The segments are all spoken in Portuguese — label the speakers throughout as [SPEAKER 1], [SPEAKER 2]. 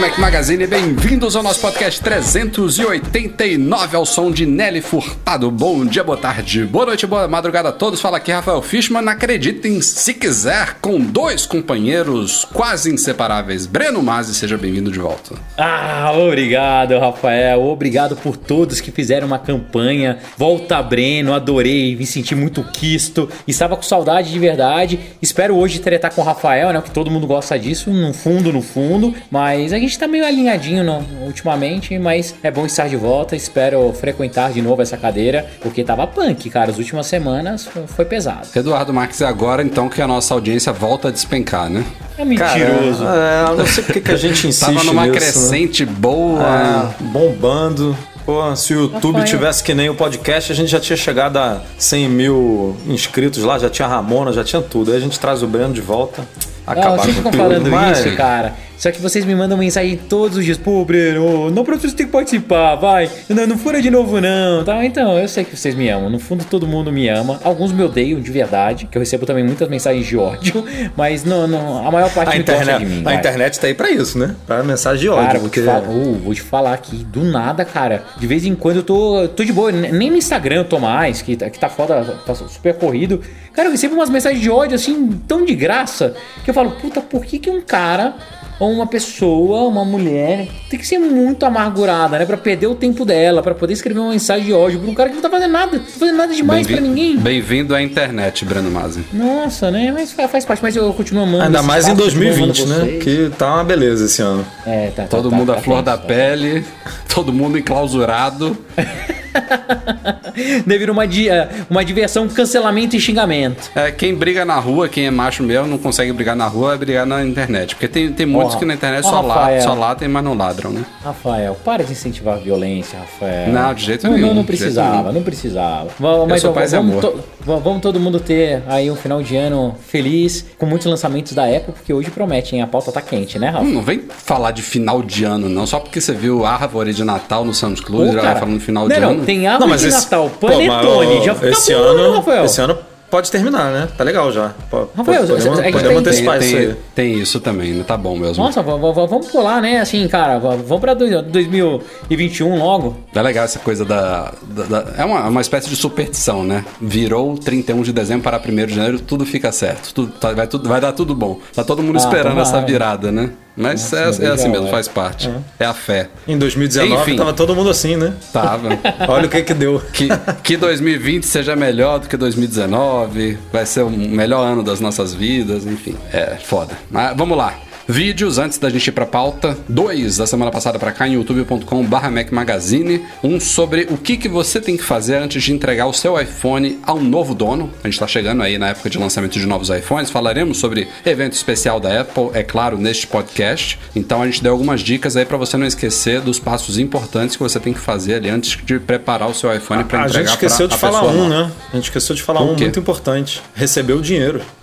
[SPEAKER 1] Mac Magazine, bem-vindos ao nosso podcast 389 ao som de Nelly Furtado. Bom dia, boa tarde, boa noite, boa madrugada a todos. Fala aqui Rafael Fishman. Acreditem se quiser, com dois companheiros quase inseparáveis. Breno Mazzi, seja bem-vindo de volta.
[SPEAKER 2] Ah, obrigado, Rafael. Obrigado por todos que fizeram uma campanha. Volta Breno, adorei, me senti muito quisto. Estava com saudade de verdade. Espero hoje tretar com o Rafael, né? Que todo mundo gosta disso, no fundo, no fundo. Mas a gente tá meio alinhadinho no, ultimamente, mas é bom estar de volta. Espero frequentar de novo essa cadeira, porque tava punk, cara. As últimas semanas foi pesado.
[SPEAKER 1] Eduardo Marques, é agora então que a nossa audiência volta a despencar, né?
[SPEAKER 2] É mentiroso.
[SPEAKER 3] Cara, é, eu não sei porque que a gente insiste
[SPEAKER 1] Tava numa
[SPEAKER 3] nisso, né?
[SPEAKER 1] crescente boa.
[SPEAKER 3] É, bombando. Pô, se o YouTube
[SPEAKER 2] Rafael.
[SPEAKER 3] tivesse que nem o podcast, a gente já tinha chegado a 100 mil inscritos lá, já tinha Ramona, já tinha tudo. Aí a gente traz o Breno de volta,
[SPEAKER 2] Não,
[SPEAKER 3] acabar
[SPEAKER 2] vocês
[SPEAKER 3] com
[SPEAKER 2] ficam falando
[SPEAKER 3] mas-
[SPEAKER 2] isso, cara. Só que vocês me mandam mensagem todos os dias. Pô, Breno, não precisa ter que participar, vai. Não, não fura de novo, não. Tá? Então, eu sei que vocês me amam. No fundo, todo mundo me ama. Alguns me odeiam de verdade, que eu recebo também muitas mensagens de ódio. Mas não, não, a maior parte
[SPEAKER 3] A
[SPEAKER 2] me
[SPEAKER 3] internet,
[SPEAKER 2] de mim.
[SPEAKER 3] a internet tá aí pra isso, né? Pra mensagem de ódio.
[SPEAKER 2] Cara, vou te,
[SPEAKER 3] porque...
[SPEAKER 2] falar, vou te falar aqui, do nada, cara. De vez em quando eu tô, tô de boa, nem no Instagram eu tô mais, que, tá- que tá foda, tá super corrido. Cara, eu recebo umas mensagens de ódio assim, tão de graça, que eu falo, puta, por que, que um cara ou uma pessoa, uma mulher, tem que ser muito amargurada, né? Pra perder o tempo dela, pra poder escrever uma mensagem de ódio pra um cara que não tá fazendo nada, não tá fazendo nada demais pra
[SPEAKER 1] Bem-vi-
[SPEAKER 2] ninguém.
[SPEAKER 1] Bem-vindo à internet, Breno Mazzi.
[SPEAKER 2] Nossa, né? Mas fa- faz parte, mas eu continuo amando.
[SPEAKER 3] Ainda mais em
[SPEAKER 2] espaço, continuo amando
[SPEAKER 3] 2020, né? Que tá uma beleza esse ano.
[SPEAKER 2] É, tá, tá,
[SPEAKER 1] Todo
[SPEAKER 2] tá,
[SPEAKER 1] mundo
[SPEAKER 2] tá
[SPEAKER 1] à flor
[SPEAKER 2] tenso,
[SPEAKER 1] da
[SPEAKER 2] tá
[SPEAKER 1] pele, todo mundo enclausurado.
[SPEAKER 2] Devido uma, di- eh, uma diversão, cancelamento e xingamento.
[SPEAKER 1] É, quem briga na rua, quem é macho mesmo, não consegue brigar na rua, vai brigar na internet. Porque tem, tem muitos que na internet só,
[SPEAKER 2] Rafael.
[SPEAKER 1] só latem, mas não ladram, né?
[SPEAKER 2] Rafael, para de incentivar a violência, Rafael.
[SPEAKER 1] Não, de jeito
[SPEAKER 2] não,
[SPEAKER 1] nenhum,
[SPEAKER 2] Não, não precisava,
[SPEAKER 1] nenhum.
[SPEAKER 2] não precisava. Va- Mas ó,
[SPEAKER 1] paz e
[SPEAKER 2] vamos,
[SPEAKER 1] amor.
[SPEAKER 2] to- va- vamos todo mundo ter aí um final de ano feliz, com muitos lançamentos da Apple, porque hoje promete, hein? A pauta tá quente, né, Rafa?
[SPEAKER 1] Hum, Não vem falar de final de ano, não. Só porque você viu a árvore de Natal no
[SPEAKER 2] Pô,
[SPEAKER 1] já vai falando final
[SPEAKER 2] não,
[SPEAKER 1] de
[SPEAKER 2] não,
[SPEAKER 1] ano.
[SPEAKER 2] Tem árvore de
[SPEAKER 3] esse-
[SPEAKER 2] Natal,
[SPEAKER 3] Pô,
[SPEAKER 2] panetone,
[SPEAKER 3] mas,
[SPEAKER 2] já fica
[SPEAKER 3] esse
[SPEAKER 2] bom,
[SPEAKER 3] ano,
[SPEAKER 2] Rafael.
[SPEAKER 3] Esse ano pode terminar, né? Tá legal já.
[SPEAKER 2] Rafael,
[SPEAKER 3] podemos,
[SPEAKER 2] gente
[SPEAKER 3] podemos
[SPEAKER 2] tem-
[SPEAKER 3] antecipar
[SPEAKER 1] tem,
[SPEAKER 3] isso aí.
[SPEAKER 1] tem, isso também, né? Tá bom mesmo.
[SPEAKER 2] Nossa, vamos pular, né? Assim, cara, vamos pra dois- 2021 logo.
[SPEAKER 1] É legal essa coisa da. da- da- é uma, uma espécie de superstição, né? Virou 31 de dezembro para 1 de janeiro, tudo fica certo. Tudo, tá- vai, tudo, vai dar tudo bom. Tá todo mundo
[SPEAKER 2] Ah,
[SPEAKER 1] esperando essa virada, né? Mas
[SPEAKER 2] Nossa,
[SPEAKER 1] é,
[SPEAKER 2] meu
[SPEAKER 1] é assim mesmo,
[SPEAKER 2] é.
[SPEAKER 1] faz parte. É a fé.
[SPEAKER 3] Em 2019
[SPEAKER 1] Enfim.
[SPEAKER 3] tava todo mundo assim, né?
[SPEAKER 1] Tava.
[SPEAKER 3] Olha o que que deu.
[SPEAKER 1] Que, que 2020 seja melhor do que 2019, vai ser o melhor ano das nossas vidas, enfim. É foda. Mas vamos lá. Vídeos antes da gente ir pra pauta. Dois da semana passada pra cá em youtube.com/barra Mac Magazine. Um sobre o que, que você tem que fazer antes de entregar o seu iPhone ao novo dono. A gente tá chegando aí na época de lançamento de novos iPhones. Falaremos sobre evento especial da Apple, é claro, neste podcast. Então a gente deu algumas dicas aí pra você não esquecer dos passos importantes que você tem que fazer ali antes de preparar o seu iPhone pra
[SPEAKER 3] A
[SPEAKER 1] entregar
[SPEAKER 3] gente esqueceu de
[SPEAKER 1] a
[SPEAKER 3] falar um,
[SPEAKER 1] nova.
[SPEAKER 3] né? A gente esqueceu de falar um muito importante. Receber o dinheiro.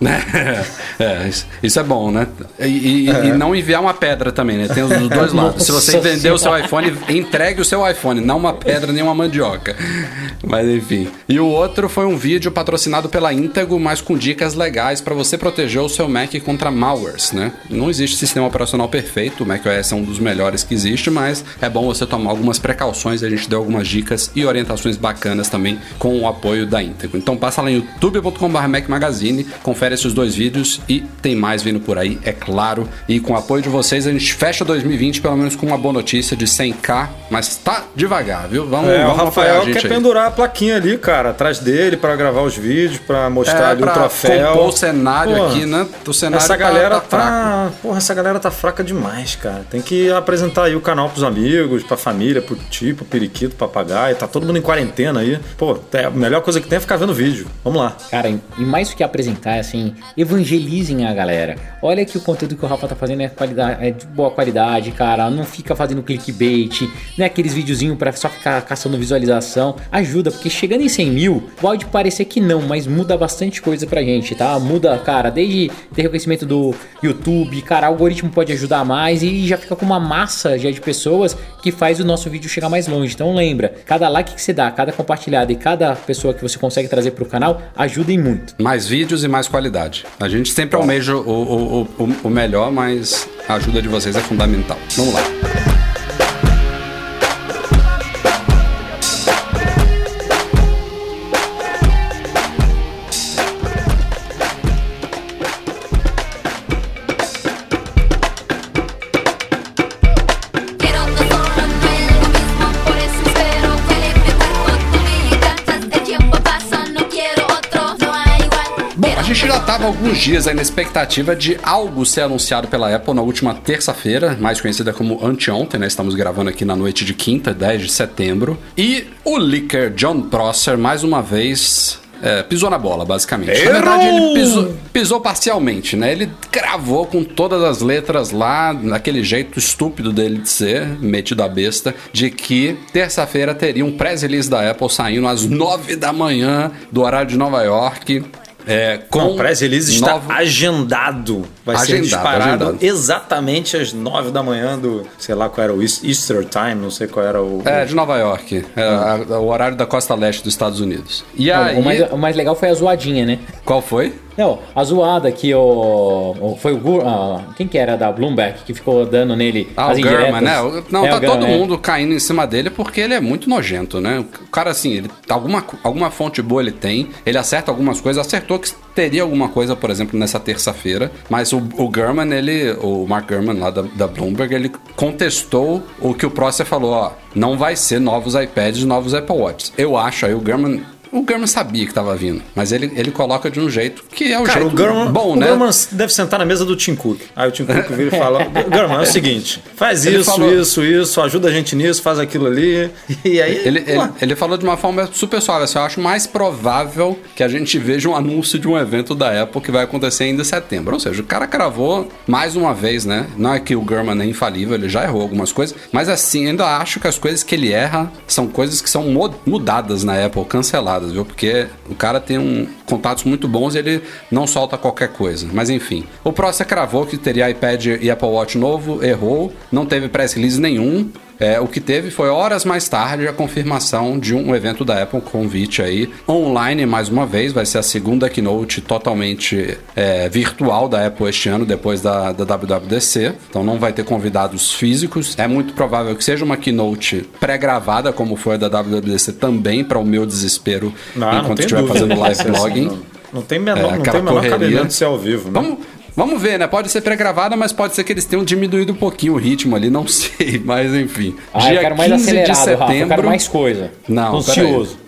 [SPEAKER 1] é, isso, isso é bom, né? E, e- e não enviar uma pedra também, né? Tem os dois lados. Se você vender o seu iPhone, entregue o seu iPhone, não uma pedra nem uma mandioca. Mas enfim. E o outro foi um vídeo patrocinado pela Intego, mas com dicas legais para você proteger o seu Mac contra malwares, né? Não existe sistema operacional perfeito, o macOS é um dos melhores que existe, mas é bom você tomar algumas precauções. A gente deu algumas dicas e orientações bacanas também com o apoio da Intego. Então passa lá em youtube.com.br Mac Magazine, confere esses dois vídeos e tem mais vindo por aí, é claro. E com o apoio de vocês, a gente fecha 2020 pelo menos com uma boa notícia de 100k, mas tá devagar, viu? Vamos,
[SPEAKER 3] É, o
[SPEAKER 1] vamos apoiar
[SPEAKER 3] Rafael
[SPEAKER 1] a gente
[SPEAKER 3] quer
[SPEAKER 1] aí.
[SPEAKER 3] pendurar a plaquinha ali, cara, atrás dele pra gravar os vídeos, pra mostrar
[SPEAKER 1] É,
[SPEAKER 3] ali o
[SPEAKER 1] pra
[SPEAKER 3] troféu.
[SPEAKER 1] compor o cenário
[SPEAKER 3] Pô,
[SPEAKER 1] aqui, né? O cenário
[SPEAKER 3] Essa
[SPEAKER 1] tá-
[SPEAKER 3] galera
[SPEAKER 1] tá
[SPEAKER 3] tá,
[SPEAKER 1] fraco.
[SPEAKER 3] Porra, essa galera tá fraca demais, cara. Tem que apresentar aí o canal pros amigos, pra família, pro tipo, periquito, papagaio. Tá todo mundo em quarentena aí. Pô, é a melhor coisa que tem é ficar vendo vídeo. Vamos lá.
[SPEAKER 2] Cara, e mais do que apresentar, é assim, evangelizem a galera. Olha que o conteúdo que o Rafa tá fazendo é, qualidade, é de boa qualidade, cara. Não fica fazendo clickbait, não é aqueles videozinhos pra só ficar caçando visualização. Ajuda, porque chegando em 100 mil, pode parecer que não, mas muda bastante coisa pra gente, tá? Muda, cara, desde ter reconhecimento do YouTube, cara, o algoritmo pode ajudar mais e já fica com uma massa já de pessoas que faz o nosso vídeo chegar mais longe. Então lembra, cada like que você dá, cada compartilhado e cada pessoa que você consegue trazer pro canal, ajudem muito.
[SPEAKER 1] Mais vídeos e mais qualidade. A gente sempre almeja o, o, o, o melhor, mas a ajuda de vocês é fundamental. Vamos lá. Alguns dias aí na expectativa de algo ser anunciado pela Apple na última terça-feira, mais conhecida como anteontem, né? Estamos gravando aqui na noite de quinta, 10 de setembro. E o leaker John Prosser, mais uma vez. é, pisou na bola, basicamente. Na verdade, ele pisou, pisou parcialmente, né? Ele cravou com todas as letras lá, naquele jeito estúpido dele de ser, metido a besta, de que terça-feira teria um press release da Apple saindo às 9 da manhã do horário de Nova York. É, com
[SPEAKER 3] Com o press release está
[SPEAKER 1] novo-
[SPEAKER 3] agendado. Vai ser
[SPEAKER 1] Agendado,
[SPEAKER 3] disparado
[SPEAKER 1] agendado.
[SPEAKER 3] exatamente às 9 da manhã do, sei lá qual era o Eas- Easter Time, não sei qual era o.
[SPEAKER 1] É, de Nova York. É, a- o horário da costa leste dos Estados Unidos. E
[SPEAKER 2] Não,
[SPEAKER 1] aí.
[SPEAKER 2] o, mais, o mais legal foi a zoadinha, né?
[SPEAKER 1] Qual foi?
[SPEAKER 2] Não, a zoada que o. o- foi o. Ah, quem que era da Bloomberg que ficou dando nele
[SPEAKER 1] Ah,
[SPEAKER 2] as
[SPEAKER 1] o
[SPEAKER 2] indiretas?
[SPEAKER 1] né? Não,
[SPEAKER 2] É,
[SPEAKER 1] tá todo
[SPEAKER 2] é.
[SPEAKER 1] mundo caindo em cima dele porque ele é muito nojento, né? O cara, assim, ele, alguma, alguma fonte boa ele tem, ele acerta algumas coisas, acertou que teria alguma coisa, por exemplo, nessa terça-feira, mas o, o Gurman, ele, o Mark Gurman lá da, da Bloomberg, ele contestou o que o Prosser falou, ó, não vai ser novos iPads, novos Apple Watches. Eu acho, aí o Gurman... O Gurman sabia que tava vindo, mas ele, ele coloca de um jeito que é o
[SPEAKER 3] Cara,
[SPEAKER 1] jeito
[SPEAKER 3] o Gurman,
[SPEAKER 1] bom,
[SPEAKER 3] o
[SPEAKER 1] né?
[SPEAKER 3] Gurman deve sentar na mesa do Tim Cook. Aí o Tim Cook vira e fala: Gurman, é o seguinte, faz
[SPEAKER 1] Ele
[SPEAKER 3] isso,
[SPEAKER 1] falou-
[SPEAKER 3] isso, isso, ajuda a gente nisso, faz aquilo ali. E aí.
[SPEAKER 1] Ele, ele, ele falou de uma forma super suave. Assim, eu acho mais provável que a gente veja um anúncio de um evento da Apple que vai acontecer ainda em setembro. Ou seja, o cara cravou mais uma vez, né? Não é que o Gurman é infalível, ele já errou algumas coisas, mas assim, ainda acho que as coisas que ele erra são coisas que são mudadas na Apple, canceladas, viu? Porque o cara tem um, contatos muito bons e ele não solta qualquer coisa. Mas enfim, o Prosser cravou que teria iPad e Apple Watch novo, errou, não teve press release nenhum. É, o que teve foi horas mais tarde a confirmação de um evento da Apple, um convite aí, online mais uma vez, vai ser a segunda keynote totalmente é, virtual da Apple este ano, depois da, da WWDC. Então não vai ter convidados físicos. É muito provável que seja uma keynote pré-gravada, como foi a da WWDC também, para o meu desespero,
[SPEAKER 3] não, não
[SPEAKER 1] enquanto estiver fazendo live blogging.
[SPEAKER 3] não. Tem menor,
[SPEAKER 1] É,
[SPEAKER 3] não tem menor cabimento de ser ao vivo, né?
[SPEAKER 1] Vamos, vamos ver, né? Pode ser pré-gravada, mas pode ser que eles tenham diminuído um pouquinho o ritmo ali, não sei, mas enfim.
[SPEAKER 2] Ah, eu quero mais acelerado, Rafa. Eu quero mais coisa.
[SPEAKER 1] Não,
[SPEAKER 2] ansioso.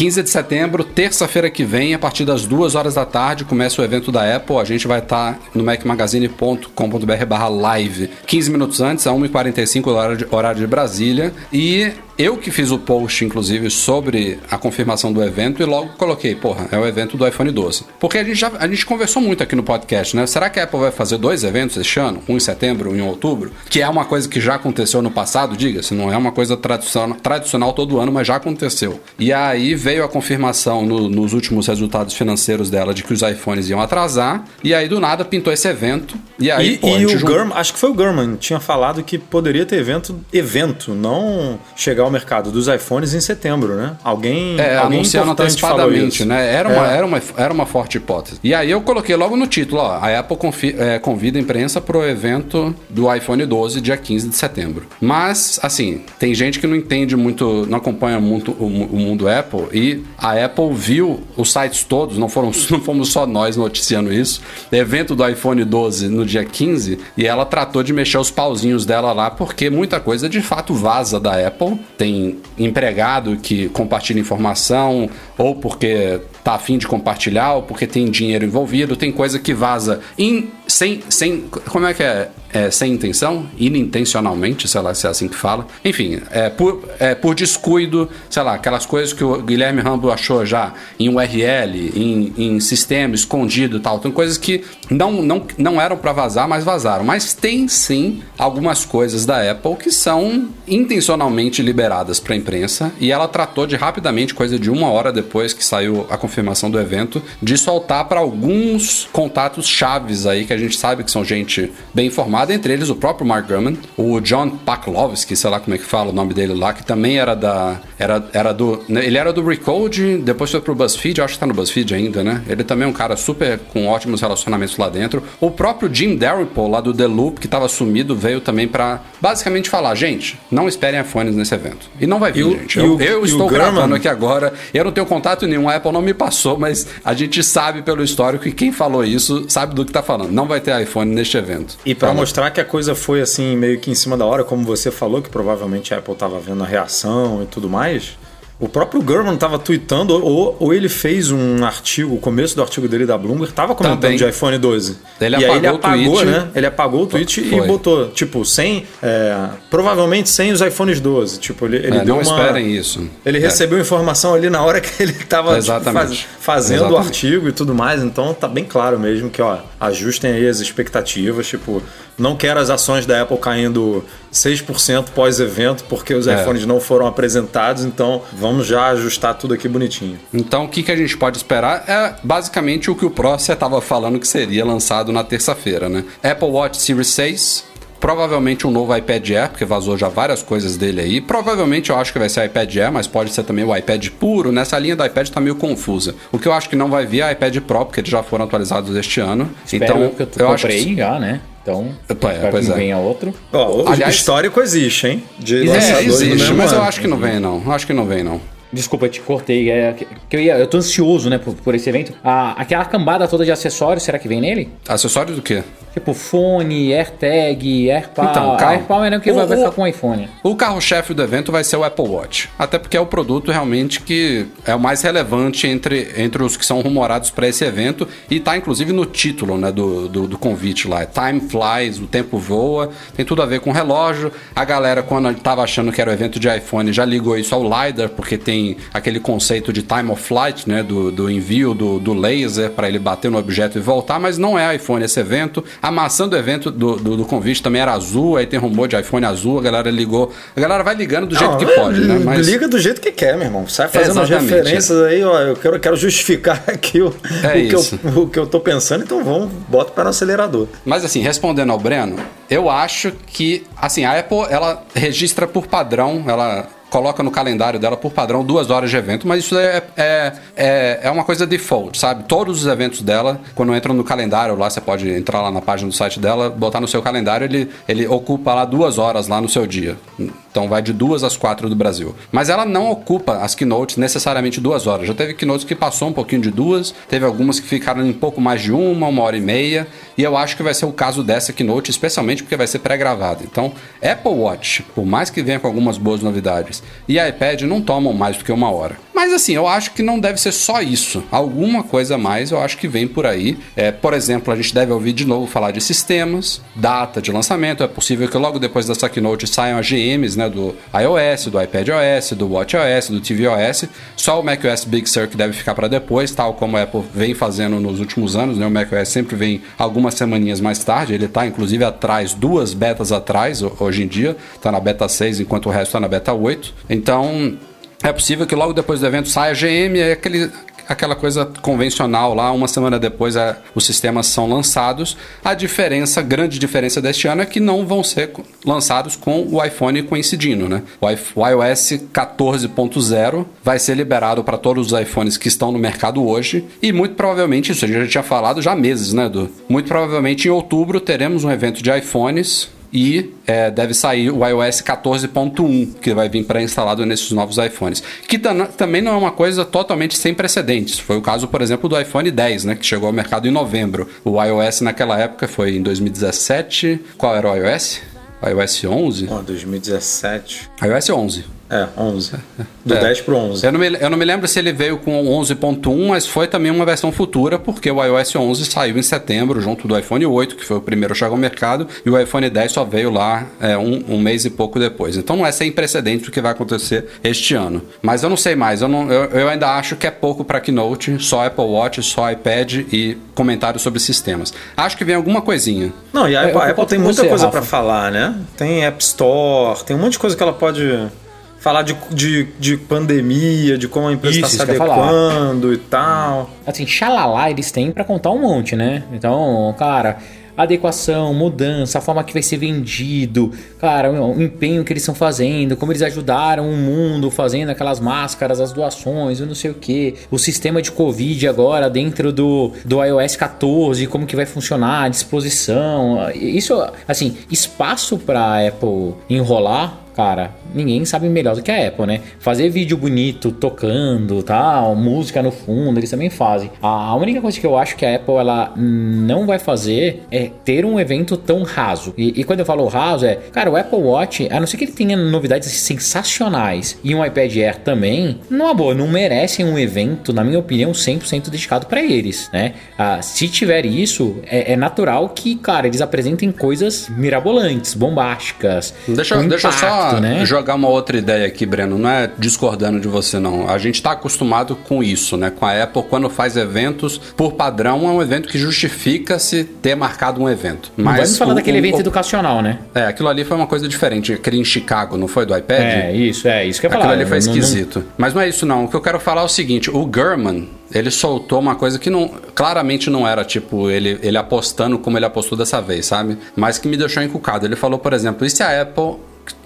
[SPEAKER 1] Peraí. 15 de setembro, terça-feira que vem, a partir das 2 horas da tarde, começa o evento da Apple. A gente vai estar no macmagazine.com.br barra live. 15 minutos antes, a 1h45, horário de, Brasília. E eu que fiz o post, inclusive, sobre a confirmação do evento e logo coloquei, porra, é o evento do iPhone 12. Porque a gente já a gente conversou muito aqui no podcast, né? Será que a Apple vai fazer dois eventos este ano? Um em setembro, um em outubro? Que é uma coisa que já aconteceu no passado, diga-se, não é uma coisa tradicional, tradicional todo ano, mas já aconteceu. E aí veio a confirmação no- nos últimos resultados financeiros dela de que os iPhones iam atrasar, e aí do nada pintou esse evento, e aí,
[SPEAKER 3] E,
[SPEAKER 1] pô,
[SPEAKER 3] e o Gurman, acho que foi o Gurman, tinha falado que poderia ter evento, evento, não chegar ao mercado dos iPhones em setembro, né? Alguém,
[SPEAKER 1] É,
[SPEAKER 3] alguém
[SPEAKER 1] anunciando antecipadamente, né? Era uma,
[SPEAKER 3] É.
[SPEAKER 1] era, uma, era uma forte hipótese. E aí eu coloquei logo no título, ó, a Apple confi- é, convida a imprensa pro evento do iPhone 12, dia 15 de setembro. Mas, assim, tem gente que não entende muito, não acompanha muito o, o mundo Apple, E a Apple viu os sites todos, não, foram, não fomos só nós noticiando isso, evento do iPhone 12 no dia 15, e ela tratou de mexer os pauzinhos dela lá, porque muita coisa de fato vaza da Apple. Tem empregado que compartilha informação, ou porque tá afim de compartilhar, ou porque tem dinheiro envolvido, tem coisa que vaza in, sem, sem. Como é que é? É, sem intenção, inintencionalmente, sei lá se é assim que fala. Enfim, é por, é por descuido, sei lá, aquelas coisas que o Guilherme Rambo achou já em URL, em, em sistema escondido e tal. Tem coisas que não, não, não eram para vazar, mas vazaram. Mas tem sim algumas coisas da Apple que são intencionalmente liberadas para a imprensa e ela tratou de rapidamente, coisa de uma hora depois que saiu a confirmação do evento, de soltar para alguns contatos chaves aí que a gente sabe que são gente bem informada, entre eles o próprio Mark Gurman, o John Paklovsky, sei lá como é que fala o nome dele lá, que também era da era, era do ele era do Recode, depois foi pro BuzzFeed, acho que tá no BuzzFeed ainda, né? Ele também é um cara super com ótimos relacionamentos lá dentro. O próprio Jim Dalrymple lá do The Loop, que tava sumido, veio também para basicamente falar, gente, não esperem iPhones nesse evento. E não vai vir,
[SPEAKER 3] E
[SPEAKER 1] gente.
[SPEAKER 3] e
[SPEAKER 1] Eu,
[SPEAKER 3] o-
[SPEAKER 1] eu
[SPEAKER 3] e
[SPEAKER 1] estou gravando aqui agora. Eu não tenho contato nenhum, a Apple não me passou, mas a gente sabe pelo histórico que quem falou isso sabe do que tá falando. Não vai ter iPhone neste evento.
[SPEAKER 3] E pra
[SPEAKER 1] Falou.
[SPEAKER 3] Mostrar que a coisa foi assim, meio que em cima da hora, como você falou, que provavelmente a Apple tava vendo a reação e tudo mais. O próprio Gurman tava tweetando, ou, ou ele fez um artigo, o começo do artigo dele da Bloomberg, tava comentando
[SPEAKER 1] Também.
[SPEAKER 3] de iPhone 12.
[SPEAKER 1] Ele
[SPEAKER 3] e aí ele
[SPEAKER 1] apagou o
[SPEAKER 3] apagou,
[SPEAKER 1] tweet.
[SPEAKER 3] né? Ele apagou o tweet
[SPEAKER 1] Foi.
[SPEAKER 3] e botou, tipo, sem. é, provavelmente sem os iPhones 12. Tipo, ele, ele
[SPEAKER 1] É,
[SPEAKER 3] deu
[SPEAKER 1] não
[SPEAKER 3] uma.
[SPEAKER 1] esperem isso.
[SPEAKER 3] Ele
[SPEAKER 1] É.
[SPEAKER 3] recebeu informação ali na hora que ele tava tipo, faz- fazendo o
[SPEAKER 1] Exatamente.
[SPEAKER 3] artigo e tudo mais, então tá bem claro mesmo que, ó, ajustem aí as expectativas, tipo, não quero as ações da Apple caindo 6% pós-evento porque os
[SPEAKER 1] É.
[SPEAKER 3] iPhones não foram apresentados, então vamos já ajustar tudo aqui bonitinho.
[SPEAKER 1] Então, o que, que a gente pode esperar é basicamente o que o Prócia estava falando que seria lançado na terça-feira, né? Apple Watch Series 6, provavelmente um novo iPad Air, porque vazou já várias coisas dele aí. Provavelmente eu acho que vai ser iPad Air, mas pode ser também o iPad puro. Nessa linha do iPad tá meio confusa. O que eu acho que não vai vir é iPad Pro, porque eles já foram atualizados este ano.
[SPEAKER 2] Espero
[SPEAKER 1] então,
[SPEAKER 2] eu que eu,
[SPEAKER 1] acho
[SPEAKER 2] comprei
[SPEAKER 1] que...
[SPEAKER 2] já, né? Então,
[SPEAKER 1] É,
[SPEAKER 2] espero
[SPEAKER 1] pois
[SPEAKER 2] que não
[SPEAKER 1] é.
[SPEAKER 2] venha outro.
[SPEAKER 3] Ó, o
[SPEAKER 1] Aliás-
[SPEAKER 3] histórico existe, hein? De
[SPEAKER 1] É,
[SPEAKER 3] lançadores
[SPEAKER 1] existe, mas eu
[SPEAKER 3] ano.
[SPEAKER 1] acho que não vem não. Eu acho que não vem não.
[SPEAKER 2] Desculpa, eu te cortei. É, que eu, ia, eu tô ansioso, né, por, por esse evento. Ah, aquela cambada toda de acessórios, será que vem nele?
[SPEAKER 1] Acessório do quê?
[SPEAKER 2] Tipo fone, AirTag, AirPower.
[SPEAKER 1] Então, calma.
[SPEAKER 2] AirPower é o que
[SPEAKER 1] O-
[SPEAKER 2] vai ficar com o iPhone.
[SPEAKER 1] O carro-chefe do evento vai ser o Apple Watch. Até porque é o produto realmente que é o mais relevante entre, entre os que são rumorados para esse evento. E tá inclusive no título né, do, do, do convite lá. Time flies, o tempo voa. Tem tudo a ver com relógio. A galera, quando tava achando que era o evento de iPhone, já ligou isso ao LiDAR, porque tem aquele conceito de time of flight, né? Do, do envio do, do laser para ele bater no objeto e voltar. Mas não é iPhone esse evento. A maçã do evento do, do, do convite também era azul. Aí tem rumor de iPhone azul. A galera ligou. A galera vai ligando do jeito
[SPEAKER 3] Não,
[SPEAKER 1] que pode, né? Mas
[SPEAKER 3] Liga do jeito que quer, meu irmão. Sai fazendo as referências aí, ó. Eu quero, quero justificar aqui o,
[SPEAKER 1] É
[SPEAKER 3] o, que eu, o que eu tô pensando, então vamos, bota para no acelerador.
[SPEAKER 1] Mas assim, respondendo ao Breno, eu acho que assim, a Apple ela registra por padrão, ela coloca no calendário dela por padrão duas horas de evento, mas isso é, é, é, é uma coisa default, sabe? Todos os eventos dela, quando entram no calendário lá, você pode entrar lá na página do site dela, botar no seu calendário, ele, ele ocupa lá duas horas lá no seu dia. Então vai de duas às quatro do Brasil. Mas ela não ocupa as keynotes necessariamente duas horas. Já teve keynotes que passou um pouquinho de duas, teve algumas que ficaram em pouco mais de uma, uma hora e meia. E eu acho que vai ser o caso dessa keynote, especialmente porque vai ser pré-gravada. Então, Apple Watch, por mais que venha com algumas boas novidades, e iPad não tomam mais do que uma hora. Mas assim, eu acho que não deve ser só isso. Alguma coisa mais eu acho que vem por aí. É, por exemplo, a gente deve ouvir de novo falar de sistemas, data de lançamento. É possível que logo depois dessa keynote saiam as GMs né, do iOS, do iPadOS, do WatchOS, do tvOS. Só o macOS Big Sur que deve ficar para depois, tal como a Apple vem fazendo nos últimos anos. Né? O macOS sempre vem algumas semaninhas mais tarde. Ele está inclusive atrás, duas betas atrás ho- hoje em dia. Está na beta 6, enquanto o resto está na beta 8. Então, é possível que logo depois do evento saia a GM, é aquele, aquela coisa convencional lá, uma semana depois é, os sistemas são lançados. A diferença, grande diferença deste ano é que não vão ser lançados com o iPhone coincidindo, né? O iOS 14.0 vai ser liberado para todos os iPhones que estão no mercado hoje e muito provavelmente, isso a gente já tinha falado já há meses, né, Edu? Muito provavelmente em outubro teremos um evento de iPhones e é, deve sair o iOS 14.1, que vai vir pré-instalado nesses novos iPhones. Que tam- também não é uma coisa totalmente sem precedentes. Foi o caso, por exemplo, do iPhone 10, né, que chegou ao mercado em novembro. O iOS naquela época foi em 2017. Qual era o iOS? IOS 11?
[SPEAKER 3] Ó, 2017.
[SPEAKER 1] iOS 11.
[SPEAKER 3] É, 11. Do
[SPEAKER 1] É.
[SPEAKER 3] 10 pro 11.
[SPEAKER 1] Eu não, me, eu não me lembro se ele veio com o 11.1, mas foi também uma versão futura, porque o iOS 11 saiu em setembro, junto do iPhone 8, que foi o primeiro a chegar ao mercado, e o iPhone 10 só veio lá é, um, um mês e pouco depois. Então não é sem precedente o que vai acontecer este ano. Mas eu não sei mais, eu, não- eu- eu ainda acho que é pouco para Keynote, só Apple Watch, só iPad e comentários sobre sistemas. Acho que vem alguma coisinha.
[SPEAKER 3] Não, e a Apple, a Apple tem muita
[SPEAKER 2] você,
[SPEAKER 3] coisa pra falar, né? Tem App Store, tem um monte de coisa que ela pode falar de, de, de pandemia, de como a empresa está se adequando e tal.
[SPEAKER 2] assim, xalala eles têm pra contar um monte, né? Então, cara, adequação, mudança, a forma que vai ser vendido, cara, o empenho que eles estão fazendo, como eles ajudaram o mundo fazendo aquelas máscaras, as doações, eu não sei o que, o sistema de Covid agora dentro do, do iOS 14, como que vai funcionar, a disposição, isso, assim, espaço pra Apple enrolar, cara, ninguém sabe melhor do que a Apple, né? Fazer vídeo bonito, tocando, tal, música no fundo, eles também fazem. A única coisa que eu acho que a Apple ela não vai fazer é ter um evento tão raso. E, e quando eu falo raso é, cara, o Apple Watch, a não ser que ele tenha novidades sensacionais e um iPad Air também, numa boa, não merecem um evento, na minha opinião, 100% dedicado para eles, né? Ah, se tiver isso, é, é natural que, cara, eles apresentem coisas mirabolantes, bombásticas.
[SPEAKER 1] Deixa, deixa eu só
[SPEAKER 2] impacto, né?
[SPEAKER 1] jogar uma outra ideia aqui, Breno. Não é discordando de você, não. A gente está acostumado com isso, né? Com a Apple, quando faz eventos, por padrão, é um evento que justifica-se ter marcado um evento.
[SPEAKER 2] Não vai me falar
[SPEAKER 1] o-
[SPEAKER 2] daquele evento
[SPEAKER 1] o-
[SPEAKER 2] educacional, né?
[SPEAKER 1] É, aquilo ali foi uma coisa diferente. Aquele em Chicago, não foi do iPad?
[SPEAKER 2] É, isso, é isso que eu ia
[SPEAKER 1] Aquilo
[SPEAKER 2] falar.
[SPEAKER 1] ali foi
[SPEAKER 2] Não- não-
[SPEAKER 1] esquisito. Mas não é isso, não. O que eu quero falar é o seguinte: o Gurman, ele soltou uma coisa que não, claramente não era, tipo, ele, ele apostando como ele apostou dessa vez, sabe? Mas que me deixou encucado. Ele falou, por exemplo, e se a Apple.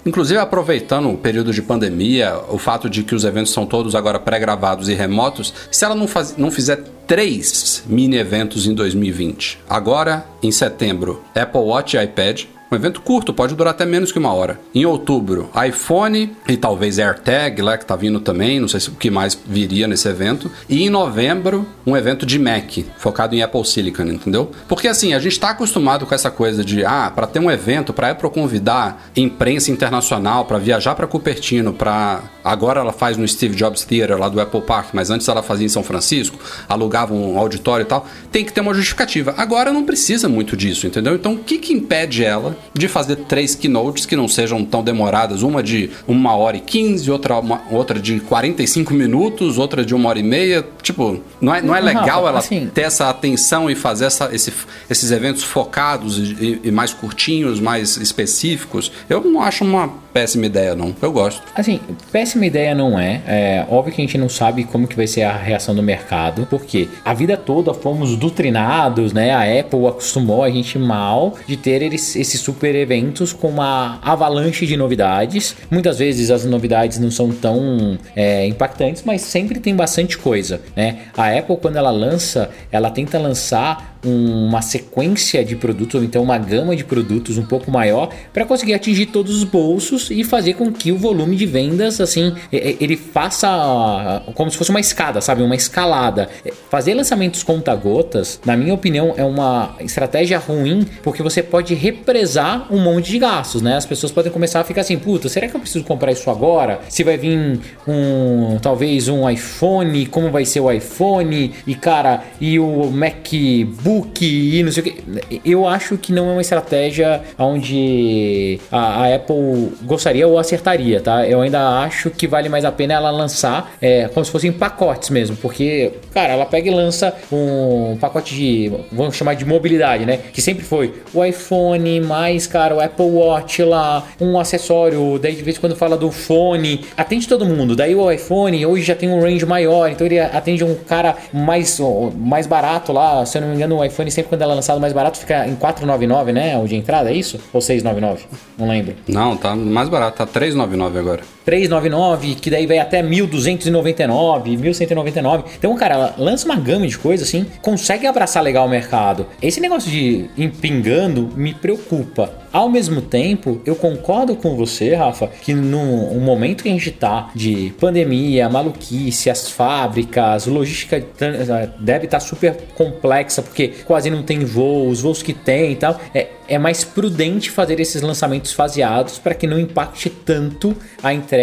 [SPEAKER 1] Inclusive aproveitando o período de pandemia, o fato de que os eventos são todos agora pré-gravados e remotos, se ela não, faz, não fizer três mini eventos em 2020, agora em setembro, Apple Watch e iPad, um evento curto, pode durar até menos que uma hora. Em outubro, iPhone e talvez AirTag, lá que tá vindo também, não sei se o que mais viria nesse evento. E em novembro, um evento de Mac, focado em Apple Silicon, entendeu? Porque assim, a gente tá acostumado com essa coisa de, ah, para ter um evento, para Apple convidar imprensa internacional para viajar para Cupertino, para agora ela faz no Steve Jobs Theater lá do Apple Park, mas antes ela fazia em São Francisco, alugava um auditório e tal, tem que ter uma justificativa. Agora não precisa muito disso, entendeu? Então o que que impede ela de fazer três keynotes que não sejam tão demoradas, uma de uma hora e quinze, outra, uma- outra de 45 minutos, outra de uma hora e meia, tipo, não é, não é legal ela
[SPEAKER 2] assim-
[SPEAKER 1] ter essa atenção e fazer essa- esse- esses eventos focados e, e mais curtinhos, mais específicos? Eu não acho uma péssima ideia, não. Eu gosto.
[SPEAKER 2] Assim, péssima ideia não é. É óbvio que a gente não sabe como que vai ser a reação do mercado, porque a vida toda fomos doutrinados, né? A Apple acostumou a gente mal de ter eles- esses super eventos com uma avalanche de novidades. Muitas vezes as novidades não são tão é, impactantes, mas sempre tem bastante coisa, né? A Apple quando ela lança, ela tenta lançar um- uma sequência de produtos ou então uma gama de produtos um pouco maior para conseguir atingir todos os bolsos e fazer com que o volume de vendas assim e- e- ele faça ah, como se fosse uma escada, sabe, uma escalada. É, Fazer lançamentos conta-gotas, na minha opinião, é uma estratégia ruim porque você pode represar um monte de gastos, né? As pessoas podem começar a ficar assim, puta, será que eu preciso comprar isso agora? Se vai vir um talvez um iPhone, como vai ser o iPhone e cara, e o MacBook e não sei o que. Eu acho que não é uma estratégia onde a, a Apple gostaria ou acertaria, tá? Eu ainda acho que vale mais a pena ela lançar é, como se fossem pacotes mesmo, porque, cara, ela pega e lança um pacote de, vamos chamar de mobilidade, né? Que sempre foi o iPhone, mais, cara, o Apple Watch lá, um acessório, daí de vez em quando fala do fone, atende todo mundo. Daí o iPhone hoje já tem um range maior, então ele atende um cara mais, mais barato lá. Se eu não me engano, o iPhone sempre quando ela é lançado mais barato fica em 499, né? O de entrada, é isso? Ou 699? Não lembro.
[SPEAKER 1] Não, tá mais barato, tá 399 agora.
[SPEAKER 2] 399, que daí vai até 1299, 1199. Então, cara, lança uma gama de coisas assim, consegue abraçar legal o mercado. Esse negócio de pingando me preocupa. Ao mesmo tempo, eu concordo com você, Rafa, que no momento que a gente tá de pandemia, maluquice, as fábricas, logística eh, deve estar super complexa, porque quase não tem voo, os voos que tem e tal. É, é mais prudente fazer esses lançamentos faseados para que não impacte tanto a entrega,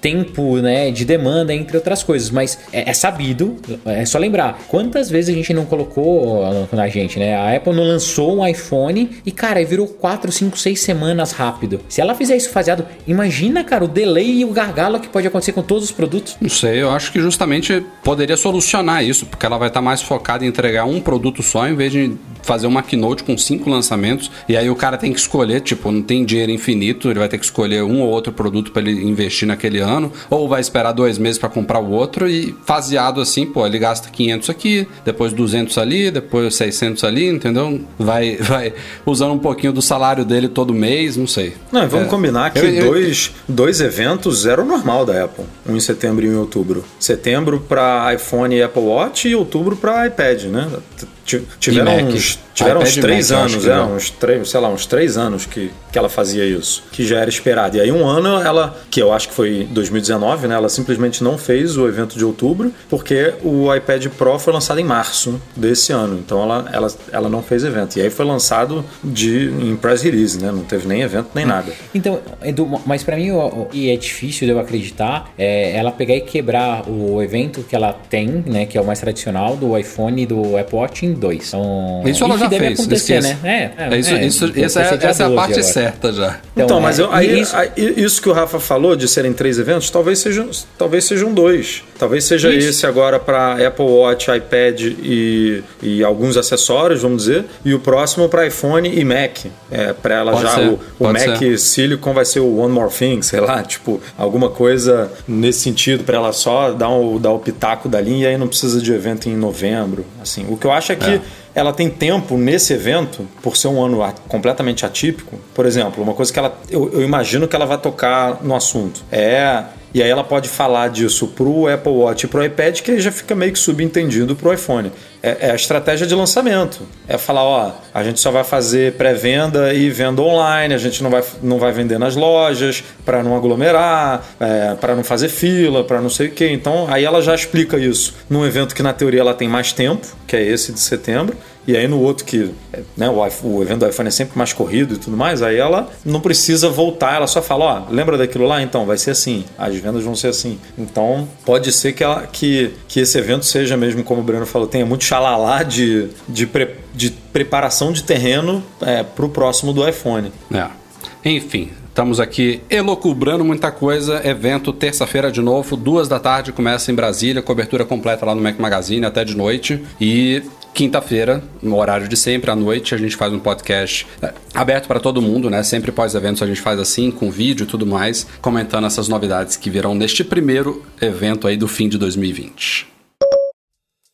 [SPEAKER 2] tempo né, de demanda, entre outras coisas. Mas é, é sabido, é só lembrar, quantas vezes a gente não colocou na gente, né? A Apple não lançou um iPhone e, cara, virou 4, 5, 6 semanas rápido. Se ela fizer isso faseado, imagina, cara, o delay e o gargalo que pode acontecer com todos os produtos.
[SPEAKER 1] Não sei, eu acho que justamente poderia solucionar isso, porque ela vai estar mais focada em entregar um produto só em vez de fazer uma keynote com cinco lançamentos e aí o cara tem que escolher, tipo, não tem dinheiro infinito, ele vai ter que escolher um ou outro produto para ele investir naquele ano, ou vai esperar dois meses para comprar o outro e faseado assim, pô, ele gasta 500 aqui, depois 200 ali, depois 600 ali, entendeu? Vai, vai usando um pouquinho do salário dele todo mês, não sei.
[SPEAKER 3] Não, vamos
[SPEAKER 1] É.
[SPEAKER 3] combinar que
[SPEAKER 1] Eu- eu-
[SPEAKER 3] dois, dois eventos era o normal da Apple. Um em setembro e um em outubro. Setembro para iPhone e Apple Watch e outubro para iPad, né? Tiveram
[SPEAKER 1] Mac.
[SPEAKER 3] uns, tiveram uns três
[SPEAKER 1] Mac,
[SPEAKER 3] anos, é,
[SPEAKER 1] não.
[SPEAKER 3] uns três, sei lá, uns três anos que, que ela fazia isso, que já era esperado. E aí um ano ela, que eu acho que foi 2019, né? Ela simplesmente não fez o evento de outubro porque o iPad Pro foi lançado em março desse ano. Então ela, ela, ela não fez evento. E aí foi lançado de em press release, né? Não teve nem evento nem nada.
[SPEAKER 2] Então, Edu, mas pra mim, e é difícil de eu acreditar, é ela pegar e quebrar o evento que ela tem, né, que é o mais tradicional, do iPhone e do Apple Watch em dois. Então,
[SPEAKER 1] Isso ela já
[SPEAKER 2] deve
[SPEAKER 1] fez,
[SPEAKER 2] acontecer, né? É,
[SPEAKER 1] É isso,
[SPEAKER 2] é,
[SPEAKER 1] isso, essa, é, essa é a
[SPEAKER 2] 12
[SPEAKER 1] parte
[SPEAKER 2] agora.
[SPEAKER 1] certa já.
[SPEAKER 3] Então, mas
[SPEAKER 2] é,
[SPEAKER 3] eu- aí,
[SPEAKER 2] isso-
[SPEAKER 3] aí- isso que o Rafa falou de serem três eventos, talvez sejam, talvez sejam dois. Talvez seja
[SPEAKER 2] Isso.
[SPEAKER 3] esse agora para Apple Watch, iPad e, e alguns acessórios, vamos dizer, e o próximo para iPhone e Mac. É, para ela
[SPEAKER 1] Pode
[SPEAKER 3] já
[SPEAKER 1] ser,
[SPEAKER 3] o, o Mac
[SPEAKER 1] ser.
[SPEAKER 3] Silicon vai ser o One More Thing, sei lá, tipo alguma coisa nesse sentido para ela só dar o, dar o pitaco dali e aí não precisa de evento em novembro. Assim, o que eu acho é que
[SPEAKER 1] É.
[SPEAKER 3] ela tem tempo nesse evento, por ser um ano completamente atípico. Por exemplo, uma coisa que ela. Eu, eu imagino que ela vai tocar no assunto. É. E aí ela pode falar disso pro Apple Watch e pro iPad, que aí já fica meio que subentendido pro iPhone. É, é a estratégia de lançamento. É falar, ó, a gente só vai fazer pré-venda e venda online, a gente não vai, não vai vender nas lojas para não aglomerar, é, para não fazer fila, para não sei o quê. Então aí ela já explica isso num evento que na teoria ela tem mais tempo, que é esse de setembro. E aí no outro que né, o, evento do iPhone é sempre mais corrido e tudo mais, aí ela não precisa voltar, ela só fala, ó, lembra daquilo lá? Então, vai ser assim, as vendas vão ser assim. Então, pode ser que, ela, que, que esse evento seja mesmo, como o Breno falou, tenha muito xalalá de, de, pre- de preparação de terreno é, para o próximo do iPhone.
[SPEAKER 1] É. Enfim, estamos aqui elocubrando muita coisa. Evento terça-feira de novo, duas da tarde, começa em Brasília, cobertura completa lá no Mac Magazine até de noite. E quinta-feira, no horário de sempre, à noite, a gente faz um podcast é, aberto para todo mundo, né? Sempre pós-eventos a gente faz assim, com vídeo e tudo mais, comentando essas novidades que virão neste primeiro evento aí do fim de 2020.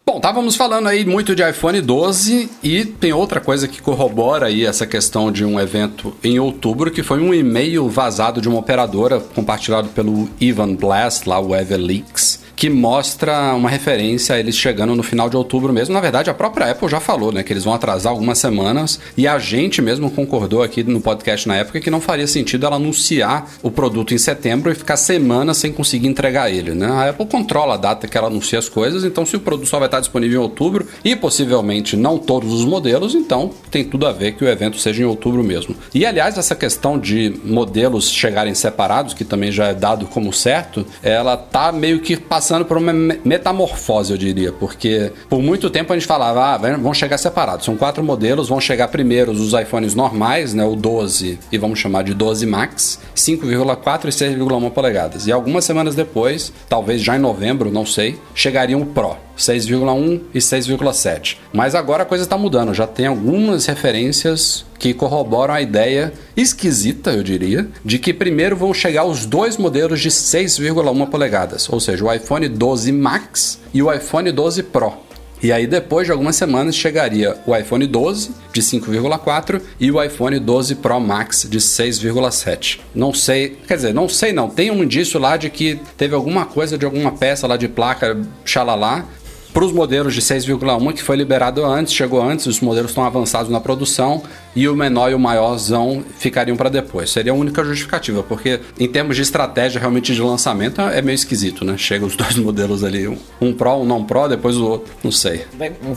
[SPEAKER 1] Bom, estávamos falando aí muito de iPhone 12 e tem outra coisa que corrobora aí essa questão de um evento em outubro, que foi um e-mail vazado de uma operadora compartilhado pelo Ivan Blast, lá o Everleaks, que mostra uma referência a eles chegando no final de outubro mesmo. Na verdade, a própria Apple já falou, né, que eles vão atrasar algumas semanas e a gente mesmo concordou aqui no podcast na época que não faria sentido ela anunciar o produto em setembro e ficar semanas sem conseguir entregar ele, né? A Apple controla a data que ela anuncia as coisas, então se o produto só vai estar disponível em outubro e possivelmente não todos os modelos, então tem tudo a ver que o evento seja em outubro mesmo. E aliás, essa questão de modelos chegarem separados, que também já é dado como certo, ela tá meio que passando por uma me- metamorfose, eu diria, porque por muito tempo a gente falava, ah, vão chegar separados. São quatro modelos, vão chegar primeiro os iPhones normais, né, o 12 e vamos chamar de 12 Max, 5,4 e 6,1 polegadas. E algumas semanas depois, talvez já em novembro, não sei, chegariam o Pro. 6,1 e 6,7. Mas agora a coisa está mudando, já tem algumas referências que corroboram a ideia esquisita, eu diria, de que primeiro vão chegar os dois modelos de 6,1 polegadas, ou seja, o iPhone 12 Max e o iPhone 12 Pro. E aí, depois de algumas semanas, chegaria o iPhone 12 de 5,4 e o iPhone 12 Pro Max de 6,7. Não sei, quer dizer, não sei não. Tem um indício lá de que teve alguma coisa de alguma peça lá de placa, xalalá, para os modelos de 6,1 que foi liberado antes, chegou antes, os modelos estão avançados na produção e o menor e o maiorzão ficariam para depois. Seria a única justificativa, porque em termos de estratégia realmente de lançamento é meio esquisito, né? Chega os dois modelos ali, um- um Pro, um não Pro, depois o outro, não sei.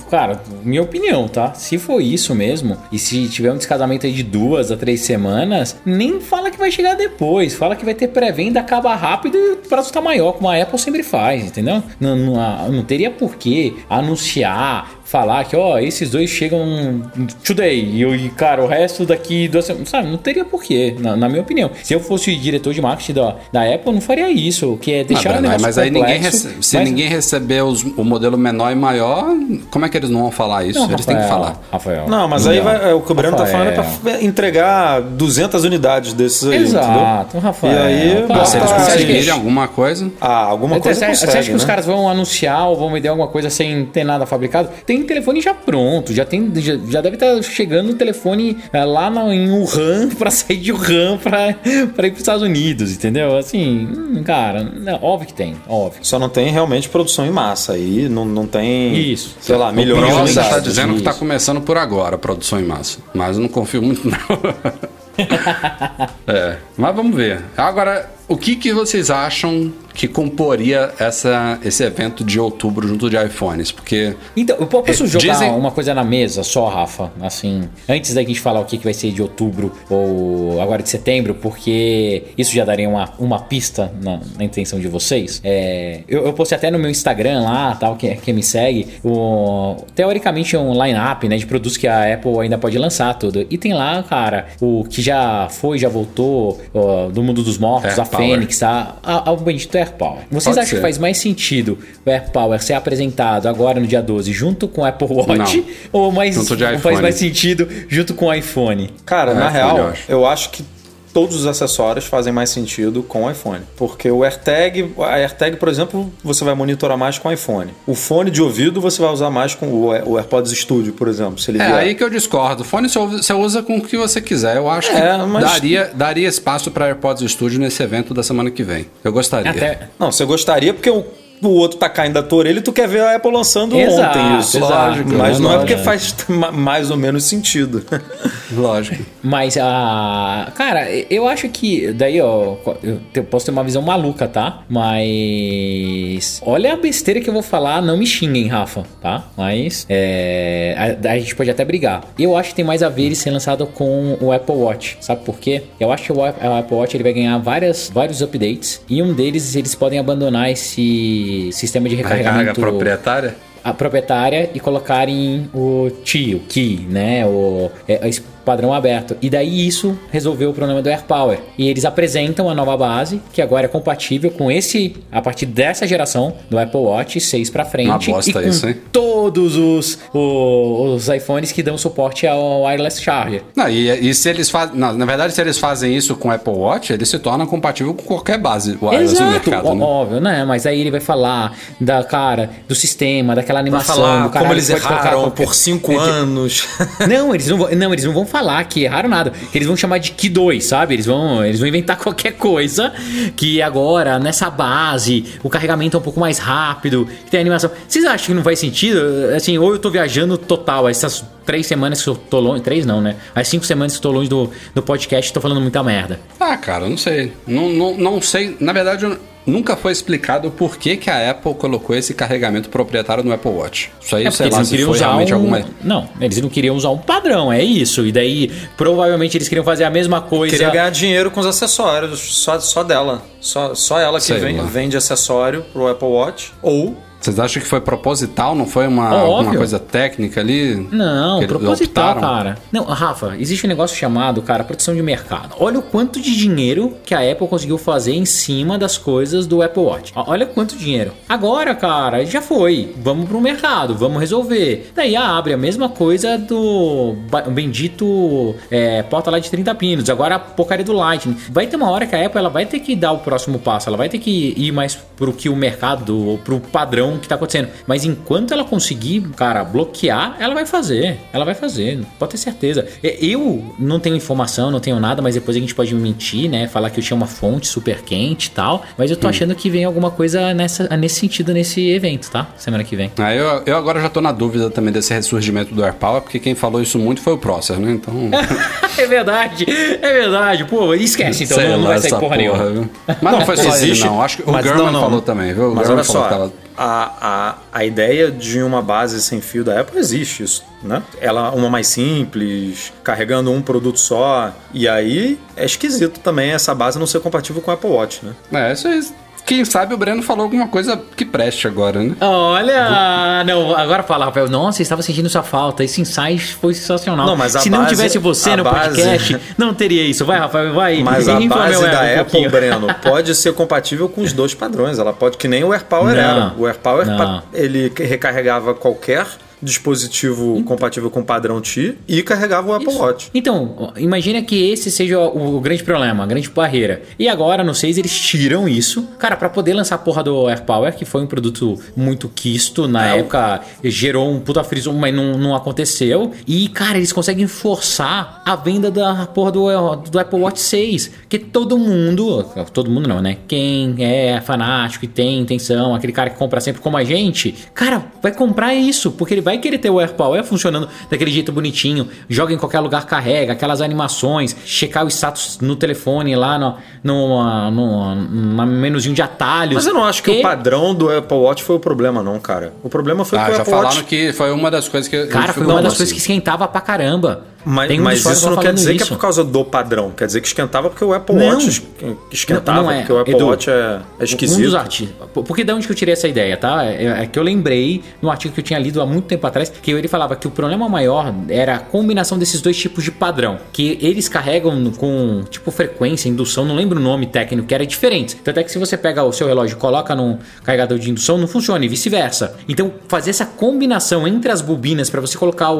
[SPEAKER 2] Cara, minha opinião, tá? Se for isso mesmo, e se tiver um descasamento aí de duas a três semanas, nem fala que vai chegar depois. Fala que vai ter pré-venda, acaba rápido e o prazo tá maior, como a Apple sempre faz, entendeu? Não, não, não teria por que anunciar, falar que, ó, esses dois chegam today e, eu- e, cara, o resto daqui duas semanas. Sabe, não teria por quê, na, na minha opinião. Se eu fosse diretor de marketing da, da Apple, eu não faria isso, que é deixar
[SPEAKER 1] Ah,
[SPEAKER 2] o negócio
[SPEAKER 1] mas aí ninguém
[SPEAKER 2] complexo,
[SPEAKER 1] rece- se
[SPEAKER 2] mas-
[SPEAKER 1] ninguém receber os- o modelo menor e maior, como é que eles não vão falar isso?
[SPEAKER 2] Não,
[SPEAKER 1] eles têm que
[SPEAKER 2] Rafael,
[SPEAKER 1] falar.
[SPEAKER 2] Rafael.
[SPEAKER 3] Não, mas aí
[SPEAKER 2] dá.
[SPEAKER 3] vai, é, o que o Breno tá falando é
[SPEAKER 2] Rafael.
[SPEAKER 3] pra entregar 200 unidades desses aí, entendeu?
[SPEAKER 2] Exato, Rafael.
[SPEAKER 3] E aí,
[SPEAKER 2] Para.
[SPEAKER 1] Se eles
[SPEAKER 3] Tá,
[SPEAKER 1] conseguirem alguma coisa.
[SPEAKER 3] Ah, alguma
[SPEAKER 2] Você,
[SPEAKER 3] coisa
[SPEAKER 2] você
[SPEAKER 3] consegue,
[SPEAKER 2] acha que os
[SPEAKER 3] né?
[SPEAKER 2] caras vão anunciar ou vão me dar alguma coisa sem ter nada fabricado? Tem telefone já pronto, já tem, já, já deve estar chegando o telefone eh, lá na- em Wuhan pra sair de Wuhan pra, pra ir pros Estados Unidos, entendeu? Assim, hum, cara, óbvio que tem, óbvio.
[SPEAKER 3] Só não tem realmente produção em massa. Aí não, não tem,
[SPEAKER 2] Isso.
[SPEAKER 3] sei lá,
[SPEAKER 1] O
[SPEAKER 3] milhões
[SPEAKER 2] unidades,
[SPEAKER 1] está dizendo que está
[SPEAKER 2] isso.
[SPEAKER 1] começando por agora a produção em massa. Mas eu não confio muito, não. é, mas vamos ver. Agora, o que, que vocês acham que comporia essa, esse evento de outubro junto de iPhones? Porque
[SPEAKER 2] Então, eu posso
[SPEAKER 1] É,
[SPEAKER 2] jogar
[SPEAKER 1] dizem-
[SPEAKER 2] uma coisa na mesa só, Rafa? Assim, antes da gente falar o que, que vai ser de outubro ou agora de setembro, porque isso já daria uma, uma pista na, na intenção de vocês. É, eu, eu postei até no meu Instagram lá, tal, quem, quem me segue, o, teoricamente um line-up né, de produtos que a Apple ainda pode lançar tudo. E tem lá, cara, o que já foi, já voltou ó, do mundo dos mortos,
[SPEAKER 1] Air
[SPEAKER 2] a. Fênix, a, a, a bendito Air Power. Vocês
[SPEAKER 1] Pode
[SPEAKER 2] acham
[SPEAKER 1] ser.
[SPEAKER 2] que faz mais sentido o Air Power ser apresentado agora no dia 12 junto com o Apple Watch?
[SPEAKER 1] Não.
[SPEAKER 2] Ou mais, faz mais sentido junto com o iPhone?
[SPEAKER 3] Cara,
[SPEAKER 1] É,
[SPEAKER 3] na
[SPEAKER 1] iPhone,
[SPEAKER 3] real,
[SPEAKER 1] eu acho.
[SPEAKER 3] eu acho que todos os acessórios fazem mais sentido com o iPhone. Porque o AirTag, a AirTag, por exemplo, você vai monitorar mais com o iPhone. O fone de ouvido você vai usar mais com o, o AirPods Studio, por exemplo. Se ele
[SPEAKER 1] é
[SPEAKER 3] vier.
[SPEAKER 1] aí que eu discordo. Fone você usa- você usa com o que você quiser. Eu acho que
[SPEAKER 3] É, mas-
[SPEAKER 1] daria, daria espaço para AirPods Studio nesse evento da semana que vem. Eu gostaria.
[SPEAKER 2] Até.
[SPEAKER 3] Não, você gostaria porque o, o outro tá caindo da tua orelha e tu quer ver a Apple lançando
[SPEAKER 2] Exato,
[SPEAKER 3] ontem isso.
[SPEAKER 2] exato,
[SPEAKER 3] Mas
[SPEAKER 2] né?
[SPEAKER 3] não é porque
[SPEAKER 2] Lógico.
[SPEAKER 3] faz ma- mais ou menos sentido.
[SPEAKER 1] Lógico.
[SPEAKER 2] Mas a. Cara, eu acho que. Daí, ó. Eu te- posso ter uma visão maluca, tá? Mas. Olha a besteira que eu vou falar. Não me xinguem, Rafa, tá? Mas. É. A, a gente pode até brigar. Eu acho que tem mais a ver ele ser lançado com o Apple Watch. Sabe por quê? Eu acho que o Apple Watch ele vai ganhar várias, vários updates. E um deles eles podem abandonar esse sistema de
[SPEAKER 1] A recarga
[SPEAKER 2] recarregamento
[SPEAKER 1] proprietária?
[SPEAKER 2] a proprietária e colocarem o TI, o Key, né? O, é, padrão aberto. E daí isso resolveu o problema do AirPower. E eles apresentam a nova base, que agora é compatível com esse, a partir dessa geração do Apple Watch 6 pra frente.
[SPEAKER 1] Uma bosta
[SPEAKER 2] e com
[SPEAKER 1] isso, hein?
[SPEAKER 2] todos os, os iPhones que dão suporte ao wireless charger.
[SPEAKER 1] Não, e, e se eles fazem. Na verdade, se eles fazem isso com o Apple Watch, ele se torna compatível com qualquer base wireless no
[SPEAKER 2] Exato,
[SPEAKER 1] mercado.
[SPEAKER 2] ó-
[SPEAKER 1] né?
[SPEAKER 2] óbvio, né? Mas aí ele vai falar da cara, do sistema, daquela
[SPEAKER 3] Vai
[SPEAKER 2] animação,
[SPEAKER 3] falar
[SPEAKER 2] do caralho,
[SPEAKER 3] como eles erraram por cinco anos.
[SPEAKER 2] Não, eles não, vão, não, eles não vão falar que erraram nada. Que eles vão chamar de Ki 2, sabe? Eles vão, eles vão inventar qualquer coisa que agora, nessa base, o carregamento é um pouco mais rápido, que tem animação. Vocês acham que não faz sentido? Assim, ou eu tô viajando total, essas três semanas que eu tô longe. Três não, né? As cinco semanas que eu tô longe do, do podcast, tô falando muita merda.
[SPEAKER 1] Ah, cara, não sei. Não, não, não sei. Na verdade, eu- nunca foi explicado por que, que a Apple colocou esse carregamento proprietário no Apple Watch. Isso aí,
[SPEAKER 2] É
[SPEAKER 1] sei
[SPEAKER 2] eles
[SPEAKER 1] lá,
[SPEAKER 2] não
[SPEAKER 1] se
[SPEAKER 2] queriam
[SPEAKER 1] foi
[SPEAKER 2] usar
[SPEAKER 1] realmente
[SPEAKER 2] um...
[SPEAKER 1] alguma.
[SPEAKER 2] Não, eles não queriam usar um padrão, é isso. E daí, provavelmente, eles queriam fazer a mesma coisa.
[SPEAKER 3] Queria ganhar dinheiro com os acessórios, só, só dela. Só, só ela que vende acessório pro Apple Watch. Ou
[SPEAKER 1] Vocês acham que foi proposital? Não foi uma,
[SPEAKER 2] Óbvio.
[SPEAKER 1] alguma coisa técnica ali?
[SPEAKER 2] Não, proposital,
[SPEAKER 1] optaram?
[SPEAKER 2] cara. Não, Rafa, existe um negócio chamado, cara, proteção de mercado. Olha o quanto de dinheiro que a Apple conseguiu fazer em cima das coisas do Apple Watch. Olha quanto dinheiro. Agora, cara, já foi. Vamos pro mercado, vamos resolver. Daí abre a mesma coisa do bendito é, porta lá de 30 pinos. Agora a porcaria do Lightning. Vai ter uma hora que a Apple ela vai ter que dar o próximo passo. Ela vai ter que ir mais pro que o mercado, ou pro padrão padrão que tá acontecendo. Mas enquanto ela conseguir, cara, bloquear, ela vai fazer. Ela vai fazer, pode ter certeza. É, Eu não tenho informação, não tenho nada, mas depois a gente pode mentir, né? Falar que eu tinha uma fonte super quente e tal. Mas eu tô achando que vem alguma coisa nessa, nesse sentido nesse evento, tá? Semana que vem.
[SPEAKER 1] Ah, eu, eu agora já tô na dúvida também desse ressurgimento do AirPower, porque quem falou isso muito foi o Prosser, né? Então.
[SPEAKER 2] é verdade, é verdade. Pô, esquece então,
[SPEAKER 1] sei
[SPEAKER 2] não, não vai sair
[SPEAKER 1] essa
[SPEAKER 2] porra, nenhuma.
[SPEAKER 1] viu? Mas não foi só
[SPEAKER 3] Existe-
[SPEAKER 1] não. Acho que o German
[SPEAKER 3] não, não.
[SPEAKER 1] Falou também, viu?
[SPEAKER 3] Mas olha só, a, a, a ideia de uma base sem fio da Apple existe isso, né? Ela uma mais simples, carregando um produto só. E aí é esquisito também essa base não ser compatível com o Apple Watch, né?
[SPEAKER 1] É, isso aí. Quem sabe o Breno falou alguma coisa que preste agora, né?
[SPEAKER 2] Olha, não, agora fala, Rafael. Nossa, eu estava sentindo sua falta. Esse insight foi sensacional.
[SPEAKER 3] Não, mas a
[SPEAKER 2] Se não
[SPEAKER 3] base-
[SPEAKER 2] tivesse você no
[SPEAKER 3] base-
[SPEAKER 2] podcast, não teria isso. Vai, Rafael, vai.
[SPEAKER 3] Mas a base da
[SPEAKER 2] um
[SPEAKER 3] Apple,
[SPEAKER 2] pouquinho.
[SPEAKER 3] Breno, pode ser compatível com os dois padrões. Ela pode, que nem o AirPower
[SPEAKER 2] Não,
[SPEAKER 3] era. O AirPower,
[SPEAKER 2] não.
[SPEAKER 3] ele recarregava qualquer dispositivo compatível com o padrão T e carregava o Apple
[SPEAKER 2] Isso.
[SPEAKER 3] Watch.
[SPEAKER 2] Então, imagina que esse seja o, o grande problema, a grande barreira. E agora, no 6, eles tiram isso, cara, pra poder lançar a porra do AirPower, que foi um produto muito quisto na
[SPEAKER 3] É,
[SPEAKER 2] época, gerou um puta friso, mas não, não aconteceu. E, cara, eles conseguem forçar a venda da porra do, do Apple Watch 6. Que todo mundo, todo mundo não, né? Quem é fanático e tem intenção, aquele cara que compra sempre como a gente, cara, vai comprar isso, porque ele vai querer ter o AirPower funcionando daquele jeito bonitinho, joga em qualquer lugar, carrega, aquelas animações, checar o status no telefone lá no, no, no, no menuzinho de atalhos.
[SPEAKER 3] Mas eu não acho que
[SPEAKER 2] E-
[SPEAKER 3] o padrão do Apple Watch foi o problema, não, cara. O problema foi
[SPEAKER 1] Ah,
[SPEAKER 3] que o
[SPEAKER 1] já
[SPEAKER 3] Apple
[SPEAKER 1] falaram
[SPEAKER 3] Watch.
[SPEAKER 1] que foi uma das coisas que.
[SPEAKER 2] Cara, foi uma das
[SPEAKER 1] assim.
[SPEAKER 2] coisas que esquentava pra caramba.
[SPEAKER 3] Mas,
[SPEAKER 2] um
[SPEAKER 3] mas isso não quer dizer que é
[SPEAKER 2] isso.
[SPEAKER 3] por causa do padrão. Quer dizer que esquentava porque o Apple
[SPEAKER 2] Não.
[SPEAKER 3] Watch es- esquentava,
[SPEAKER 2] Não, não é.
[SPEAKER 3] porque o Apple
[SPEAKER 2] Edu,
[SPEAKER 3] Watch é, é
[SPEAKER 2] Um
[SPEAKER 3] esquisito.
[SPEAKER 2] dos artigos. Porque de onde que eu tirei essa ideia, tá? É, é que eu lembrei no artigo que eu tinha lido há muito tempo atrás, que ele falava que o problema maior era a combinação desses dois tipos de padrão. Que eles carregam com, tipo, frequência, indução, não lembro o nome técnico, que era diferente. Tanto é que se você pega o seu relógio e coloca num carregador de indução, não funciona, e vice-versa. Então, fazer essa combinação entre as bobinas para você colocar o,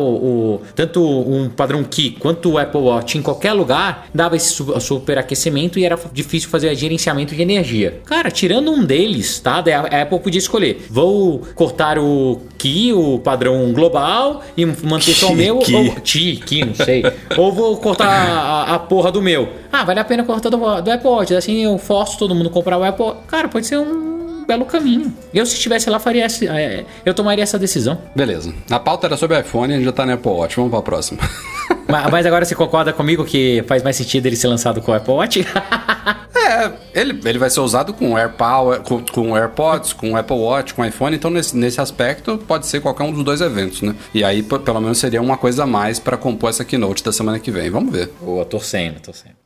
[SPEAKER 2] o- tanto um padrão Key quanto o Apple Watch em qualquer lugar, dava esse su- superaquecimento e era difícil fazer gerenciamento de energia. Cara, tirando um deles, tá? A Apple podia escolher: vou cortar o Key, o padrão global, e manter só o meu.
[SPEAKER 3] Key.
[SPEAKER 2] Ou, Ti, Key, não sei. ou vou cortar a, a porra do meu. Ah, vale a pena cortar do, do Apple Watch. Assim eu forço todo mundo a comprar o Apple. Cara, pode ser um belo caminho. Eu, se estivesse lá, faria essa, é, eu tomaria essa decisão.
[SPEAKER 1] Beleza. A pauta era sobre iPhone, a gente já tá no Apple Watch. Vamos pra próxima.
[SPEAKER 2] mas, mas agora você concorda comigo que faz mais sentido ele ser lançado com o Apple Watch?
[SPEAKER 1] É, ele, ele vai ser usado com AirPower, com, com AirPods, com Apple Watch, com iPhone, então nesse, nesse aspecto pode ser qualquer um dos dois eventos, né? E aí, pelo menos, seria uma coisa a mais pra compor essa keynote da semana que vem. Vamos ver.
[SPEAKER 2] Boa, torcendo, torcendo.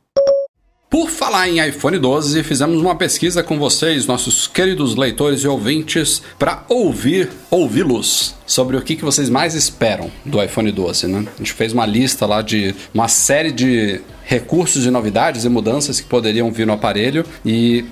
[SPEAKER 1] Por falar em iPhone 12, fizemos uma pesquisa com vocês, nossos queridos leitores e ouvintes, para ouvir, ouvi-los sobre o que, que vocês mais esperam do iPhone 12, né? A gente fez uma lista lá de uma série de recursos e novidades e mudanças que poderiam vir no aparelho e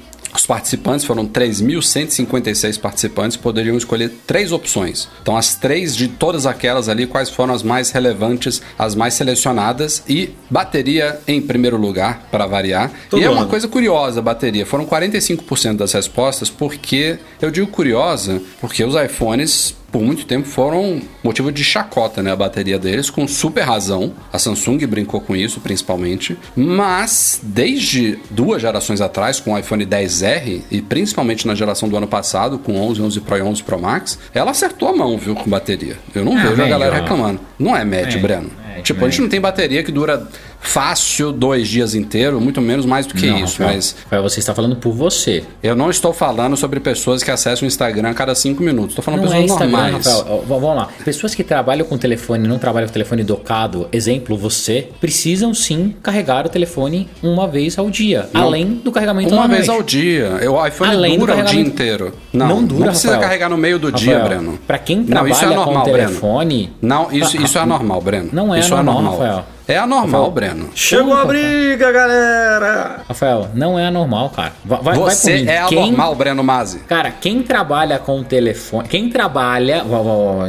[SPEAKER 1] os participantes foram 3.156 participantes, poderiam escolher três opções. Então, as três de todas aquelas ali, quais foram as mais relevantes, as mais selecionadas e bateria em primeiro lugar, para variar.
[SPEAKER 3] Todo
[SPEAKER 1] e é uma
[SPEAKER 3] ano.
[SPEAKER 1] coisa curiosa a bateria. Foram 45% das respostas, porque eu digo curiosa, porque os iPhones por muito tempo foram motivo de chacota, né? A bateria deles, com super razão. A Samsung brincou com isso, principalmente. Mas, desde duas gerações atrás, com o iPhone 10R, e principalmente na geração do ano passado, com 11, 11 Pro e 11 Pro Max, ela acertou a mão, viu, com bateria. Eu não
[SPEAKER 2] Ah,
[SPEAKER 1] vejo a galera reclamando. Não é médio, Breno.
[SPEAKER 2] médio,
[SPEAKER 1] tipo, a gente não tem bateria que dura fácil dois dias inteiros, muito menos mais do que
[SPEAKER 2] Não,
[SPEAKER 1] isso,
[SPEAKER 2] Rafael,
[SPEAKER 1] mas...
[SPEAKER 2] Rafael, você está falando por você.
[SPEAKER 1] Eu não estou falando sobre pessoas que acessam o Instagram a cada cinco minutos. Estou falando
[SPEAKER 2] Não é
[SPEAKER 1] pessoas
[SPEAKER 2] Instagram,
[SPEAKER 1] normais.
[SPEAKER 2] Rafael. Vamos lá. Pessoas que trabalham com telefone e não trabalham com telefone docado, exemplo, você, precisam sim carregar o telefone uma vez ao dia.
[SPEAKER 1] Não.
[SPEAKER 2] além do carregamento
[SPEAKER 1] Uma vez
[SPEAKER 2] noite.
[SPEAKER 1] ao dia. O iPhone
[SPEAKER 2] Além
[SPEAKER 1] dura o dia inteiro. Não,
[SPEAKER 2] Não dura,
[SPEAKER 1] precisa
[SPEAKER 2] Rafael.
[SPEAKER 1] carregar no meio do dia,
[SPEAKER 2] Rafael,
[SPEAKER 1] Breno.
[SPEAKER 2] Pra quem
[SPEAKER 1] não,
[SPEAKER 2] trabalha
[SPEAKER 1] isso é normal,
[SPEAKER 2] com
[SPEAKER 1] Breno.
[SPEAKER 2] telefone.
[SPEAKER 1] Não, isso,
[SPEAKER 2] Ah,
[SPEAKER 1] isso é anormal, Breno.
[SPEAKER 2] Não é
[SPEAKER 1] isso
[SPEAKER 2] normal,
[SPEAKER 1] é normal.
[SPEAKER 2] Rafael.
[SPEAKER 1] É anormal, Breno.
[SPEAKER 3] Chegou a briga, galera!
[SPEAKER 2] Rafael, não é anormal, cara. Va- Vai, vai
[SPEAKER 1] Você
[SPEAKER 2] mim.
[SPEAKER 1] é
[SPEAKER 2] Quem-
[SPEAKER 1] anormal, Breno Mazzi.
[SPEAKER 2] Cara, quem trabalha com o telefone. Quem trabalha.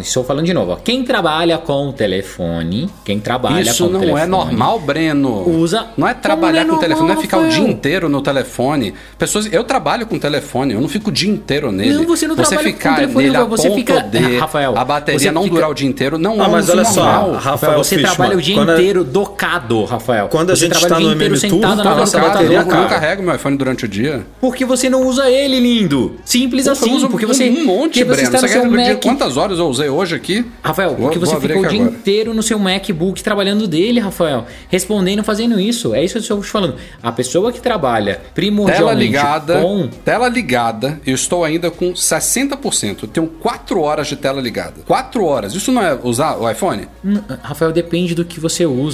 [SPEAKER 2] Estou falando de novo. ó. Quem trabalha com o telefone. Quem trabalha
[SPEAKER 1] Isso
[SPEAKER 2] com o
[SPEAKER 1] não
[SPEAKER 2] telefone.
[SPEAKER 1] é normal, Breno.
[SPEAKER 2] Usa-
[SPEAKER 1] Não é trabalhar
[SPEAKER 2] Como não
[SPEAKER 1] com
[SPEAKER 2] é
[SPEAKER 1] o telefone, não é
[SPEAKER 2] normal,
[SPEAKER 1] ficar o dia
[SPEAKER 2] Rafael?
[SPEAKER 1] inteiro no telefone. Pessoas, eu trabalho com telefone, eu não fico o dia inteiro nele.
[SPEAKER 2] Não, você não trabalha com
[SPEAKER 1] ficar
[SPEAKER 2] telefone,
[SPEAKER 1] nele
[SPEAKER 2] Rafael,
[SPEAKER 1] a
[SPEAKER 2] você
[SPEAKER 1] ponto
[SPEAKER 2] fica-
[SPEAKER 1] de
[SPEAKER 2] Rafael,
[SPEAKER 1] a bateria
[SPEAKER 2] você
[SPEAKER 1] não
[SPEAKER 2] fica-
[SPEAKER 1] durar o dia inteiro, não
[SPEAKER 3] Ah,
[SPEAKER 1] é
[SPEAKER 3] mas olha só,
[SPEAKER 1] normal.
[SPEAKER 3] Rafael
[SPEAKER 2] Rafael, você
[SPEAKER 3] Fishman,
[SPEAKER 2] trabalha o dia
[SPEAKER 3] quando
[SPEAKER 2] docado, Rafael.
[SPEAKER 3] Quando a
[SPEAKER 2] você
[SPEAKER 3] gente
[SPEAKER 2] trabalha
[SPEAKER 3] está no MM Tour,
[SPEAKER 2] sentado na
[SPEAKER 3] tá nossa
[SPEAKER 1] Cara,
[SPEAKER 3] bateria,
[SPEAKER 1] eu não carrego meu iPhone durante o dia.
[SPEAKER 2] Porque você não usa ele, lindo. Simples
[SPEAKER 1] eu
[SPEAKER 2] assim.
[SPEAKER 1] uso
[SPEAKER 2] Porque
[SPEAKER 1] um-
[SPEAKER 2] você.
[SPEAKER 1] um monte,
[SPEAKER 2] porque você
[SPEAKER 1] Breno.
[SPEAKER 2] está
[SPEAKER 1] Você
[SPEAKER 2] no
[SPEAKER 1] quer
[SPEAKER 2] Mac.
[SPEAKER 1] quantas horas eu usei hoje aqui?
[SPEAKER 2] Rafael,
[SPEAKER 1] Vou-
[SPEAKER 2] porque você
[SPEAKER 1] vou
[SPEAKER 2] fica o dia
[SPEAKER 1] agora.
[SPEAKER 2] inteiro no seu MacBook trabalhando dele, Rafael. Respondendo, fazendo isso. É isso que eu estou te falando. A pessoa que trabalha
[SPEAKER 1] Tela
[SPEAKER 2] primordialmente
[SPEAKER 1] ligada,
[SPEAKER 2] com.
[SPEAKER 1] tela ligada, eu estou ainda com 60%. Eu tenho 4 horas de tela ligada. 4 horas. Isso não é usar o iPhone?
[SPEAKER 2] Hum, Rafael, depende do que você usa.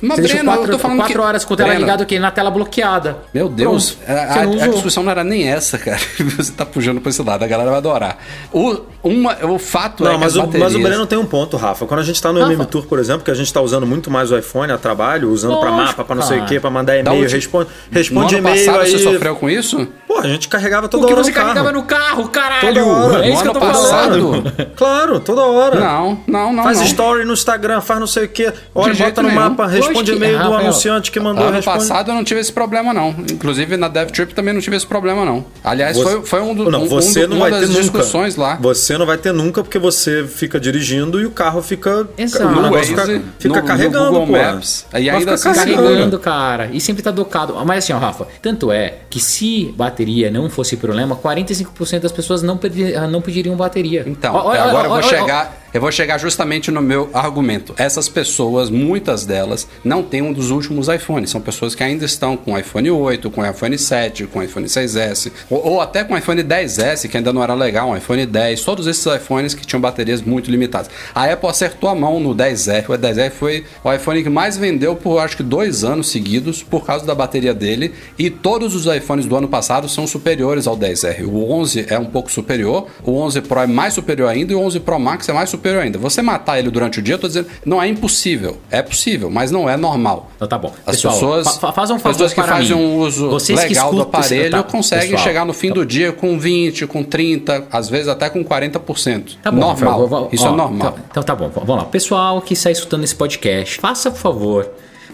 [SPEAKER 1] Mas,
[SPEAKER 2] você
[SPEAKER 1] Breno, eu
[SPEAKER 2] quatro,
[SPEAKER 1] tô falando
[SPEAKER 2] quatro
[SPEAKER 1] que-
[SPEAKER 2] horas com a tela ligada aqui na tela bloqueada.
[SPEAKER 1] Meu Deus,
[SPEAKER 2] Pronto.
[SPEAKER 1] a, a- a discussão não era nem essa, cara. Você tá puxando pra esse lado, a galera vai adorar. O, uma, o fato é
[SPEAKER 3] Não,
[SPEAKER 1] que
[SPEAKER 3] mas
[SPEAKER 1] as
[SPEAKER 3] o,
[SPEAKER 1] baterias...
[SPEAKER 3] mas o Breno tem um ponto, Rafa. Quando a gente tá no
[SPEAKER 2] Rafa.
[SPEAKER 3] MM Tour, por exemplo, que a gente tá usando muito mais o iPhone a trabalho, usando pra
[SPEAKER 2] Lógico,
[SPEAKER 3] mapa, pra não sei o
[SPEAKER 2] cara.
[SPEAKER 3] quê, pra mandar
[SPEAKER 1] Da
[SPEAKER 3] e-mail, responde, responde e-mail
[SPEAKER 1] passado
[SPEAKER 3] aí.
[SPEAKER 1] você sofreu com isso?
[SPEAKER 3] Pô, a gente carregava toda hora
[SPEAKER 2] você
[SPEAKER 3] no carro.
[SPEAKER 2] carregava no carro, caralho!
[SPEAKER 3] Toda hora.
[SPEAKER 2] É isso que eu tô
[SPEAKER 1] ano
[SPEAKER 2] falando.
[SPEAKER 1] passado?
[SPEAKER 3] Claro, toda hora.
[SPEAKER 1] Não, não, não.
[SPEAKER 3] Faz
[SPEAKER 1] não.
[SPEAKER 3] story no Instagram, faz não sei o quê. Olha,
[SPEAKER 1] De
[SPEAKER 3] bota no
[SPEAKER 1] nenhum.
[SPEAKER 3] mapa, responde
[SPEAKER 2] Lógico que-
[SPEAKER 3] e-mail do
[SPEAKER 2] Rafael,
[SPEAKER 3] anunciante que mandou,
[SPEAKER 1] Ano
[SPEAKER 3] responde.
[SPEAKER 1] passado eu não tive esse problema, não. Inclusive na DevTrip também não tive esse problema, não. Aliás,
[SPEAKER 3] Você-
[SPEAKER 1] foi, foi um, do,
[SPEAKER 3] Não,
[SPEAKER 1] um,
[SPEAKER 3] você
[SPEAKER 1] um do-
[SPEAKER 3] não
[SPEAKER 1] uma
[SPEAKER 3] vai
[SPEAKER 1] das
[SPEAKER 3] ter
[SPEAKER 1] discussões
[SPEAKER 3] nunca.
[SPEAKER 1] lá.
[SPEAKER 3] Você não vai ter nunca porque você fica dirigindo e o carro fica.
[SPEAKER 2] Exato.
[SPEAKER 3] O
[SPEAKER 2] No
[SPEAKER 3] negócio
[SPEAKER 1] Waze,
[SPEAKER 3] fica, fica
[SPEAKER 1] no-
[SPEAKER 3] carregando,
[SPEAKER 1] no Google. Maps. E ainda
[SPEAKER 3] ficar
[SPEAKER 1] assim
[SPEAKER 3] carregando.
[SPEAKER 2] cara. E sempre tá docado. Mas assim, ó, Rafa, tanto é que se bateria não fosse problema, 45% das pessoas não, ah, não pediriam bateria.
[SPEAKER 1] Então,
[SPEAKER 2] Ó, ó,
[SPEAKER 1] agora
[SPEAKER 2] ó,
[SPEAKER 1] eu vou chegar. Eu vou chegar justamente no meu argumento. Essas pessoas, muitas delas, não têm um dos últimos iPhones. São pessoas que ainda estão com iPhone 8, com iPhone 7, com iPhone 6S, ou, ou até com iPhone 10S, que ainda não era legal, um iPhone 10, todos esses iPhones que tinham baterias muito limitadas. A Apple acertou a mão no 10R. O 10R foi o iPhone que mais vendeu por acho que dois anos seguidos, por causa da bateria dele. E todos os iPhones do ano passado são superiores ao 10R. O 11 é um pouco superior, o 11 Pro é mais superior ainda e o 11 Pro Max é mais superior ainda. Você matar ele durante o dia, eu tô dizendo, não é impossível. É possível, mas não é normal.
[SPEAKER 2] Então tá bom.
[SPEAKER 1] As
[SPEAKER 2] Pessoal,
[SPEAKER 1] pessoas,
[SPEAKER 2] fa- fa- faz um favor
[SPEAKER 1] pessoas que
[SPEAKER 2] para
[SPEAKER 1] fazem
[SPEAKER 2] mim.
[SPEAKER 1] um uso
[SPEAKER 2] Vocês
[SPEAKER 1] legal do aparelho
[SPEAKER 2] tá,
[SPEAKER 1] conseguem
[SPEAKER 2] pessoal,
[SPEAKER 1] chegar no fim do dia com 20, com 30, às vezes até com 40%.
[SPEAKER 2] Tá bom,
[SPEAKER 1] normal.
[SPEAKER 2] Rafael, vou-
[SPEAKER 1] Isso
[SPEAKER 2] ó,
[SPEAKER 1] é normal.
[SPEAKER 2] Então, então tá bom, vamos lá. Pessoal que está escutando esse podcast, faça por favor.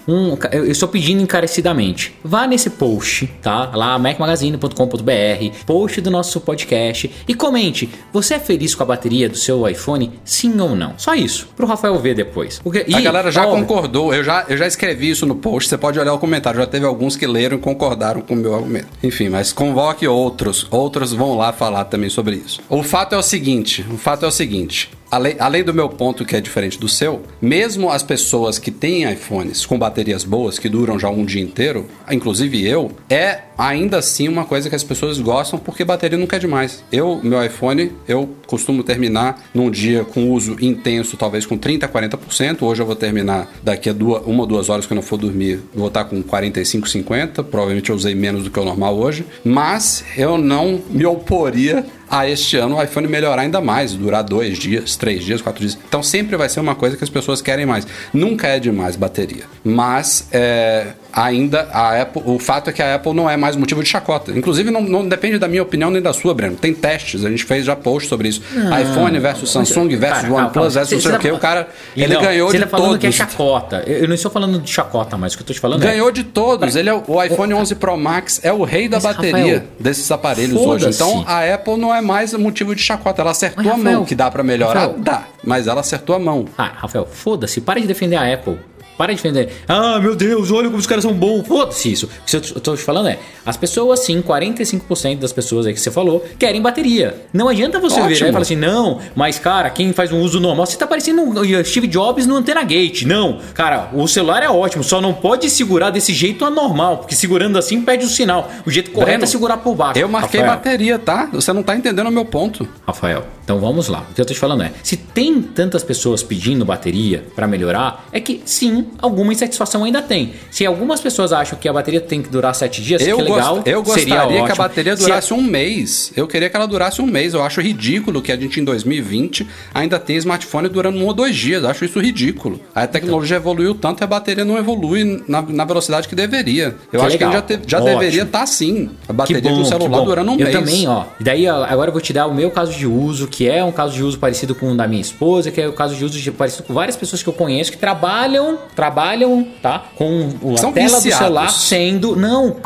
[SPEAKER 2] Um, eu estou pedindo encarecidamente. Vá nesse post, tá? Lá, macmagazine.com.br, post do nosso podcast e comente: você é feliz com a bateria do seu iPhone? Sim ou não? Só isso, pro Rafael ver depois. Porque,
[SPEAKER 1] A
[SPEAKER 2] e,
[SPEAKER 1] galera já
[SPEAKER 2] ó,
[SPEAKER 1] concordou, eu já, eu já escrevi isso no post, você pode olhar o comentário, já teve alguns que leram e concordaram com o meu argumento. Enfim, mas convoque outros, outros vão lá falar também sobre isso. O fato é o seguinte, o fato é o seguinte, além, além do meu ponto que é diferente do seu, mesmo as pessoas que têm iPhones com baterias boas, que duram já um dia inteiro, inclusive eu, é ainda assim uma coisa que as pessoas gostam porque bateria nunca é demais. Eu, meu iPhone, eu costumo terminar num dia com uso intenso, talvez com 30, 40%. Hoje eu vou terminar daqui a duas, uma ou duas horas quando eu for dormir, vou estar com 45, 50. Provavelmente eu usei menos do que o normal hoje. Mas eu não me oporia a este ano o iPhone melhorar ainda mais, durar dois dias, três dias, quatro dias. Então sempre vai ser uma coisa que as pessoas querem mais. Nunca é demais bateria. Mas é, ainda a Apple, o fato é que a Apple não é mais motivo de chacota. Inclusive, não, não depende da minha opinião nem da sua, Breno. Tem testes, a gente fez já post sobre isso. iPhone versus Samsung versus
[SPEAKER 2] Cara,
[SPEAKER 1] OnePlus versus não sei o que. O cara, ele
[SPEAKER 2] não,
[SPEAKER 1] ganhou de
[SPEAKER 2] tá falando
[SPEAKER 1] todos.
[SPEAKER 2] que é chacota. Eu não estou falando de chacota, mas o que eu tô te falando é.
[SPEAKER 1] Ganhou de todos. Ele é o, o iPhone 11 Pro Max é o rei da
[SPEAKER 2] Mas,
[SPEAKER 1] bateria
[SPEAKER 2] Rafael,
[SPEAKER 1] desses aparelhos hoje. Então a Apple não é mais motivo de chacota. Ela acertou
[SPEAKER 2] Mas,
[SPEAKER 1] a
[SPEAKER 2] Rafael,
[SPEAKER 1] mão que dá pra melhorar,
[SPEAKER 2] Rafael.
[SPEAKER 1] dá. Mas ela acertou a mão.
[SPEAKER 2] Ah, Rafael, foda-se, para de defender a Apple. Para de defender. Ah, meu Deus, olha como os caras são bons. Foda-se isso. O que eu tô te falando é: as pessoas, sim, 45% das pessoas aí que você falou, querem bateria. Não adianta você
[SPEAKER 1] Ótimo.
[SPEAKER 2] virar e falar assim: não, mas cara, quem faz um uso normal, você tá parecendo um Steve Jobs no Antena Gate. Não, cara, o celular é ótimo, só não pode segurar desse jeito anormal, porque segurando assim perde o sinal. O jeito correto
[SPEAKER 1] Breno,
[SPEAKER 2] é segurar por baixo.
[SPEAKER 1] Eu marquei
[SPEAKER 2] Rafael,
[SPEAKER 1] bateria, tá? Você não tá entendendo o meu ponto.
[SPEAKER 2] Rafael, então vamos lá. O que eu tô te falando é, se tem tantas pessoas pedindo bateria pra melhorar, é que sim, alguma insatisfação ainda tem. Se algumas pessoas acham que a bateria tem que durar 7 dias,
[SPEAKER 1] Eu,
[SPEAKER 2] que
[SPEAKER 1] gost-
[SPEAKER 2] legal,
[SPEAKER 1] eu
[SPEAKER 2] seria
[SPEAKER 1] gostaria que a bateria
[SPEAKER 2] Se-
[SPEAKER 1] durasse um mês. Eu queria que ela durasse um mês. Eu acho ridículo que a gente em 2020 ainda tem smartphone durando um ou dois dias. Eu acho isso ridículo. A tecnologia evoluiu tanto e a bateria não evolui na, na velocidade que deveria. Eu
[SPEAKER 2] Que
[SPEAKER 1] acho que
[SPEAKER 2] legal.
[SPEAKER 1] já, te- já
[SPEAKER 2] Ótimo.
[SPEAKER 1] deveria estar assim. A
[SPEAKER 2] Que
[SPEAKER 1] bateria
[SPEAKER 2] bom,
[SPEAKER 1] do
[SPEAKER 2] que
[SPEAKER 1] celular durando um
[SPEAKER 2] eu
[SPEAKER 1] mês.
[SPEAKER 2] também, ó. E daí, agora eu vou te dar o meu caso de uso, que é um caso de uso parecido com o da minha esposa, que é o caso de uso de- parecido com várias pessoas que eu conheço que trabalham, trabalham, tá? Com o- a
[SPEAKER 1] São
[SPEAKER 2] tela
[SPEAKER 1] viciados.
[SPEAKER 2] do celular sendo. Não.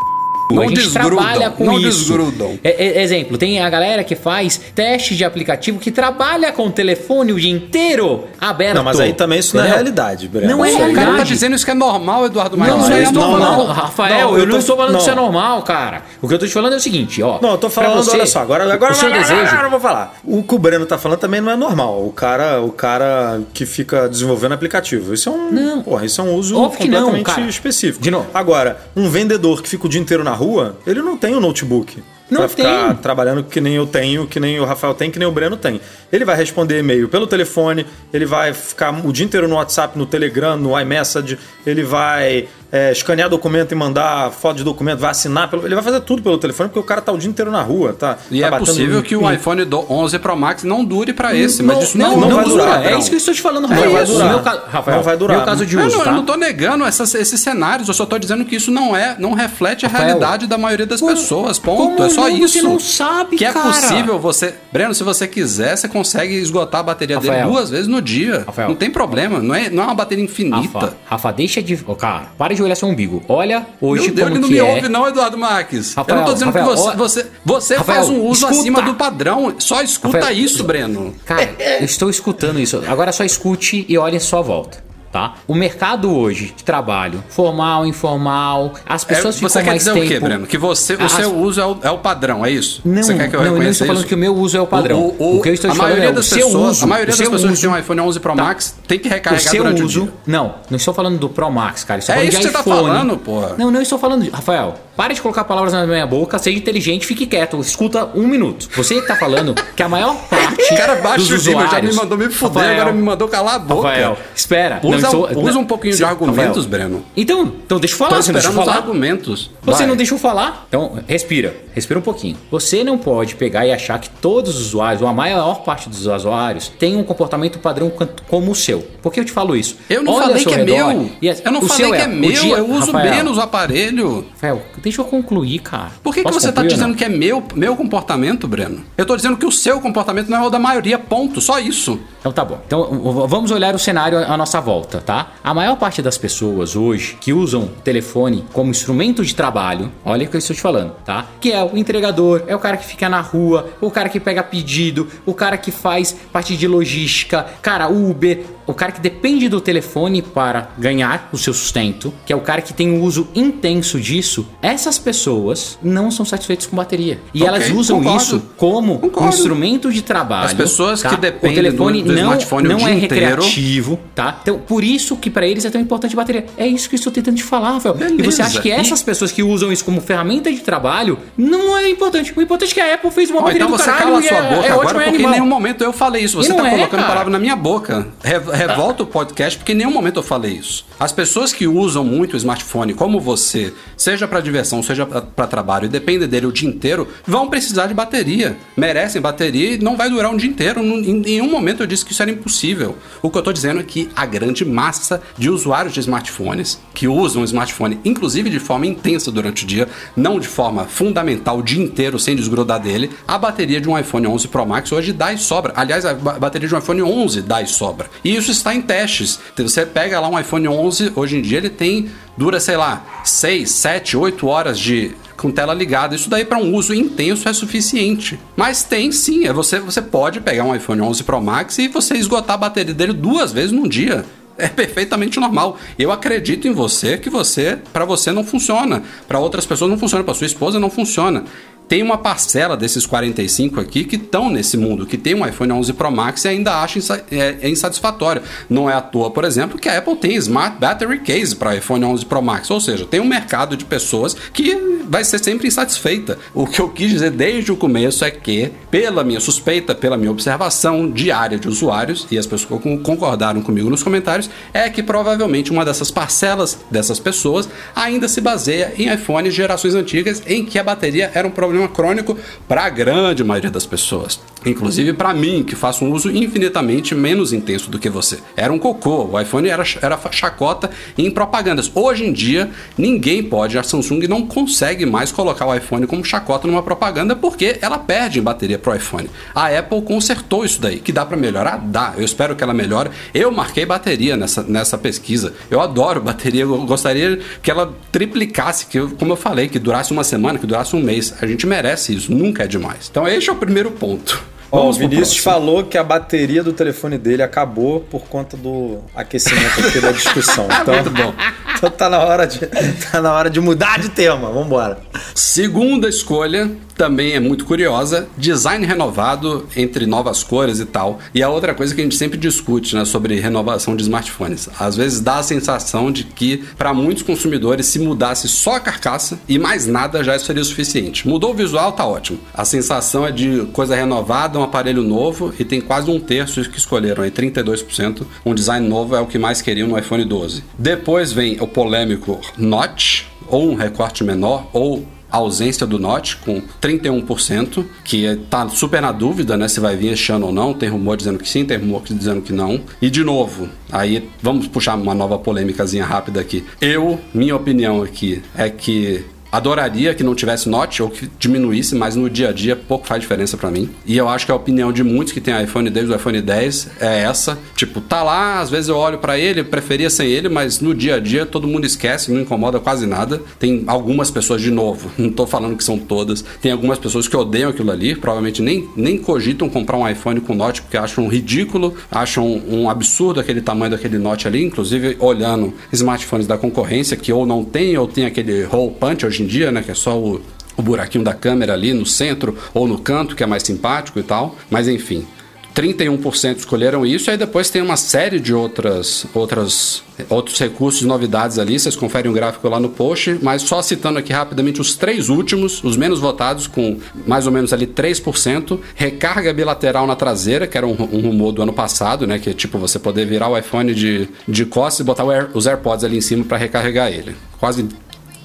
[SPEAKER 1] Não
[SPEAKER 2] a gente
[SPEAKER 1] desgrudam,
[SPEAKER 2] trabalha com
[SPEAKER 1] não
[SPEAKER 2] isso.
[SPEAKER 1] desgrudam.
[SPEAKER 2] É- é- exemplo, tem a galera que faz teste de aplicativo que trabalha com o telefone o dia inteiro aberto.
[SPEAKER 3] Não, mas aí também isso não é realidade, Breno.
[SPEAKER 2] Não é
[SPEAKER 1] O cara tá
[SPEAKER 2] realidade.
[SPEAKER 1] dizendo isso que é normal, Eduardo Maia.
[SPEAKER 2] Não,
[SPEAKER 1] Isso
[SPEAKER 2] não,
[SPEAKER 1] aí
[SPEAKER 2] é
[SPEAKER 1] é
[SPEAKER 3] não,
[SPEAKER 2] normal,
[SPEAKER 3] não.
[SPEAKER 2] Rafael.
[SPEAKER 3] Não,
[SPEAKER 2] eu
[SPEAKER 3] eu
[SPEAKER 2] não
[SPEAKER 3] tô-
[SPEAKER 2] estou falando que isso é
[SPEAKER 3] não.
[SPEAKER 2] normal, cara. O que eu tô te falando é o seguinte, ó.
[SPEAKER 3] Não, eu tô falando,
[SPEAKER 2] você,
[SPEAKER 3] olha só, agora, agora,
[SPEAKER 2] o seu
[SPEAKER 3] agora,
[SPEAKER 2] desejo.
[SPEAKER 3] agora eu vou falar. O que o Breno tá falando também não é normal. O cara, o cara que fica desenvolvendo aplicativo. Isso é um,
[SPEAKER 2] Não.
[SPEAKER 3] porra, isso é um uso
[SPEAKER 2] Óbvio que não,
[SPEAKER 3] completamente
[SPEAKER 2] cara.
[SPEAKER 3] específico.
[SPEAKER 2] De novo.
[SPEAKER 3] Agora, um vendedor que fica o dia inteiro na rua, ele não tem um notebook.
[SPEAKER 2] Não
[SPEAKER 3] pra ficar
[SPEAKER 2] tem.
[SPEAKER 3] trabalhando que nem eu tenho, que nem o Rafael tem, que nem o Breno tem. Ele vai responder e-mail pelo telefone, ele vai ficar o dia inteiro no WhatsApp, no Telegram, no iMessage, ele vai é, escanear documento e mandar foto de documento, vai assinar, pelo, ele vai fazer tudo pelo telefone, porque o cara tá o dia inteiro na rua, tá?
[SPEAKER 1] E
[SPEAKER 3] tá
[SPEAKER 1] é possível que o iPhone do 11 Pro Max não dure pra esse, mas isso não,
[SPEAKER 2] não,
[SPEAKER 3] não
[SPEAKER 2] não
[SPEAKER 3] vai
[SPEAKER 2] dura.
[SPEAKER 3] durar,
[SPEAKER 2] É
[SPEAKER 3] não.
[SPEAKER 2] isso que eu estou te falando,
[SPEAKER 3] Não
[SPEAKER 2] Rafael.
[SPEAKER 3] vai
[SPEAKER 2] O
[SPEAKER 3] durar.
[SPEAKER 2] meu Rafael,
[SPEAKER 3] Não vai durar.
[SPEAKER 2] Meu caso de
[SPEAKER 1] Eu
[SPEAKER 2] uso,
[SPEAKER 1] não,
[SPEAKER 2] tá?
[SPEAKER 1] eu não tô negando essas- esses cenários, eu só tô dizendo que isso não é, não reflete a
[SPEAKER 2] Rafael,
[SPEAKER 1] realidade da maioria das
[SPEAKER 2] como-
[SPEAKER 1] pessoas. Ponto.
[SPEAKER 2] como
[SPEAKER 1] é só
[SPEAKER 2] não?
[SPEAKER 1] isso.
[SPEAKER 2] Você não sabe,
[SPEAKER 1] que é
[SPEAKER 2] cara.
[SPEAKER 1] possível você. Breno, se você quiser, você consegue esgotar a bateria dele
[SPEAKER 2] Rafael.
[SPEAKER 1] duas vezes no dia.
[SPEAKER 2] Rafael.
[SPEAKER 1] Não tem problema. Não é, não é uma bateria infinita.
[SPEAKER 2] Rafa, Rafa, deixa de. Ô, cara, para de olhar seu umbigo. Olha hoje
[SPEAKER 1] Meu Deus,
[SPEAKER 2] como
[SPEAKER 1] ele não me
[SPEAKER 2] é.
[SPEAKER 1] ouve, não, Eduardo Marques. eu
[SPEAKER 2] Rafael,
[SPEAKER 1] não tô dizendo
[SPEAKER 2] Rafael,
[SPEAKER 1] que você,
[SPEAKER 2] ó-
[SPEAKER 1] você, você
[SPEAKER 2] Rafael,
[SPEAKER 1] faz um uso
[SPEAKER 2] escuta.
[SPEAKER 1] acima do padrão. Só escuta isso, Breno.
[SPEAKER 2] Cara, eu estou escutando isso. Agora só escute e olhe em sua volta. Tá? O mercado hoje de trabalho, formal, informal, as
[SPEAKER 1] É,
[SPEAKER 2] pessoas ficam
[SPEAKER 1] você quer
[SPEAKER 2] mais
[SPEAKER 1] dizer
[SPEAKER 2] tempo.
[SPEAKER 1] o quê, Breno? Que você, o
[SPEAKER 2] As-
[SPEAKER 1] seu uso é o, é o padrão, é isso?
[SPEAKER 2] Não,
[SPEAKER 1] você quer que eu
[SPEAKER 2] não, eu não estou falando
[SPEAKER 1] isso?
[SPEAKER 2] que o meu uso é o padrão. O, que eu estou
[SPEAKER 1] a
[SPEAKER 2] falando
[SPEAKER 1] maioria
[SPEAKER 2] é o
[SPEAKER 1] das
[SPEAKER 2] seu
[SPEAKER 1] pessoas,
[SPEAKER 2] uso.
[SPEAKER 1] A maioria
[SPEAKER 2] o
[SPEAKER 1] das pessoas que
[SPEAKER 2] uso,
[SPEAKER 1] tem um iPhone 11 Pro
[SPEAKER 2] Tá.
[SPEAKER 1] Max tem que
[SPEAKER 2] o
[SPEAKER 1] recarregar
[SPEAKER 2] seu
[SPEAKER 1] durante
[SPEAKER 2] uso.
[SPEAKER 1] o dia.
[SPEAKER 2] Não, não estou falando do Pro Max, cara. Estou
[SPEAKER 1] É isso que você tá
[SPEAKER 2] iPhone.
[SPEAKER 1] falando, porra.
[SPEAKER 2] Não, não estou falando de. Rafael, pare de colocar palavras na minha boca, seja inteligente, fique quieto. Escuta um minuto. Você que tá falando que a maior parte.
[SPEAKER 1] O cara baixa
[SPEAKER 2] dos
[SPEAKER 1] o nível, já me
[SPEAKER 2] usuários-
[SPEAKER 1] mandou me fuder,
[SPEAKER 2] Rafael,
[SPEAKER 1] agora me mandou calar a boca.
[SPEAKER 2] Rafael, espera.
[SPEAKER 1] Usa,
[SPEAKER 2] não, estou-
[SPEAKER 1] usa
[SPEAKER 2] não,
[SPEAKER 1] um pouquinho de
[SPEAKER 2] Sim,
[SPEAKER 1] argumentos,
[SPEAKER 2] Rafael.
[SPEAKER 1] Breno.
[SPEAKER 2] Então, então deixa eu falar.
[SPEAKER 1] Tô
[SPEAKER 2] você não deixa eu
[SPEAKER 1] esperando os
[SPEAKER 2] falar.
[SPEAKER 1] argumentos.
[SPEAKER 2] Você
[SPEAKER 1] Vai.
[SPEAKER 2] não deixa eu falar? Então, respira. Respira um pouquinho. Você não pode pegar e achar que todos os usuários, ou a maior parte dos usuários, tem um comportamento padrão como o seu. Por que eu te falo isso?
[SPEAKER 1] Eu não
[SPEAKER 2] Olha
[SPEAKER 1] falei que é meu.
[SPEAKER 2] a-
[SPEAKER 1] Eu não falei
[SPEAKER 2] seu
[SPEAKER 1] que é
[SPEAKER 2] o
[SPEAKER 1] meu.
[SPEAKER 2] dia-
[SPEAKER 1] eu uso
[SPEAKER 2] Rafael,
[SPEAKER 1] menos o aparelho.
[SPEAKER 2] Rafael, deixa eu concluir, cara.
[SPEAKER 1] Por que, que você tá
[SPEAKER 2] ou
[SPEAKER 1] dizendo que é meu, meu comportamento, Breno? Eu tô dizendo que o seu comportamento não é o da maioria, ponto. Só isso.
[SPEAKER 2] Então tá bom. Então vamos olhar o cenário à nossa volta, tá? A maior parte das pessoas hoje que usam telefone como instrumento de trabalho, olha o que eu estou te falando, tá? Que é o entregador, é o cara que fica na rua, o cara que pega pedido, o cara que faz parte de logística, cara, Uber, o cara que depende do telefone para ganhar o seu sustento, que é o cara que tem um uso intenso disso, essas pessoas não são satisfeitas com bateria. E
[SPEAKER 1] Ok,
[SPEAKER 2] elas usam
[SPEAKER 1] concordo.
[SPEAKER 2] isso como um
[SPEAKER 1] Concordo.
[SPEAKER 2] instrumento de trabalho.
[SPEAKER 1] As pessoas que
[SPEAKER 2] tá?
[SPEAKER 1] dependem
[SPEAKER 2] o telefone
[SPEAKER 1] do- do
[SPEAKER 2] não,
[SPEAKER 1] smartphone o
[SPEAKER 2] não
[SPEAKER 1] dia
[SPEAKER 2] é
[SPEAKER 1] inteiro.
[SPEAKER 2] recreativo, tá? Então, por isso que pra eles é tão importante a bateria. É isso que eu estou tentando te falar, Rafael. E você acha que essas pessoas que usam isso como ferramenta de trabalho não é importante. O importante é que a Apple fez uma
[SPEAKER 1] Ó,
[SPEAKER 2] bateria
[SPEAKER 1] então
[SPEAKER 2] do
[SPEAKER 1] você
[SPEAKER 2] caralho
[SPEAKER 1] cala sua
[SPEAKER 2] é,
[SPEAKER 1] boca
[SPEAKER 2] é
[SPEAKER 1] agora,
[SPEAKER 2] ótimo, é
[SPEAKER 1] porque em nenhum momento eu falei isso. Você
[SPEAKER 2] E não
[SPEAKER 1] tá
[SPEAKER 2] é,
[SPEAKER 1] colocando
[SPEAKER 2] cara.
[SPEAKER 1] palavra na minha boca. Re- revolta o podcast, porque em nenhum momento eu falei isso. As pessoas que usam muito o smartphone, como você, seja para diversão, seja para trabalho, e dependem dele o dia inteiro, vão precisar de bateria. Merecem bateria e não vai durar um dia inteiro. Em nenhum momento eu disse que isso era impossível. O que eu tô dizendo é que a grande massa de usuários de smartphones que usam o smartphone, inclusive de forma intensa durante o dia, não de forma fundamental o dia inteiro sem desgrudar dele, a bateria de um iPhone 11 Pro Max hoje dá e sobra. Aliás, a ba- bateria de um iPhone 11 dá e sobra. E isso está em testes. Então, Você pega lá um iPhone 11, hoje em dia ele tem dura, sei lá, 6, 7, 8 horas de com tela ligada. Isso daí para um uso intenso é suficiente. Mas tem sim, é você você pode pegar um iPhone 11 Pro Max e você esgotar a bateria dele duas vezes num dia. É perfeitamente normal. Eu acredito em você que você, para você não funciona, para outras pessoas não funciona, para sua esposa não funciona. Tem uma parcela desses 45 aqui que estão nesse mundo, que tem um iPhone 11 Pro Max e ainda acha é, é insatisfatório. Não é à toa, por exemplo, que a Apple tem Smart Battery Case para iPhone 11 Pro Max, ou seja, tem um mercado de pessoas que vai ser sempre insatisfeita. O que eu quis dizer desde o começo é que, pela minha suspeita, pela minha observação diária de usuários, e as pessoas concordaram comigo nos comentários, é que provavelmente uma dessas parcelas dessas pessoas ainda se baseia em iPhones gerações antigas em que a bateria era um problema crônico para a grande maioria das pessoas. Inclusive para mim, que faço um uso infinitamente menos intenso do que você. Era um cocô, o iPhone era, era chacota em propagandas. Hoje em dia, ninguém pode, a Samsung não consegue mais colocar o iPhone como chacota numa propaganda porque ela perde em bateria pro iPhone. A Apple consertou isso daí, que dá para melhorar? Dá. Eu espero que ela melhore. Eu marquei bateria nessa, nessa pesquisa. Eu adoro bateria, eu gostaria que ela triplicasse, que como eu falei, que durasse uma semana, que durasse um mês. A gente merece isso, nunca é demais. Então esse é o primeiro ponto.
[SPEAKER 3] Ó, o
[SPEAKER 1] Vamos
[SPEAKER 3] Vinícius falou que a bateria do telefone dele acabou por conta do aquecimento aqui da discussão. Então,
[SPEAKER 1] Muito bom.
[SPEAKER 3] então tá na hora de tá na hora de mudar de tema. Vambora.
[SPEAKER 1] Segunda escolha também é muito curiosa, design renovado entre novas cores e tal. E a outra coisa que a gente sempre discute, né, sobre renovação de smartphones. Às vezes dá a sensação de que para muitos consumidores se mudasse só a carcaça e mais nada já seria o suficiente. Mudou o visual, tá ótimo. A sensação é de coisa renovada, um aparelho novo e tem quase um terço que escolheram aí 32%. Um design novo é o que mais queriam no iPhone 12. Depois vem o polêmico Notch ou um recorte menor ou ausência do Note com 31%, que tá super na dúvida, né, se vai vir este ano ou não. Tem rumor dizendo que sim, tem rumor dizendo que não. E de novo, aí vamos puxar uma nova polêmicazinha rápida aqui. Eu, minha opinião aqui é que Adoraria que não tivesse Note ou que diminuísse, mas no dia a dia pouco faz diferença pra mim. E eu acho que a opinião de muitos que tem iPhone desde o iPhone 10 é essa. Tipo, tá lá, às vezes eu olho pra ele, preferia sem ele, mas no dia a dia todo mundo esquece, não incomoda quase nada. Tem algumas pessoas, de novo, não tô falando que são todas, tem algumas pessoas que odeiam aquilo ali, provavelmente nem, nem cogitam comprar um iPhone com Note porque acham ridículo, acham um absurdo aquele tamanho daquele Note ali, inclusive olhando smartphones da concorrência que ou não tem ou tem aquele hole punch hoje em dia, né, que é só o, o buraquinho da câmera ali no centro ou no canto, que é mais simpático e tal. Mas enfim, 31% escolheram isso, e aí depois tem uma série de outras, outras, outros recursos novidades ali. Vocês conferem o gráfico lá no post, mas só citando aqui rapidamente os três últimos, os menos votados, com mais ou menos ali 3%. Recarga bilateral na traseira, que era um, um rumor do ano passado, né? Que é tipo você poder virar o iPhone de, de costas e botar Air- os AirPods ali em cima para recarregar ele. Quase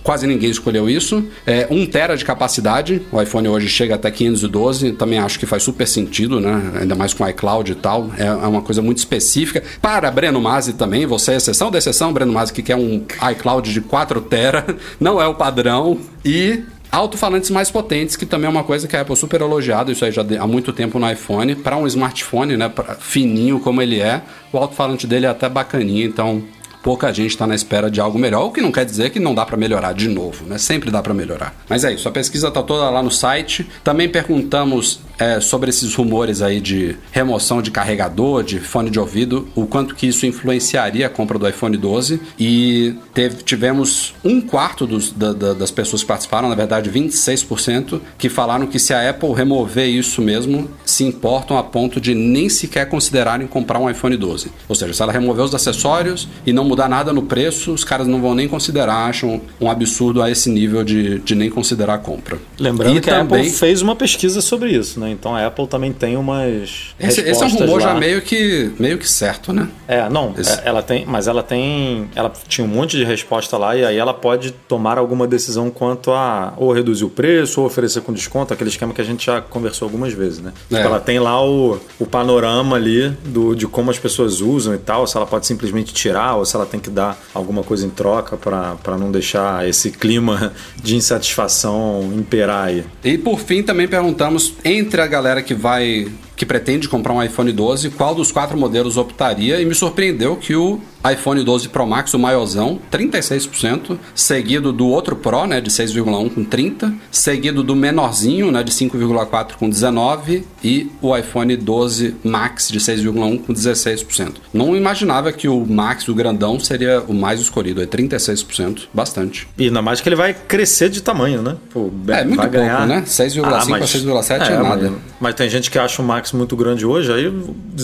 [SPEAKER 1] Quase ninguém escolheu isso. É, 1 tera de capacidade. O iPhone hoje chega até 512. Também acho que faz super sentido, né? Ainda mais com iCloud e tal. É, é uma coisa muito específica. Para Breno Masi também, você é exceção da exceção, Breno Masi, que quer um iCloud de 4 tera. Não é o padrão. E Alto-falantes mais potentes, que também é uma coisa que a Apple super elogiado, isso aí já há muito tempo no iPhone. Para um smartphone, né, fininho como ele é, o alto-falante dele é até bacaninha, então pouca gente está na espera de algo melhor, o que não quer dizer que não dá para melhorar de novo, né? Sempre dá para melhorar. Mas é isso, a pesquisa tá toda lá no site. Também perguntamos é, sobre esses rumores aí de remoção de carregador, de fone de ouvido, o quanto que isso influenciaria a compra do iPhone 12 e teve- tivemos um quarto dos- da- da- das pessoas que participaram, na verdade 26%, que falaram que se a Apple remover isso mesmo, se importam a ponto de nem sequer considerarem comprar um iPhone 12. Ou seja, se ela remover os acessórios e não mudar nada no preço, os caras não vão nem considerar, acham um absurdo a esse nível de, de nem considerar a compra.
[SPEAKER 3] Lembrando
[SPEAKER 1] E
[SPEAKER 3] que a
[SPEAKER 1] também-
[SPEAKER 3] Apple fez uma pesquisa sobre isso, né? Então a Apple também tem umas
[SPEAKER 1] Esse, esse é um rumor
[SPEAKER 3] lá.
[SPEAKER 1] já meio que, meio que certo, né?
[SPEAKER 3] É, não,
[SPEAKER 1] Esse-
[SPEAKER 3] é, ela tem, mas ela tem, ela tinha um monte de resposta lá e aí ela pode tomar alguma decisão quanto a ou reduzir o preço ou oferecer com desconto, aquele esquema que a gente já conversou algumas vezes, né?
[SPEAKER 1] É.
[SPEAKER 3] Tipo, ela tem lá o, o panorama ali do, de como as pessoas usam e tal, se ela pode simplesmente tirar ou se ela tem que dar alguma coisa em troca para não deixar esse clima de insatisfação imperar aí.
[SPEAKER 1] E por fim também perguntamos entre a galera que vai que pretende comprar um iPhone 12, qual dos quatro modelos optaria? E me surpreendeu que o iPhone 12 Pro Max, o maiorzão, 36%, seguido do outro Pro, né, de 6,1 com 30, seguido do menorzinho, né, de 5,4 com 19 e o iPhone 12 Max de 6,1 com 16%. Não imaginava que o Max, o grandão, seria o mais escolhido, é 36%, bastante.
[SPEAKER 3] E ainda mais que ele vai crescer de tamanho, né? Pô,
[SPEAKER 1] É, muito
[SPEAKER 3] vai ganhar...
[SPEAKER 1] pouco, né? 6,5
[SPEAKER 3] Ah,
[SPEAKER 1] a
[SPEAKER 3] mas-
[SPEAKER 1] 6,7 é nada.
[SPEAKER 3] Mas, mas tem gente que acha o Max muito grande hoje, aí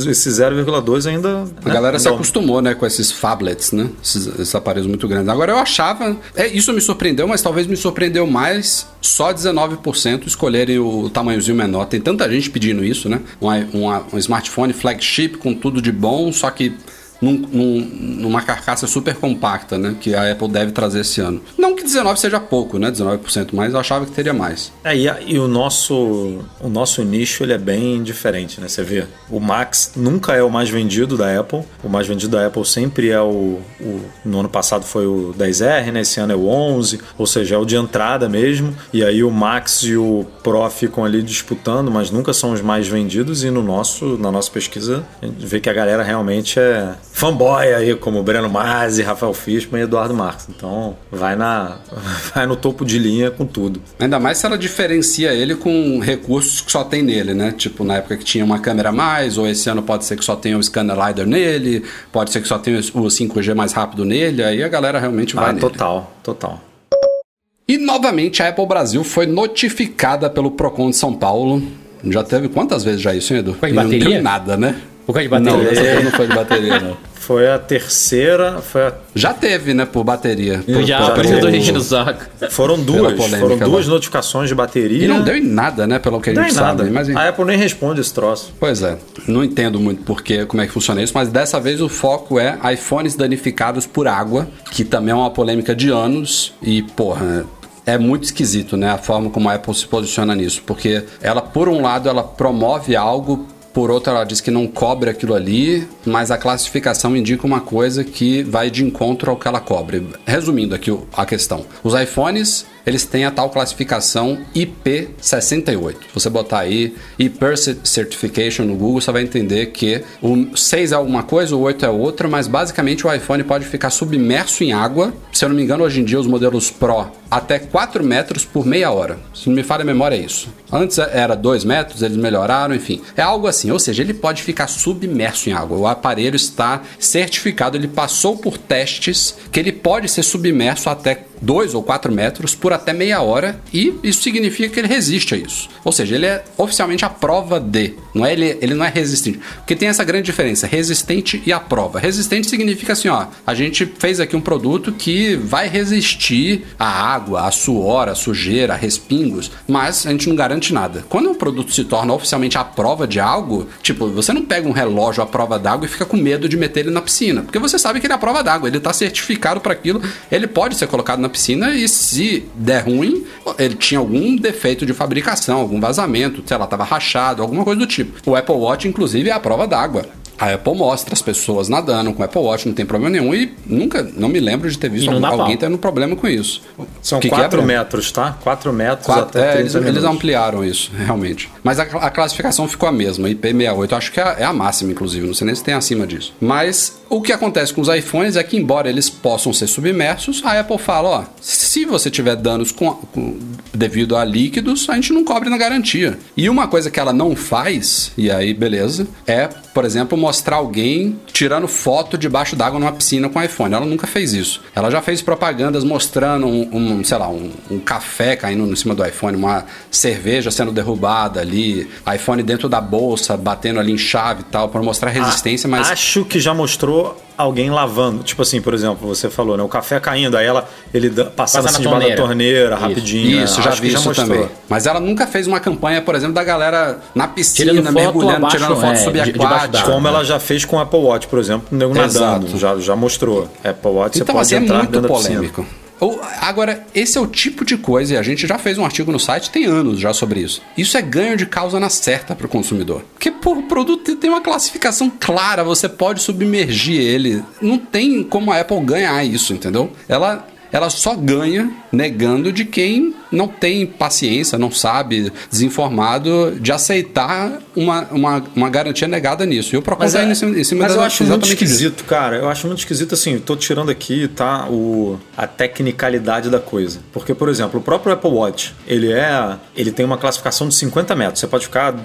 [SPEAKER 3] esse 0,2 ainda.
[SPEAKER 1] A galera se acostumou, né, com esses phablets, né? Esses, esses aparelhos muito grandes. Agora eu achava. É, isso me surpreendeu, mas talvez me surpreendeu mais só 19% escolherem o tamanhozinho menor. Tem tanta gente pedindo isso, né? Um, um, um smartphone flagship com tudo de bom, só que. Num, num- numa carcaça super compacta, né? Que a Apple deve trazer esse ano. Não que 19 seja pouco, né? 19%, mas eu achava que teria mais.
[SPEAKER 3] É, e, a- e o nosso o nosso nicho ele é bem diferente, né? Você vê, o Max nunca é o mais vendido da Apple. O mais vendido da Apple sempre é o, o- no ano passado foi o 10R, né? Esse ano é o 11, ou seja, é o de entrada mesmo. E aí o Max e o Pro ficam ali disputando, mas nunca são os mais vendidos. E no nosso na nossa pesquisa a gente vê que a galera realmente é fanboy aí, como Breno Masi, Rafael Fishman e Eduardo Marques. Então vai na vai no topo de linha com tudo.
[SPEAKER 1] Ainda mais se ela diferencia ele com recursos que só tem nele, né? Tipo, na época que tinha uma câmera a mais, ou esse ano pode ser que só tenha o scanner LiDAR nele, pode ser que só tenha o 5G mais rápido nele, aí a galera realmente vai
[SPEAKER 3] Ah,
[SPEAKER 1] nele.
[SPEAKER 3] total, total.
[SPEAKER 1] E novamente a Apple Brasil foi notificada pelo Procon de São Paulo. Já teve quantas vezes já isso, hein, Edu?
[SPEAKER 2] Foi
[SPEAKER 1] E não
[SPEAKER 2] bateria?
[SPEAKER 1] deu nada, né?
[SPEAKER 2] Causa de
[SPEAKER 1] Não,
[SPEAKER 2] bateria.
[SPEAKER 1] dessa vez não foi de bateria, não.
[SPEAKER 3] Foi a terceira, foi a-
[SPEAKER 1] Já teve, né, por bateria. Por-
[SPEAKER 2] já,
[SPEAKER 1] por-
[SPEAKER 2] isso eu tô enchendo o saco.
[SPEAKER 3] foram duas, foram duas
[SPEAKER 1] lá.
[SPEAKER 3] notificações de bateria.
[SPEAKER 1] E não deu em nada, né, pelo que a
[SPEAKER 3] Não
[SPEAKER 1] gente
[SPEAKER 3] deu em
[SPEAKER 1] sabe.
[SPEAKER 3] nada.
[SPEAKER 1] Mas.
[SPEAKER 3] A Apple nem responde esse troço.
[SPEAKER 1] Pois é, não entendo muito porque, como é que funciona isso, mas dessa vez o foco é iPhones danificados por água, que também é uma polêmica de anos e, porra, é muito esquisito, né, a forma como a Apple se posiciona nisso, porque ela, por um lado, ela promove algo por outro, ela diz que não cobre aquilo ali, mas a classificação indica uma coisa que vai de encontro ao que ela cobre. Resumindo aqui a questão: os iPhones eles têm a tal classificação IP68. Se você botar aí IP Certification no Google, você vai entender que o 6 é alguma coisa, o 8 é outra, mas basicamente o iPhone pode ficar submerso em água. Se eu não me engano, hoje em dia os modelos Pro até 4 metros por meia hora. Se não me falha a memória, é isso. Antes era 2 metros, eles melhoraram, enfim. É algo assim, ou seja, ele pode ficar submerso em água. O aparelho está certificado, ele passou por testes que ele pode ser submerso até 2 ou 4 metros por até meia hora e isso significa que ele resiste a isso. Ou seja, ele é oficialmente a prova de, não é ele, ele não é resistente. Porque tem essa grande diferença, resistente e a prova. Resistente significa assim, ó, a gente fez aqui um produto que vai resistir à água, à suor, à sujeira, a respingos, mas a gente não garante nada. Quando um produto se torna oficialmente a prova de algo, tipo, você não pega um relógio à prova d'água e fica com medo de meter ele na piscina, porque você sabe que ele é a prova d'água, ele está certificado para aquilo, ele pode ser colocado na piscina e se der ruim, ele tinha algum defeito de fabricação, algum vazamento, sei lá, estava rachado, alguma coisa do tipo. O Apple Watch, inclusive, é a prova d'água. A Apple mostra as pessoas nadando com o Apple Watch, não tem problema nenhum. E nunca, não me lembro de ter visto algum- alguém tendo problema com isso.
[SPEAKER 3] São
[SPEAKER 1] Que que é,
[SPEAKER 3] 4
[SPEAKER 1] Breno?
[SPEAKER 3] metros, tá? 4 metros
[SPEAKER 1] Quatro-
[SPEAKER 3] até
[SPEAKER 1] é,
[SPEAKER 3] 30
[SPEAKER 1] eles, eles ampliaram isso, realmente. Mas a, a classificação ficou a mesma, IP68. Acho que é, a- é a máxima, inclusive. Não sei nem se tem acima disso. Mas o que acontece com os iPhones é que, embora eles possam ser submersos, a Apple fala: ó, se você tiver danos com, com- devido a líquidos, a gente não cobre na garantia. E uma coisa que ela não faz, e aí beleza, é, por exemplo, mostrar alguém tirando foto debaixo d'água numa piscina com iPhone. Ela nunca fez isso. Ela já fez propagandas mostrando um, um, sei lá, um, um café caindo em cima do iPhone, uma cerveja sendo derrubada ali, iPhone dentro da bolsa, batendo ali em chave e tal, para mostrar resistência,
[SPEAKER 3] Ah,
[SPEAKER 1] mas
[SPEAKER 3] Acho que já mostrou alguém lavando. Tipo assim, por exemplo, você falou, né? O café caindo, aí ela ele passando
[SPEAKER 2] Passa
[SPEAKER 3] assim
[SPEAKER 2] na
[SPEAKER 3] debaixo da
[SPEAKER 2] torneira. Isso.
[SPEAKER 3] rapidinho.
[SPEAKER 1] Isso,
[SPEAKER 3] né?
[SPEAKER 1] já
[SPEAKER 3] Acho
[SPEAKER 1] vi
[SPEAKER 3] que já
[SPEAKER 1] isso
[SPEAKER 3] mostrou.
[SPEAKER 1] também. Mas ela nunca fez uma campanha, por exemplo, da galera na piscina,
[SPEAKER 2] Tirando foto
[SPEAKER 1] mergulhando,
[SPEAKER 2] abaixo,
[SPEAKER 1] tirando foto
[SPEAKER 2] é,
[SPEAKER 1] subaquática.
[SPEAKER 2] d'água.
[SPEAKER 3] Como ela já fez com o Apple Watch, por exemplo, o nego nadando.
[SPEAKER 1] Exato.
[SPEAKER 3] Já, já mostrou. Apple Watch, você
[SPEAKER 1] Então,
[SPEAKER 3] pode
[SPEAKER 1] assim, é
[SPEAKER 3] entrar
[SPEAKER 1] muito
[SPEAKER 3] dentro da piscina.
[SPEAKER 1] Agora, esse é o tipo de coisa, e a gente já fez um artigo no site, tem anos já sobre isso. Isso é ganho de causa na certa para o consumidor. Porque, pô, o produto tem uma classificação clara, você pode submergir ele. Não tem como a Apple ganhar isso, entendeu? Ela. Ela só ganha negando de quem não tem paciência, não sabe, desinformado, de aceitar uma, uma, uma garantia negada nisso. E o Procon
[SPEAKER 3] Mas,
[SPEAKER 1] tá
[SPEAKER 3] é,
[SPEAKER 1] em cima,
[SPEAKER 3] mas
[SPEAKER 1] da-
[SPEAKER 3] eu acho muito
[SPEAKER 1] disso.
[SPEAKER 3] esquisito, cara. Eu acho muito esquisito assim. Tô tirando aqui, tá, o, a tecnicalidade da coisa. Porque, por exemplo, o próprio Apple Watch, ele é. Ele tem uma classificação de 50 metros. Você pode ficar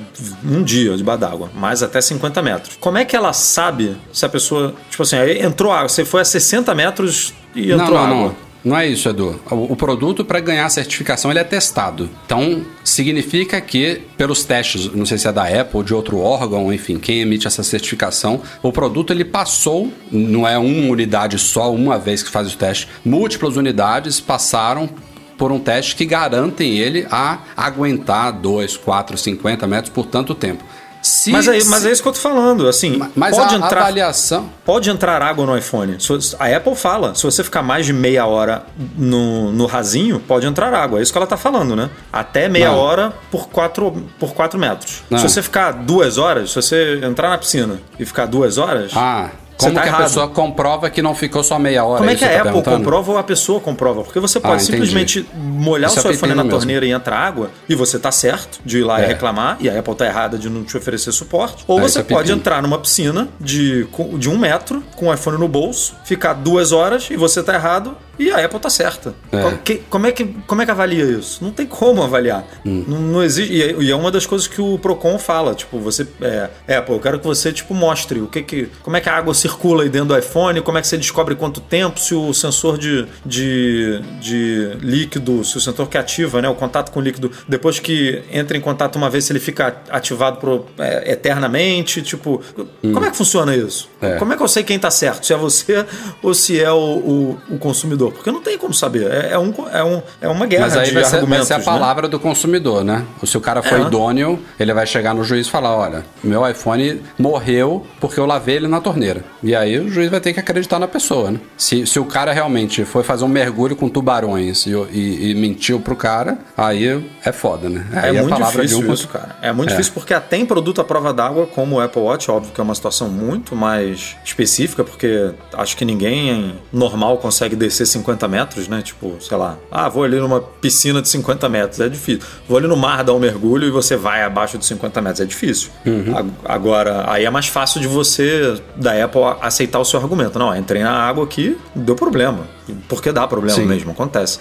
[SPEAKER 3] um dia debaixo d'água, mas até 50 metros. Como é que ela sabe se a pessoa. Tipo assim, entrou água, você foi a 60 metros e
[SPEAKER 1] Não,
[SPEAKER 3] entrou
[SPEAKER 1] não,
[SPEAKER 3] água.
[SPEAKER 1] não. Não é isso, Edu. O, o produto, para ganhar a certificação, ele é testado. Então, significa que, pelos testes, não sei se é da Apple ou de outro órgão, enfim, quem emite essa certificação, o produto ele passou, não é uma unidade só, uma vez que faz o teste, múltiplas unidades passaram por um teste que garantem ele a aguentar 2, 4, 50 metros por tanto tempo. Se,
[SPEAKER 3] Mas, mas
[SPEAKER 1] se-
[SPEAKER 3] é isso que eu tô falando. Assim,
[SPEAKER 1] mas
[SPEAKER 3] pode
[SPEAKER 1] a
[SPEAKER 3] entrar.
[SPEAKER 1] avaliação.
[SPEAKER 3] Pode entrar água no iPhone. A Apple fala, se você ficar mais de meia hora no, no rasinho, pode entrar água. É isso que ela tá falando, né? Até meia
[SPEAKER 1] Não.
[SPEAKER 3] hora por 4 por quatro metros.
[SPEAKER 1] Não.
[SPEAKER 3] Se você ficar duas horas, se você entrar na piscina e ficar duas horas.
[SPEAKER 1] Ah, como
[SPEAKER 3] tá
[SPEAKER 1] que a
[SPEAKER 3] errado.
[SPEAKER 1] pessoa comprova que não ficou só meia hora?
[SPEAKER 3] Como é que a
[SPEAKER 1] tá
[SPEAKER 3] Apple comprova ou a pessoa comprova? Porque você pode
[SPEAKER 1] Ah,
[SPEAKER 3] simplesmente molhar
[SPEAKER 1] Isso
[SPEAKER 3] o seu
[SPEAKER 1] é
[SPEAKER 3] iPhone
[SPEAKER 1] pepino
[SPEAKER 3] na
[SPEAKER 1] mesmo.
[SPEAKER 3] torneira e entrar água e você tá certo de ir lá e
[SPEAKER 1] É.
[SPEAKER 3] reclamar e a Apple tá errada de não te oferecer suporte. Ou
[SPEAKER 1] Ah,
[SPEAKER 3] você
[SPEAKER 1] é
[SPEAKER 3] pode entrar numa piscina de, de um metro com o iPhone no bolso, ficar duas horas e você tá errado e a Apple tá certa.
[SPEAKER 1] É.
[SPEAKER 3] Que- como, é que, como é que avalia isso? Não tem como avaliar.
[SPEAKER 1] Hum.
[SPEAKER 3] Não, não existe. E é, e é uma das coisas que o Procon fala. Tipo, você. É, Apple, eu quero que você tipo, mostre o que que. Como é que a água circula aí dentro do iPhone, como é que você descobre quanto tempo, se o sensor de, de, de líquido, se o sensor que ativa, né? O contato com o líquido, depois que entra em contato uma vez, se ele fica ativado pro, é, eternamente. Tipo, como é que funciona isso?
[SPEAKER 1] É.
[SPEAKER 3] Como é que eu sei quem tá certo? Se é você ou se é o, o, o consumidor? Porque não tem como saber. É, é um, é, um, é uma guerra
[SPEAKER 1] Mas aí
[SPEAKER 3] de
[SPEAKER 1] vai ser, vai
[SPEAKER 3] argumentos.
[SPEAKER 1] ser a
[SPEAKER 3] né?
[SPEAKER 1] palavra do consumidor, né? Se o cara foi
[SPEAKER 3] É.
[SPEAKER 1] idôneo, ele vai chegar no juiz e falar: olha, meu iPhone morreu porque eu lavei ele na torneira. E aí o juiz vai ter que acreditar na pessoa, né? Se, se o cara realmente foi fazer um mergulho com tubarões e, e- e mentiu pro cara, aí é foda, né?
[SPEAKER 3] É
[SPEAKER 1] Aí a
[SPEAKER 3] muito
[SPEAKER 1] palavra
[SPEAKER 3] difícil
[SPEAKER 1] um
[SPEAKER 3] isso, cara. É muito
[SPEAKER 1] É.
[SPEAKER 3] difícil porque até em produto à prova d'água, como o Apple Watch, óbvio que é uma situação muito mais específica, porque acho que ninguém normal consegue descer 50 metros, né? Tipo, sei lá, ah, vou ali numa piscina de 50 metros, é difícil. Vou ali no mar dar um mergulho e você vai abaixo de 50 metros, é difícil.
[SPEAKER 1] Uhum.
[SPEAKER 3] Ag- Agora, aí é mais fácil de você, da Apple, aceitar o seu argumento. Não, entrei na água aqui, deu problema. Porque dá problema
[SPEAKER 1] Sim.
[SPEAKER 3] mesmo, acontece.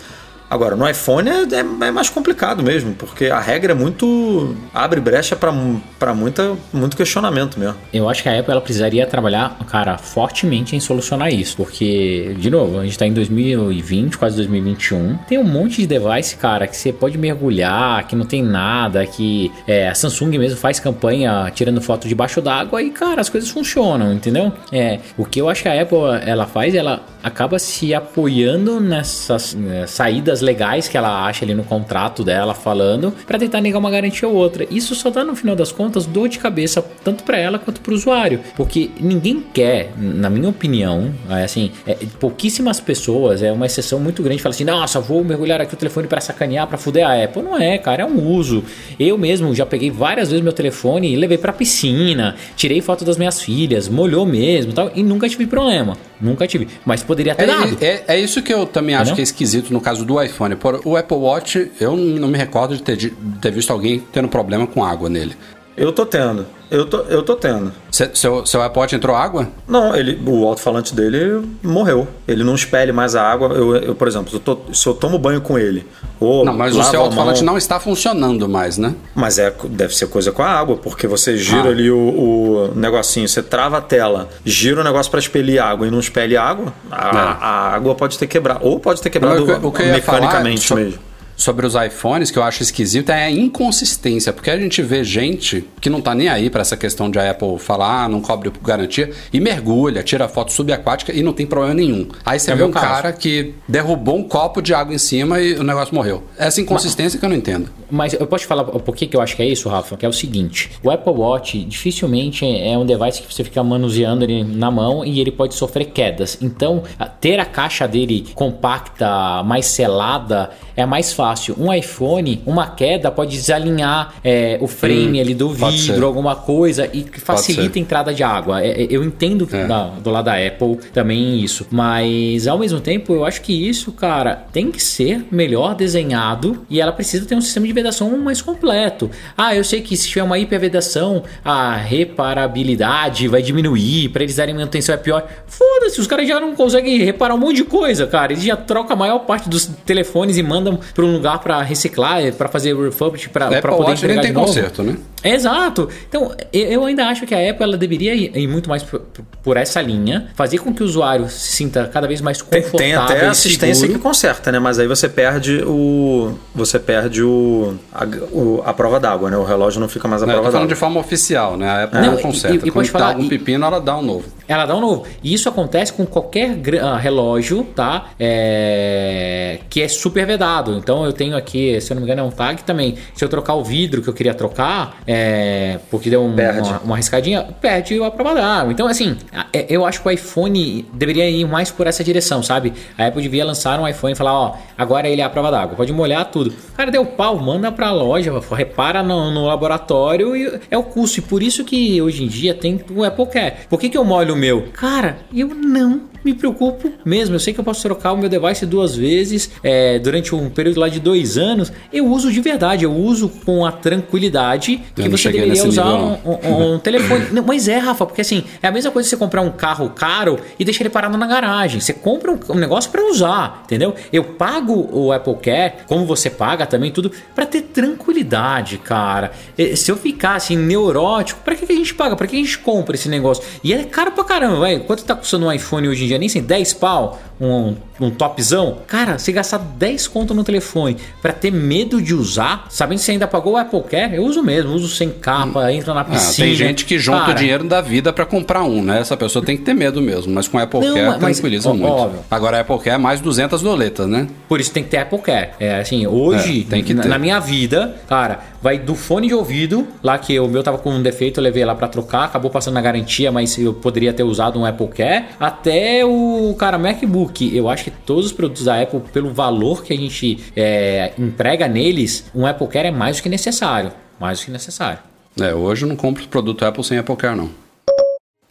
[SPEAKER 3] Agora, no iPhone é, é- é mais complicado mesmo, porque a regra é muito. abre brecha para muito questionamento mesmo.
[SPEAKER 2] Eu acho que a Apple ela precisaria trabalhar, cara, fortemente em solucionar isso. Porque, de novo, a gente tá em 2020, quase 2021. Tem um monte de device, cara, que você pode mergulhar, que não tem nada, que é, a Samsung mesmo faz campanha tirando foto debaixo d'água e, cara, as coisas funcionam, entendeu? É, o que eu acho que a Apple ela faz, ela acaba se apoiando nessas eh, saídas legais que ela acha ali no contrato dela falando para tentar negar uma garantia ou outra. Isso só dá no final das contas dor de cabeça tanto para ela quanto para o usuário, porque ninguém quer, na minha opinião, é assim, é, pouquíssimas pessoas, é uma exceção muito grande, fala assim, nossa, vou mergulhar aqui o telefone para sacanear, para fuder a Apple. Não é, cara, é um uso. Eu mesmo já peguei várias vezes meu telefone e levei para piscina, tirei foto das minhas filhas, molhou mesmo, tal, e nunca tive problema, nunca tive. Mas poderia ter dado.
[SPEAKER 1] É, é, é isso que eu também acho
[SPEAKER 2] Entendeu?
[SPEAKER 1] que é esquisito no caso do iPhone. Por, o Apple Watch, eu não me recordo de ter, de ter visto alguém tendo problema com água nele.
[SPEAKER 3] Eu tô tendo. Eu tô, eu tô tendo.
[SPEAKER 1] Cê- seu, seu Watch entrou água?
[SPEAKER 3] Não, ele, o alto-falante dele morreu. Ele não expele mais a água. Eu, eu, por exemplo, se eu, tô- se eu tomo banho com ele. Ou
[SPEAKER 1] Não, mas o seu alto-falante não está funcionando mais, né?
[SPEAKER 3] Mas é, deve ser coisa com a água, porque você gira
[SPEAKER 1] Ah.
[SPEAKER 3] ali o, o negocinho, você trava a tela, gira o negócio para expelir água e não expele água, a,
[SPEAKER 1] É.
[SPEAKER 3] a água pode ter quebrado. Ou pode ter quebrado
[SPEAKER 1] eu ia falar
[SPEAKER 3] mecanicamente
[SPEAKER 1] so-
[SPEAKER 3] mesmo.
[SPEAKER 1] Sobre os iPhones, que eu acho esquisito, é a inconsistência. Porque a gente vê gente que não tá nem aí para essa questão de a Apple falar, ah, não cobre garantia, e mergulha, tira foto subaquática e não tem problema nenhum. Aí você
[SPEAKER 2] É
[SPEAKER 1] vê um
[SPEAKER 2] caso.
[SPEAKER 1] cara que derrubou um copo de água em cima e o negócio morreu. Essa inconsistência que eu não entendo.
[SPEAKER 2] Mas eu posso te falar por que, que eu acho que é isso, Rafa? Que é o seguinte: o Apple Watch dificilmente é um device que você fica manuseando ele na mão e ele pode sofrer quedas. Então, ter a caixa dele compacta, mais selada, é mais fácil fácil. Um iPhone, uma queda pode desalinhar é, o frame
[SPEAKER 1] Hum,
[SPEAKER 2] ali do vidro, alguma coisa, e facilita a entrada de água. É, é, eu entendo
[SPEAKER 1] É.
[SPEAKER 2] da- do lado da Apple também isso. Mas ao mesmo tempo, eu acho que isso, cara, tem que ser melhor desenhado e ela precisa ter um sistema de vedação mais completo. Ah, eu sei que se tiver uma hipervedação, a reparabilidade vai diminuir, pra eles darem manutenção é pior. Foda-se, os caras já não conseguem reparar um monte de coisa, cara. Eles já trocam a maior parte dos telefones e mandam pra um lugar pra reciclar, pra fazer refurbish, pra, pra
[SPEAKER 1] Apple
[SPEAKER 2] poder
[SPEAKER 1] Watch nem
[SPEAKER 2] entregar
[SPEAKER 1] tem
[SPEAKER 2] de novo.
[SPEAKER 1] conserto, né?
[SPEAKER 2] Exato. Então, eu ainda acho que a Apple ela deveria ir muito mais por, essa linha, fazer com que o usuário se sinta cada vez mais
[SPEAKER 3] Tem,
[SPEAKER 2] confortável
[SPEAKER 3] tem até
[SPEAKER 2] e
[SPEAKER 3] assistência
[SPEAKER 2] seguro.
[SPEAKER 3] que conserta, né? Mas aí você perde o. Você perde o. A, o- a prova d'água, né? O relógio não fica mais a
[SPEAKER 1] Não,
[SPEAKER 3] prova d'água.
[SPEAKER 1] de forma oficial, né? A Apple
[SPEAKER 2] Não,
[SPEAKER 1] não, conserta.
[SPEAKER 2] e- e
[SPEAKER 1] Quando
[SPEAKER 2] pode
[SPEAKER 1] dá
[SPEAKER 2] falar-
[SPEAKER 1] algum
[SPEAKER 2] e-
[SPEAKER 1] pepino, ela dá um novo.
[SPEAKER 2] Ela dá um novo. E isso acontece com qualquer relógio, tá? É, Que é super vedado. Então eu tenho aqui, se eu não me engano, é um tag também. Se eu trocar o vidro que eu queria trocar, é, porque deu um- uma, uma riscadinha, perde a prova d'água. Então, assim, é- eu acho que o iPhone deveria ir mais por essa direção, sabe? A Apple devia lançar um iPhone e falar, ó, agora ele é a prova d'água, pode molhar tudo. Cara, deu pau, manda pra loja, repara no, no laboratório e é o custo. E por isso que hoje em dia tem o Apple Care. Por que, que eu molho o meu? Cara, eu não me preocupo mesmo. Eu sei que eu posso trocar o meu device duas vezes é, durante um período lá de dois anos. Eu uso de verdade, eu uso com a tranquilidade
[SPEAKER 1] Eu
[SPEAKER 2] que você deveria usar um, um- um telefone. Não, mas é, Rafa, porque assim, é a mesma coisa você comprar um carro caro e deixar ele parado na garagem. Você compra um, um negócio pra usar, entendeu? Eu pago o Apple Care, como você paga também, tudo, pra ter tranquilidade, cara. Se eu ficar assim, neurótico, pra que que a gente paga? Pra que a gente compra esse negócio? E é caro pra caramba, vai. Quanto tá custando um iPhone hoje em dia? Nem sei, 10 pau? Um, um topzão? Cara, você gastar 10 conto no telefone pra ter medo de usar, sabendo que você ainda pagou o Apple Care, eu uso mesmo, uso sem capa, entra na
[SPEAKER 1] Ah,
[SPEAKER 2] piscina.
[SPEAKER 1] tem gente que junta
[SPEAKER 2] Cara,
[SPEAKER 1] o dinheiro da vida pra comprar um, né? Essa pessoa tem que ter medo mesmo, mas com Apple
[SPEAKER 2] Não,
[SPEAKER 1] Care
[SPEAKER 2] mas-
[SPEAKER 1] tranquiliza
[SPEAKER 2] ó,
[SPEAKER 1] muito.
[SPEAKER 2] óbvio.
[SPEAKER 1] Agora a Apple Care é mais 200 doletas, né?
[SPEAKER 2] Por isso tem que ter Apple Care. É assim, hoje,
[SPEAKER 1] É, tem que
[SPEAKER 2] na, na minha vida, cara, vai do fone de ouvido, lá que o meu tava com um defeito, eu levei lá pra trocar, acabou passando na garantia, mas eu poderia ter usado um Apple Care, até o, cara, MacBook. Eu acho que todos os produtos da Apple, pelo valor que a gente é, emprega neles, um Apple Care é mais do que necessário. Mais do que necessário.
[SPEAKER 1] É, hoje eu não compro produto Apple sem Apple Care, não.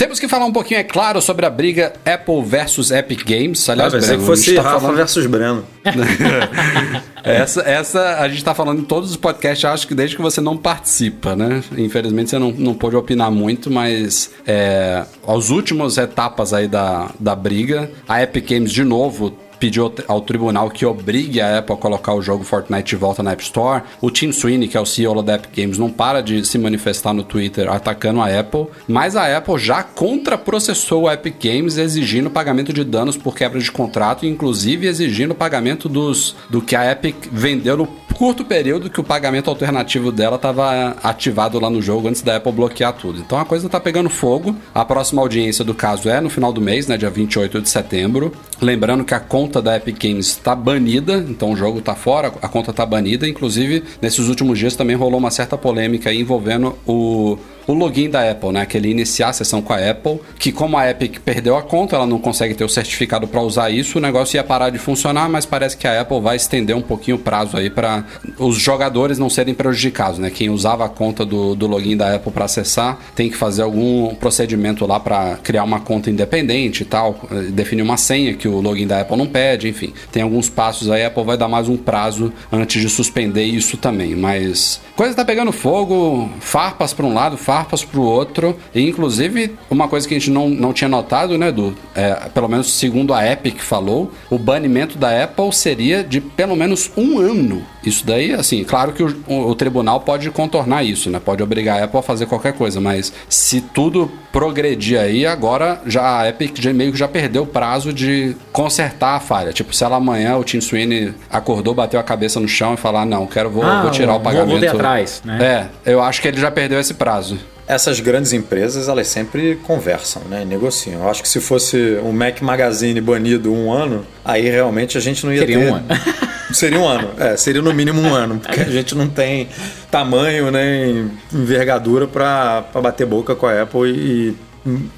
[SPEAKER 1] Temos que falar um pouquinho, é claro, sobre a briga Apple versus Epic Games.
[SPEAKER 3] Ah,
[SPEAKER 1] Aliás,
[SPEAKER 3] pensei
[SPEAKER 1] Breno,
[SPEAKER 3] que fosse
[SPEAKER 1] tá
[SPEAKER 3] Rafa
[SPEAKER 1] falando-
[SPEAKER 3] versus Breno.
[SPEAKER 1] Essa, essa a gente tá falando em todos os podcasts, acho que desde que você não participa, né? Infelizmente você não, não pôde opinar muito, mas é, as últimas etapas aí da, da briga, a Epic Games de novo pediu ao- tribunal que obrigue a Apple a colocar o jogo Fortnite de volta na App Store. O Tim Sweeney, que é o CEO da Epic Games, não para de se manifestar no Twitter atacando a Apple, mas a Apple já contraprocessou a Epic Games exigindo pagamento de danos por quebra de contrato, inclusive exigindo pagamento dos, do que a Epic vendeu no curto período que o pagamento alternativo dela estava ativado lá no jogo antes da Apple bloquear tudo. Então a coisa tá pegando fogo. A próxima audiência do caso é no final do mês, né, dia 28 de setembro. Lembrando que a conta da Epic Games está banida, então o jogo tá fora, a conta tá banida. Inclusive, nesses últimos dias também rolou uma certa polêmica envolvendo o o login da Apple, né? Que ele iniciar a sessão com a Apple, que como a Epic perdeu a conta, ela não consegue ter o certificado para usar isso, o negócio ia parar de funcionar, mas parece que a Apple vai estender um pouquinho o prazo aí para os jogadores não serem prejudicados, né? Quem usava a conta do, do login da Apple para acessar tem que fazer algum procedimento lá para criar uma conta independente e tal, definir uma senha que o login da Apple não pede, enfim. Tem alguns passos aí, a Apple vai dar mais um prazo antes de suspender isso também, mas coisa tá pegando fogo, farpas para um lado, farpas para o outro, e inclusive uma coisa que a gente não, não tinha notado, né, Edu? É, pelo menos segundo a Epic falou, o banimento da Apple seria de pelo menos um ano. Isso daí, assim, claro que o, o- tribunal pode contornar isso, né? Pode obrigar a Apple a fazer qualquer coisa, mas se tudo progredir aí, agora já a Epic já meio que já perdeu o prazo de consertar a falha. Tipo, se ela amanhã o Tim Sweeney acordou, bateu a cabeça no chão e falar, não, quero, vou,
[SPEAKER 2] Ah,
[SPEAKER 1] vou tirar o
[SPEAKER 2] vou-
[SPEAKER 1] pagamento.
[SPEAKER 2] voltei atrás, né?
[SPEAKER 1] É, eu acho que ele já perdeu esse prazo.
[SPEAKER 3] Essas grandes empresas, elas sempre conversam, né? e Negociam. Eu acho que se fosse o Mac Magazine banido um ano, aí realmente a gente não ia
[SPEAKER 2] Seria
[SPEAKER 3] ter...
[SPEAKER 2] um ano.
[SPEAKER 3] seria um ano. É, seria no mínimo um ano, porque a gente não tem tamanho nem envergadura para bater boca com a Apple e,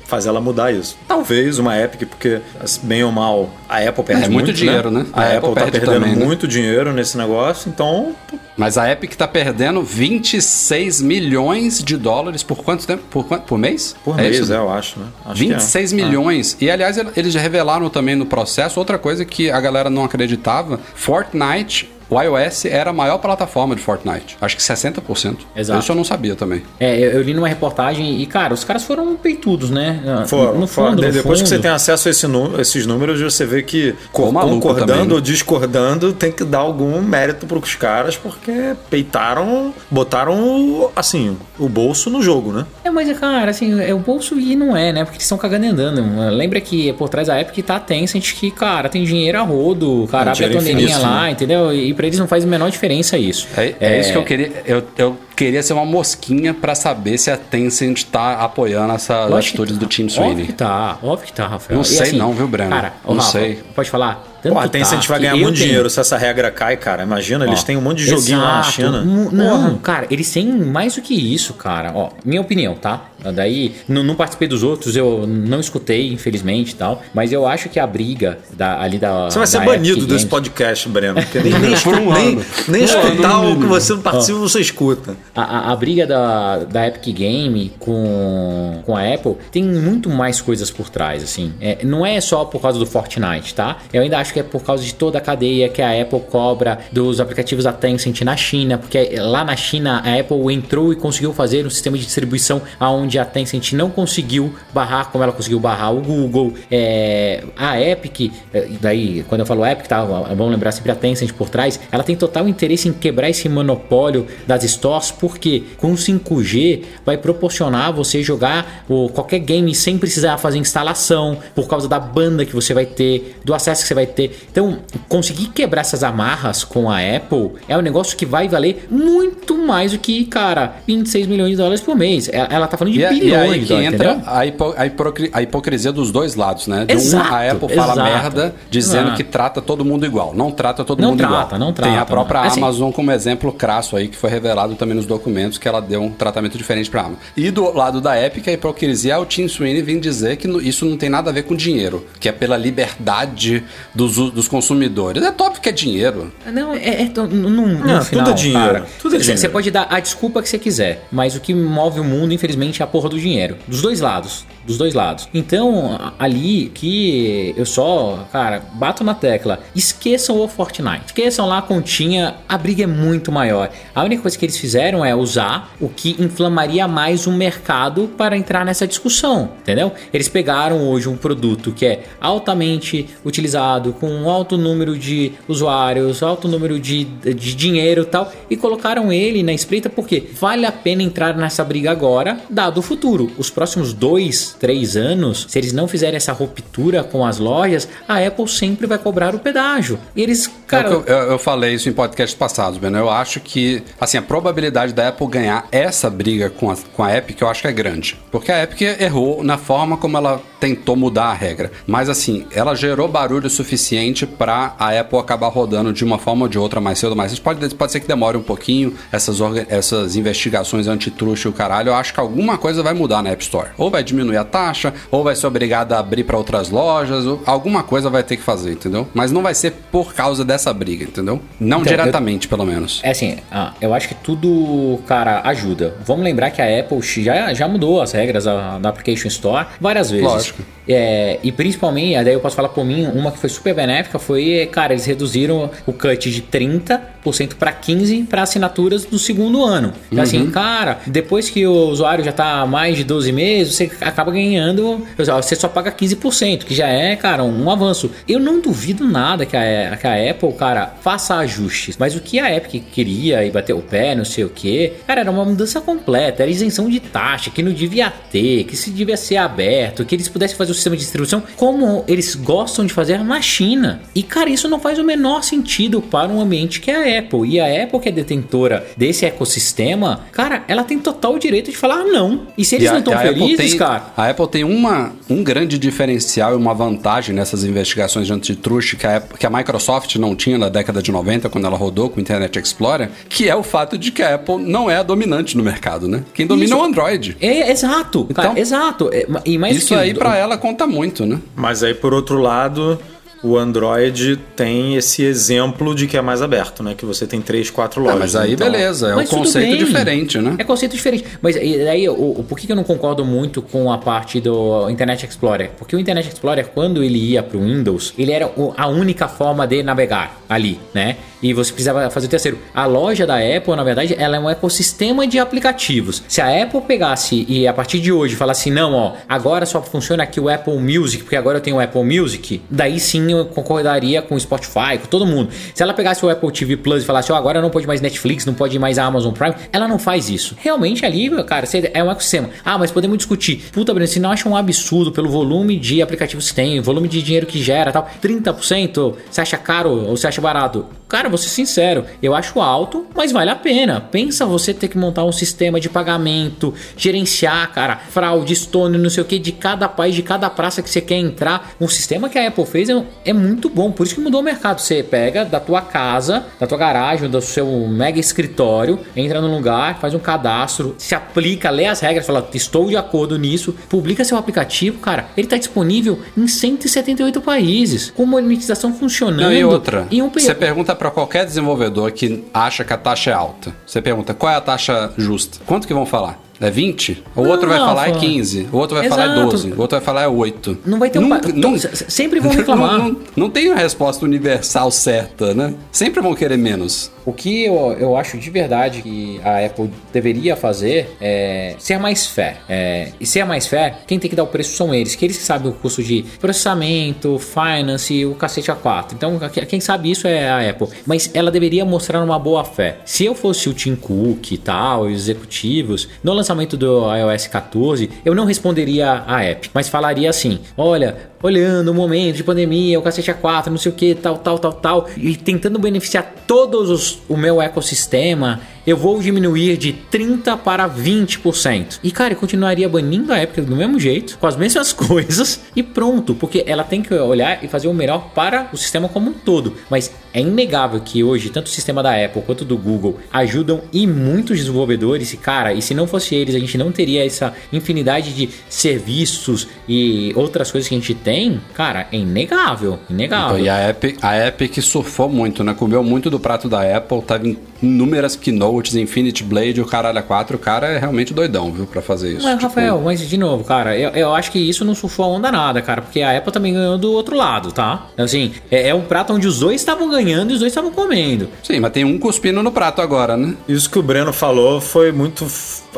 [SPEAKER 3] fazer ela mudar isso. Talvez uma Epic, porque bem ou mal a Apple perde
[SPEAKER 1] É muito dinheiro, né?
[SPEAKER 3] A,
[SPEAKER 1] A
[SPEAKER 3] Apple,
[SPEAKER 1] Apple
[SPEAKER 3] tá
[SPEAKER 1] perde
[SPEAKER 3] perdendo
[SPEAKER 1] também, né?
[SPEAKER 3] muito dinheiro nesse negócio, então
[SPEAKER 1] Mas a Epic tá perdendo 26 milhões de dólares por quanto tempo? Por, quanto? por mês?
[SPEAKER 3] por
[SPEAKER 1] É
[SPEAKER 3] mês,
[SPEAKER 1] isso?
[SPEAKER 3] é, eu acho, né? Acho que é.
[SPEAKER 1] 26
[SPEAKER 3] Ah.
[SPEAKER 1] milhões. E aliás, eles revelaram também no processo outra coisa que a galera não acreditava: Fortnite. O iOS era a maior plataforma de Fortnite. Acho que 60%.
[SPEAKER 2] Exato.
[SPEAKER 1] Isso eu não sabia também.
[SPEAKER 2] É, eu, eu li numa reportagem e, cara, os caras foram peitudos, né?
[SPEAKER 3] Foram,
[SPEAKER 2] no
[SPEAKER 3] foram.
[SPEAKER 2] fundo,
[SPEAKER 3] De-
[SPEAKER 2] no
[SPEAKER 3] Depois que
[SPEAKER 2] fundo.
[SPEAKER 3] você tem acesso a esse esses números, você vê que concordando
[SPEAKER 1] também.
[SPEAKER 3] ou discordando, tem que dar algum mérito pros caras, porque peitaram, botaram, o- assim, o bolso no jogo, né?
[SPEAKER 2] É, mas, cara, assim, é o bolso e não é, né? Porque eles estão cagando e andando. Lembra que por trás da Epic tá a Tencent, que, cara, tem dinheiro a rodo, cara,
[SPEAKER 3] É,
[SPEAKER 2] abre a
[SPEAKER 3] dinheiro
[SPEAKER 2] torneirinha lá,
[SPEAKER 3] né?
[SPEAKER 2] entendeu? E pra eles não faz a menor diferença isso.
[SPEAKER 1] É, é isso que eu queria. Eu, eu queria ser uma mosquinha pra saber se a Tencent tá apoiando essas
[SPEAKER 2] Lógico
[SPEAKER 1] atitudes
[SPEAKER 2] que
[SPEAKER 1] do Team
[SPEAKER 2] tá. Óbvio
[SPEAKER 1] Sweeney.
[SPEAKER 2] que tá, óbvio que tá, Rafael.
[SPEAKER 1] Não
[SPEAKER 2] E
[SPEAKER 1] sei não, viu, Breno?
[SPEAKER 2] Cara,
[SPEAKER 1] Não
[SPEAKER 2] Rafa,
[SPEAKER 1] sei.
[SPEAKER 2] Pode falar? Tanto
[SPEAKER 3] Pô, a Tencent
[SPEAKER 2] tá
[SPEAKER 3] vai ganhar muito
[SPEAKER 2] tenho-
[SPEAKER 3] dinheiro se essa regra cai, cara. Imagina, eles
[SPEAKER 2] Ó,
[SPEAKER 3] têm um monte de joguinho lá na
[SPEAKER 2] exato.
[SPEAKER 3] China.
[SPEAKER 2] Não,
[SPEAKER 3] Porra.
[SPEAKER 2] cara, eles têm mais do que isso, cara. Ó, minha opinião, tá? Daí, não, não participei dos outros, eu não escutei, infelizmente e tal. Mas eu acho que a briga da, ali da.
[SPEAKER 3] Você vai ser banido
[SPEAKER 2] Epic
[SPEAKER 3] desse
[SPEAKER 2] Games-
[SPEAKER 3] podcast, Breno. Porque nem, nem,
[SPEAKER 1] Por um
[SPEAKER 3] nem, nem
[SPEAKER 1] Um
[SPEAKER 3] escutar o que você não participa, você escuta.
[SPEAKER 2] A, a- a briga da, da Epic Game com, com a Apple tem muito mais coisas por trás, assim. É, não é só por causa do Fortnite, tá? Eu ainda acho que é por causa de toda a cadeia que a Apple cobra dos aplicativos da Tencent na China, porque lá na China a Apple entrou e conseguiu fazer um sistema de distribuição aonde a Tencent não conseguiu barrar como ela conseguiu barrar o Google. É, a Epic, é, daí quando eu falo Epic, tá? Vamos lembrar sempre a Tencent por trás, ela tem total interesse em quebrar esse monopólio das stores, porque com o 5G vai proporcionar você jogar o, qualquer game sem precisar fazer instalação, por causa da banda que você vai ter, do acesso que você vai ter. Então, conseguir quebrar essas amarras com a Apple é um negócio que vai valer muito mais do que, cara, 26 milhões de dólares por mês. Ela, ela tá falando de
[SPEAKER 1] E, é- e
[SPEAKER 2] bilhões
[SPEAKER 1] que entra a, hipo- a hipocri- a hipocrisia dos dois lados, né? De
[SPEAKER 2] Exato,
[SPEAKER 1] um, a Apple fala
[SPEAKER 2] exato.
[SPEAKER 1] merda dizendo
[SPEAKER 2] Exato.
[SPEAKER 1] que trata todo mundo igual. Não trata todo
[SPEAKER 2] Não
[SPEAKER 1] mundo
[SPEAKER 2] trata,
[SPEAKER 1] igual.
[SPEAKER 2] não
[SPEAKER 1] Tem a
[SPEAKER 2] trata,
[SPEAKER 1] própria
[SPEAKER 2] não. Assim-
[SPEAKER 1] Amazon como exemplo crasso aí, que foi revelado também nos documentos que ela deu um tratamento diferente pra Amazon. E do lado da Epic, a hipocrisia é o Tim Sweeney vir dizer que isso não tem nada a ver com dinheiro, que é pela liberdade dos, dos consumidores. É top que é dinheiro.
[SPEAKER 2] Não, é, é no, no- no
[SPEAKER 3] Ah, tudo
[SPEAKER 2] final,
[SPEAKER 3] é dinheiro,
[SPEAKER 2] cara,
[SPEAKER 3] tudo é
[SPEAKER 2] você-
[SPEAKER 3] dinheiro.
[SPEAKER 2] Você pode dar a desculpa que você quiser, mas o que move o mundo, infelizmente, é a porra do dinheiro. Dos dois lados. Dos dois lados. Então, ali que eu só, cara, bato na tecla. Esqueçam o Fortnite. Esqueçam lá a continha. A briga é muito maior. A única coisa que eles fizeram é usar o que inflamaria mais o mercado para entrar nessa discussão. Entendeu? Eles pegaram hoje um produto que é altamente utilizado, com um alto número de usuários, alto número de, de dinheiro e tal, e colocaram ele na espreita porque vale a pena entrar nessa briga agora, dado o futuro. Os próximos dois, três anos, se eles não fizerem essa ruptura com as lojas, a Apple sempre vai cobrar o pedágio. E eles, cara.
[SPEAKER 1] É que eu, eu- eu falei isso em podcasts passados, Beno. Eu acho que, assim, a probabilidade da Apple ganhar essa briga com a, com a Epic, eu acho que é grande. Porque a Epic errou na forma como ela tentou mudar a regra. Mas, assim, ela gerou barulho suficiente pra a Apple acabar rodando de uma forma ou de outra mais cedo ou mais tarde. Pode, pode ser que demore um pouquinho essas, essas investigações antitruste e o caralho. Eu acho que alguma coisa vai mudar na App Store. Ou vai diminuir a taxa, ou vai ser obrigado a abrir pra outras lojas, ou alguma coisa vai ter que fazer, entendeu? Mas não vai ser por causa dessa briga, entendeu? Não
[SPEAKER 2] Então,
[SPEAKER 1] diretamente, pelo menos.
[SPEAKER 2] É assim, ah, eu acho que tudo, cara, ajuda. Vamos lembrar que a Apple já, já mudou as regras da, da Application Store várias vezes.
[SPEAKER 1] Lógico.
[SPEAKER 2] É, e principalmente, daí eu posso falar por mim, uma que foi super benéfica foi, cara, eles reduziram o cut de 30% para 15% para assinaturas do segundo ano. Então, assim, cara, depois que o usuário já tá mais de 12 meses, você acaba ganhando, você só paga 15%, que já é, cara, um avanço. Eu não duvido nada que a, que a Apple, cara, faça ajustes, mas o que a Epic queria e bater o pé, não sei o que, cara, era uma mudança completa, era isenção de taxa, que não devia ter, que se devia ser aberto, que eles pudessem fazer o sistema de distribuição como eles gostam de fazer na China. E, cara, isso não faz o menor sentido para um ambiente que é a Apple. E a Apple, que é detentora desse ecossistema, cara, ela tem total direito de falar não. E se eles
[SPEAKER 1] E
[SPEAKER 2] não estão felizes,
[SPEAKER 1] tem-
[SPEAKER 2] cara.
[SPEAKER 1] A Apple tem uma, um grande diferencial e uma vantagem nessas investigações de antitruste que a, Apple- que a Microsoft não tinha na década de 90, quando ela rodou com o Internet Explorer, que é o fato de que a Apple não é a dominante no mercado, né? Quem domina
[SPEAKER 2] Isso.
[SPEAKER 1] é o Android.
[SPEAKER 2] É, exato, cara,
[SPEAKER 1] Então,
[SPEAKER 2] exato. É, E mais
[SPEAKER 1] Isso
[SPEAKER 2] que-
[SPEAKER 1] aí pra ela conta muito, né?
[SPEAKER 3] Mas aí, por outro lado, o Android tem esse exemplo de que é mais aberto, né? Que você tem três, quatro
[SPEAKER 1] Ah,
[SPEAKER 3] lojas.
[SPEAKER 1] mas aí
[SPEAKER 3] então-
[SPEAKER 1] beleza, é um
[SPEAKER 2] Mas tudo
[SPEAKER 1] conceito
[SPEAKER 2] bem.
[SPEAKER 1] diferente, né?
[SPEAKER 2] É conceito diferente. Mas daí, o, o- por que eu não concordo muito com a parte do Internet Explorer? Porque o Internet Explorer, quando ele ia pro Windows, ele era o- a única forma de navegar ali, né? E você precisava fazer o terceiro. A loja da Apple, na verdade, ela é um ecossistema de aplicativos. Se a Apple pegasse e a partir de hoje falasse, não, ó, agora só funciona aqui o Apple Music, porque agora eu tenho o Apple Music, daí sim eu concordaria com o Spotify, com todo mundo. Se ela pegasse o Apple TV Plus e falasse, ó, agora não pode mais Netflix, não pode mais a Amazon Prime, ela não faz isso. Realmente ali, cara, é um ecossistema. Ah, mas podemos discutir. Puta, Breno, você não acha um absurdo pelo volume de aplicativos que tem, volume de dinheiro que gera tal? 30%? Você acha caro ou você acha barato? Cara, vou ser sincero, eu acho alto, mas vale a pena. Pensa você ter que montar um sistema de pagamento, gerenciar, cara, fraude, stone, não sei o que, de cada país, de cada praça que você quer entrar. Um sistema que a Apple fez é, é muito bom, por isso que mudou o mercado. Você pega da tua casa, da tua garagem, do seu mega escritório, entra no lugar, faz um cadastro, se aplica, lê as regras, fala, estou de acordo nisso, publica seu aplicativo, cara, ele está disponível em 178 países, com monetização funcionando.
[SPEAKER 1] Não, e outra,
[SPEAKER 2] E um
[SPEAKER 1] você pergunta pra qualquer desenvolvedor que acha que a taxa é alta. Você pergunta qual é a taxa justa. Quanto que vão falar? É 20? O
[SPEAKER 2] Não,
[SPEAKER 1] outro vai falar é
[SPEAKER 2] fala.
[SPEAKER 1] 15. O outro vai falar é
[SPEAKER 2] Exato.
[SPEAKER 1] 12. O outro vai falar é 8.
[SPEAKER 2] Não vai ter um to- s- sempre vão reclamar.
[SPEAKER 1] Não, não, não tem a resposta universal certa, né? Sempre vão querer menos.
[SPEAKER 2] O que eu, eu acho de verdade que a Apple deveria fazer é ser mais fair. É, e ser mais fair, quem tem que dar o preço são eles, que eles que sabem o custo de processamento, finance, o cacete A4. Então, que- quem sabe isso é a Apple. Mas ela deveria mostrar uma boa fé. Se eu fosse o Tim Cook e tal, os executivos, no lançamento do iOS 14, eu não responderia a app, mas falaria assim: olha, olhando o momento de pandemia, o cacete A4, não sei o que, tal, tal, tal, tal, e tentando beneficiar todos os, o meu ecossistema, eu vou diminuir de 30 para 20%. E cara, eu continuaria banindo a Epic do mesmo jeito, com as mesmas coisas e pronto, porque ela tem que olhar e fazer o melhor para o sistema como um todo. Mas é inegável que hoje tanto o sistema da Apple quanto do Google ajudam e muitos desenvolvedores e cara, e se não fosse eles, a gente não teria essa infinidade de serviços e outras coisas que a gente tem, cara, é inegável, inegável.
[SPEAKER 1] Então, e a Epic, a Epic surfou muito, né? Comeu muito do prato da Apple, tava em inúmeras keynotes, Infinity Blade, o caralho a 4. O cara é realmente doidão, viu, pra fazer isso.
[SPEAKER 2] Mas,
[SPEAKER 1] Tipo,
[SPEAKER 2] Rafael, mas de novo, cara, eu, eu acho que isso não surfou a onda nada, cara, porque a Apple também ganhou do outro lado, tá? Assim, é, é um prato onde os dois estavam ganhando e os dois estavam comendo.
[SPEAKER 1] Sim, mas tem um cuspindo no prato agora, né?
[SPEAKER 3] Isso que o Breno falou foi muito.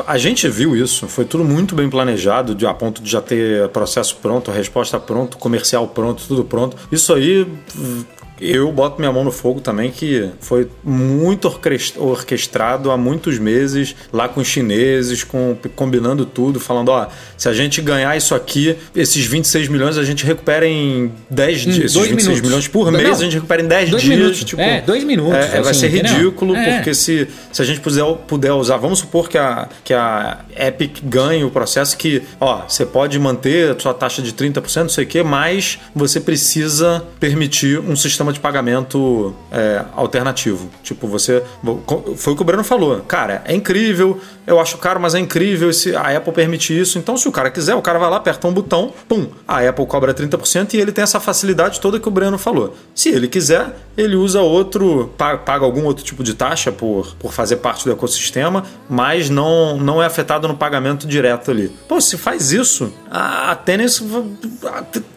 [SPEAKER 3] A gente viu isso, foi tudo muito bem planejado, de, a ponto de já ter processo pronto, resposta pronto, comercial pronto, tudo pronto. Isso aí. Eu boto minha mão no fogo também, que foi muito orquest- orquestrado há muitos meses, lá com os chineses, com, combinando tudo, falando: ó, se a gente ganhar isso aqui, esses 26 milhões a gente recupera em 10 dias. Esses
[SPEAKER 2] dois
[SPEAKER 3] 26
[SPEAKER 2] minutos.
[SPEAKER 3] milhões por
[SPEAKER 2] Não,
[SPEAKER 3] mês a gente recupera em 10
[SPEAKER 2] dois
[SPEAKER 3] dias.
[SPEAKER 2] minutos.
[SPEAKER 3] Tipo,
[SPEAKER 2] É, dois minutos,
[SPEAKER 3] É, vai
[SPEAKER 2] assim,
[SPEAKER 3] ser
[SPEAKER 2] entendeu?
[SPEAKER 3] ridículo,
[SPEAKER 2] É.
[SPEAKER 3] porque se, se a gente puder, puder usar, vamos supor que a, que a Epic ganhe o processo que, ó, você pode manter a sua taxa de 30%, não sei o quê, mas você precisa permitir um sistema de pagamento é, alternativo. Tipo, você. Foi o que o Breno falou. Cara, é incrível, eu acho caro, mas é incrível se a Apple permite isso. Então, se o cara quiser, o cara vai lá, aperta um botão, pum, a Apple cobra 30% e ele tem essa facilidade toda que o Breno falou. Se ele quiser, ele usa outro, pa- paga algum outro tipo de taxa por, por fazer parte do ecossistema, mas não, não é afetado no pagamento direto ali. Pô, se faz isso, a, a tênis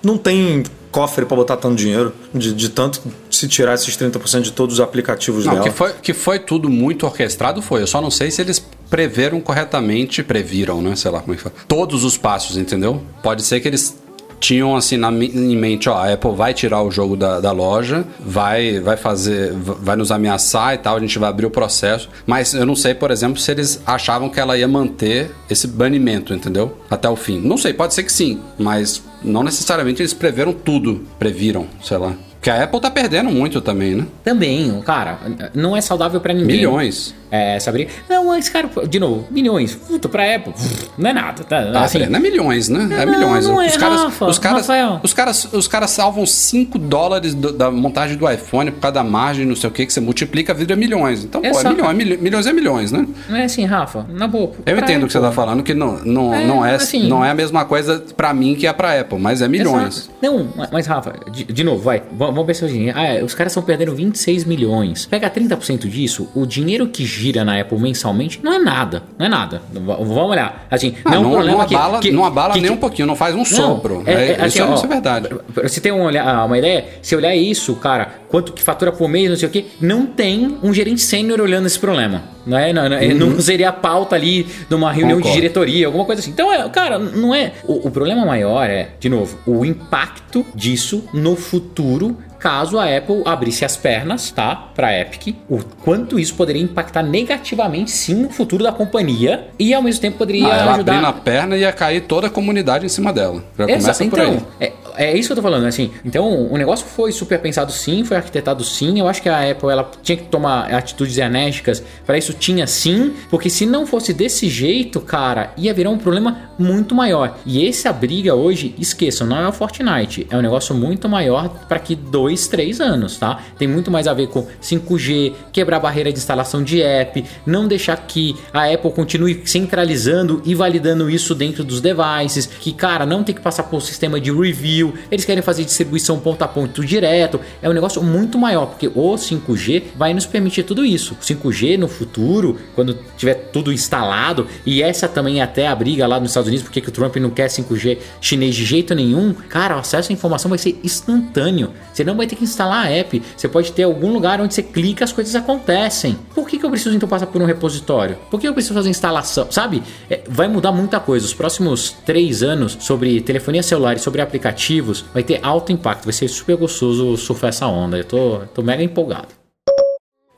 [SPEAKER 3] não tem cofre para botar tanto dinheiro, de, de tanto se tirar esses 30% de todos os aplicativos
[SPEAKER 1] Não,
[SPEAKER 3] dela.
[SPEAKER 1] que foi, que foi tudo muito orquestrado, foi. Eu só não sei se eles preveram corretamente, previram, né? Sei lá como é que foi. Todos os passos, entendeu? Pode ser que eles tinham assim na, em mente, ó, a Apple vai tirar o jogo da, da loja, vai, vai fazer, vai nos ameaçar e tal, a gente vai abrir o processo. Mas eu não sei, por exemplo, se eles achavam que ela ia manter esse banimento, entendeu? Até o fim. Não sei, pode ser que sim, mas não necessariamente eles preveram tudo, previram, sei lá. Porque a Apple tá perdendo muito também, né?
[SPEAKER 2] Também, cara, não é saudável pra ninguém.
[SPEAKER 1] Milhões.
[SPEAKER 2] É, essa briga. Não, mas, cara, de novo, milhões. Puta, pra Apple, não é nada. Tá?
[SPEAKER 1] Ah,
[SPEAKER 2] assim,
[SPEAKER 1] não é milhões, né? É
[SPEAKER 2] Não,
[SPEAKER 1] milhões.
[SPEAKER 2] não é,
[SPEAKER 1] os, caras,
[SPEAKER 2] Rafa,
[SPEAKER 1] os, caras,
[SPEAKER 2] Rafael.
[SPEAKER 1] os, caras, os caras salvam 5 dólares do- da montagem do iPhone por causa da margem, não sei o que, que você multiplica, vira milhões. Então, pô, é
[SPEAKER 2] Exato.
[SPEAKER 1] milhões, milho- milhões é milhões, né?
[SPEAKER 2] não é assim, Rafa, na boa.
[SPEAKER 1] Eu entendo o que você tá falando, que não, não,
[SPEAKER 2] É,
[SPEAKER 1] não, é,
[SPEAKER 2] assim-
[SPEAKER 1] não é a mesma coisa pra mim que é pra Apple, mas é milhões.
[SPEAKER 2] Não, mas Rafa, de, de novo, vai, vamos pensar assim, ah, é, os caras estão perdendo 26 milhões. Pega 30% disso, o dinheiro que gira na Apple mensalmente não é nada, não é nada. Vamos olhar, assim,
[SPEAKER 1] Ah,
[SPEAKER 2] não, é um
[SPEAKER 1] não,
[SPEAKER 2] problema
[SPEAKER 1] não
[SPEAKER 2] que-
[SPEAKER 1] abala,
[SPEAKER 2] que-
[SPEAKER 1] não abala
[SPEAKER 2] que-
[SPEAKER 1] nem
[SPEAKER 2] que-
[SPEAKER 1] um pouquinho, não faz um
[SPEAKER 2] Não,
[SPEAKER 1] sopro.
[SPEAKER 2] é-
[SPEAKER 1] É,
[SPEAKER 2] é,
[SPEAKER 1] isso,
[SPEAKER 2] assim,
[SPEAKER 1] é,
[SPEAKER 2] ó,
[SPEAKER 1] isso é verdade.
[SPEAKER 2] Você tem uma, olha- uma ideia? Se olhar isso, cara, quanto que fatura por mês, não sei o que, não tem um gerente sênior olhando esse problema. Não, é, não, não, não seria a pauta ali de uma reunião
[SPEAKER 1] Uhum. Concordo.
[SPEAKER 2] de diretoria, alguma coisa assim. Então, é, cara, não é. O, o problema maior é, de novo, o impacto disso no futuro. Caso a Apple abrisse as pernas, tá? Pra Epic, o quanto isso poderia impactar negativamente, sim, o futuro da companhia e ao mesmo tempo poderia
[SPEAKER 1] Ah, ela
[SPEAKER 2] ajudar.
[SPEAKER 1] abrindo a perna ia cair toda a comunidade em cima dela. Já
[SPEAKER 2] Exato,
[SPEAKER 1] começa por
[SPEAKER 2] então,
[SPEAKER 1] aí.
[SPEAKER 2] é, é isso que eu tô falando, assim. Então, o negócio foi super pensado sim, foi arquitetado sim. Eu acho que a Apple ela tinha que tomar atitudes enérgicas para isso tinha sim, porque se não fosse desse jeito, cara, ia virar um problema muito maior. E essa briga hoje, esqueçam, não é o Fortnite, é um negócio muito maior para que dois, três anos, tá? Tem muito mais a ver com 5G, quebrar barreira de instalação de app, não deixar que a Apple continue centralizando e validando isso dentro dos devices, que cara, não tem que passar por um sistema de review, eles querem fazer distribuição ponto a ponto direto, é um negócio muito maior, porque o 5G vai nos permitir tudo isso. O 5G no futuro, quando tiver tudo instalado, e essa também é até a briga lá nos Estados Unidos, porque que o Trump não quer 5G chinês de jeito nenhum, cara, o acesso à informação vai ser instantâneo. Você não vai ter que instalar a app, você pode ter algum lugar onde você clica as coisas acontecem. Por que, que eu preciso então passar por um repositório? Por que eu preciso fazer instalação? Sabe? É, vai mudar muita coisa. Os próximos três anos sobre telefonia celular e sobre aplicativos vai ter alto impacto. Vai ser super gostoso surfar essa onda. Eu tô, tô mega empolgado.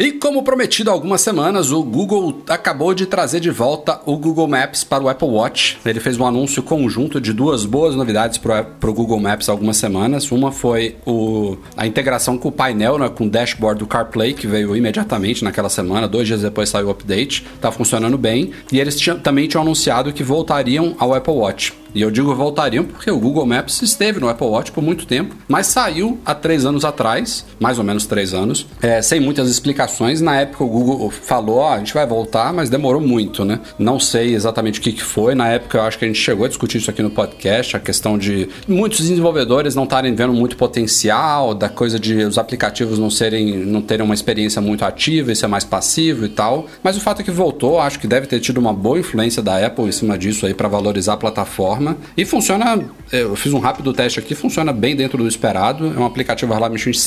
[SPEAKER 1] E como prometido há algumas semanas, o Google acabou de trazer de volta o Google Maps para o Apple Watch. Ele fez um anúncio conjunto de duas boas novidades para o Google Maps há algumas semanas. Uma foi o, a integração com o painel, né, com o dashboard do CarPlay, que veio imediatamente naquela semana. Dois dias depois saiu o update. Está funcionando bem. E eles tinham- também tinham anunciado que voltariam ao Apple Watch. E eu digo voltariam porque o Google Maps esteve no Apple Watch por muito tempo, mas saiu há três anos atrás, mais ou menos três anos, é, sem muitas explicações. Na época o Google falou, ó, a gente vai voltar, mas demorou muito, né? Não sei exatamente o que, que foi. Na época eu acho que a gente chegou a discutir isso aqui no podcast, a questão de muitos desenvolvedores não estarem vendo muito potencial, da coisa de os aplicativos não serem, não terem uma experiência muito ativa e ser mais passivo e tal. Mas o fato é que voltou, acho que deve ter tido uma boa influência da Apple em cima disso aí para valorizar a plataforma. E funciona, eu fiz um rápido teste aqui, funciona bem dentro do esperado. É um aplicativo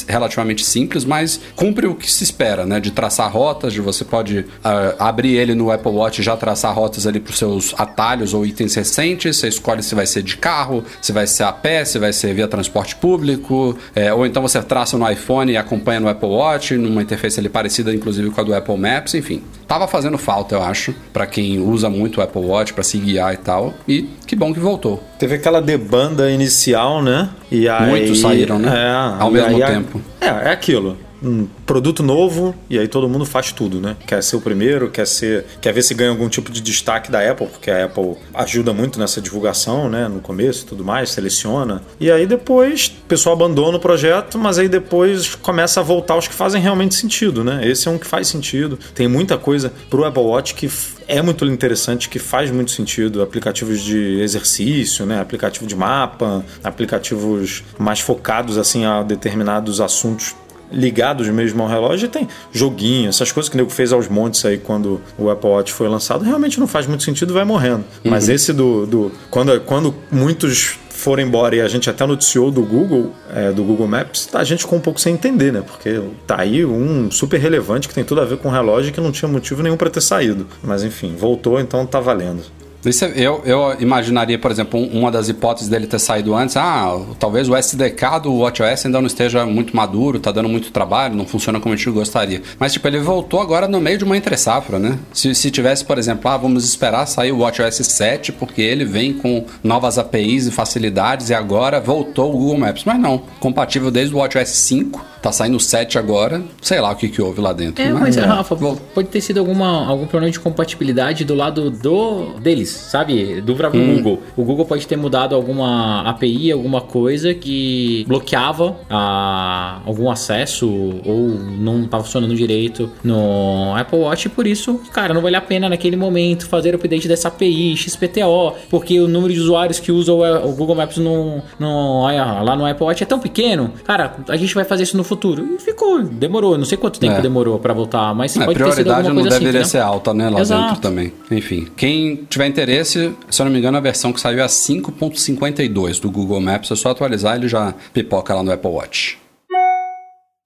[SPEAKER 1] relativamente, simples, mas cumpre o que se espera, né? De traçar rotas, de você pode ah, abrir ele no Apple Watch e já traçar rotas ali para os seus atalhos ou itens recentes. Você escolhe se vai ser de carro, se vai ser a pé, se vai ser via transporte público, é, ou então você traça no iPhone e acompanha no Apple Watch, numa interface ali parecida, inclusive com a do Apple Maps, enfim. Tava fazendo falta, eu acho, para quem usa muito o Apple Watch para se guiar e tal. E que bom que voltou.
[SPEAKER 3] Teve aquela debanda inicial, né? E aí,
[SPEAKER 1] Muitos saíram, né?
[SPEAKER 3] É,
[SPEAKER 1] Ao mesmo
[SPEAKER 3] aí
[SPEAKER 1] tempo.
[SPEAKER 3] É, é aquilo. Um produto novo e aí todo mundo faz tudo, né? Quer ser o primeiro, quer ser, quer ver se ganha algum tipo de destaque da Apple, porque a Apple ajuda muito nessa divulgação, né? No começo, e tudo mais, seleciona. E aí depois o pessoal abandona o projeto, mas aí depois começa a voltar os que fazem realmente sentido, né? Esse é um que faz sentido. Tem muita coisa pro Apple Watch que é muito interessante, que faz muito sentido. Aplicativos de exercício, né? Aplicativo de mapa, aplicativos mais focados assim a determinados assuntos ligados mesmo ao relógio e tem joguinho, essas coisas que o nego fez aos montes aí quando o Apple Watch foi lançado, realmente não faz muito sentido, vai morrendo. Mas esse do, do quando, quando muitos foram embora e a gente até noticiou do Google, é, do Google Maps, a gente ficou um pouco sem entender, né? Porque tá aí um super relevante que tem tudo a ver com o relógio que não tinha motivo nenhum para ter saído. Mas enfim, voltou, então tá valendo.
[SPEAKER 1] É- eu, eu imaginaria, por exemplo, um- uma das hipóteses dele ter saído antes, ah, talvez o SDK do WatchOS ainda não esteja muito maduro, tá dando muito trabalho, não funciona como a gente gostaria. Mas, tipo, ele voltou agora no meio de uma entre-safra, né? Se, se tivesse, por exemplo, ah, vamos esperar sair o WatchOS 7, porque ele vem com novas APIs e facilidades, e agora voltou o Google Maps. Mas não, compatível desde o WatchOS 5, Tá saindo o 7 agora. Sei lá o que, que houve lá dentro.
[SPEAKER 2] É, mas,
[SPEAKER 1] é.
[SPEAKER 2] Rafa, pode ter sido alguma, algum problema de compatibilidade do lado do deles, sabe? Do próprio
[SPEAKER 1] Hum.
[SPEAKER 2] Google. O Google pode ter mudado alguma API, alguma coisa que bloqueava a, algum acesso ou não estava funcionando direito no Apple Watch. E por isso, cara, não vale a pena naquele momento fazer o update dessa API, XPTO, porque o número de usuários que usam o Google Maps no, no, lá no Apple Watch é tão pequeno. Cara, a gente vai fazer isso no futuro. E ficou, demorou. Não sei quanto tempo
[SPEAKER 1] É.
[SPEAKER 2] demorou pra voltar, mas
[SPEAKER 1] É,
[SPEAKER 2] pode ter sido
[SPEAKER 1] prioridade
[SPEAKER 2] alguma
[SPEAKER 1] não
[SPEAKER 2] coisa
[SPEAKER 1] deveria
[SPEAKER 2] assim.
[SPEAKER 1] ser alta, né? Lá
[SPEAKER 2] Exato.
[SPEAKER 1] dentro também. Enfim, quem tiver interesse, se eu não me engano, a versão que saiu é a 5.52 do Google Maps. É só atualizar, ele já pipoca lá no Apple Watch.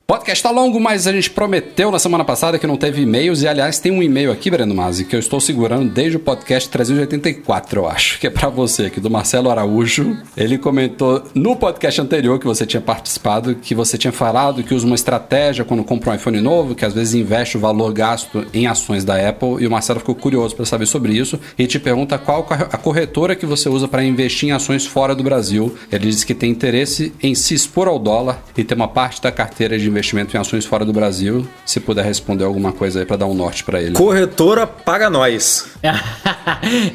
[SPEAKER 1] Podcast tá longo, mas a gente prometeu na semana passada que não teve e-mails. E aliás, tem um e-mail aqui, Breno Mazzi, que eu estou segurando desde o podcast 384, eu acho, que é pra você aqui, do Marcelo Araújo. Ele comentou no podcast anterior que você tinha participado, que você tinha falado que usa uma estratégia quando compra um iPhone novo, que às vezes investe o valor gasto em ações da Apple. E o Marcelo ficou curioso para saber sobre isso e te pergunta qual a corretora que você usa para investir em ações fora do Brasil. Ele diz que tem interesse em se expor ao dólar e ter uma parte da carteira de investimento em ações fora do Brasil. Se puder responder alguma coisa aí para dar um norte para ele.
[SPEAKER 3] Corretora paga nós.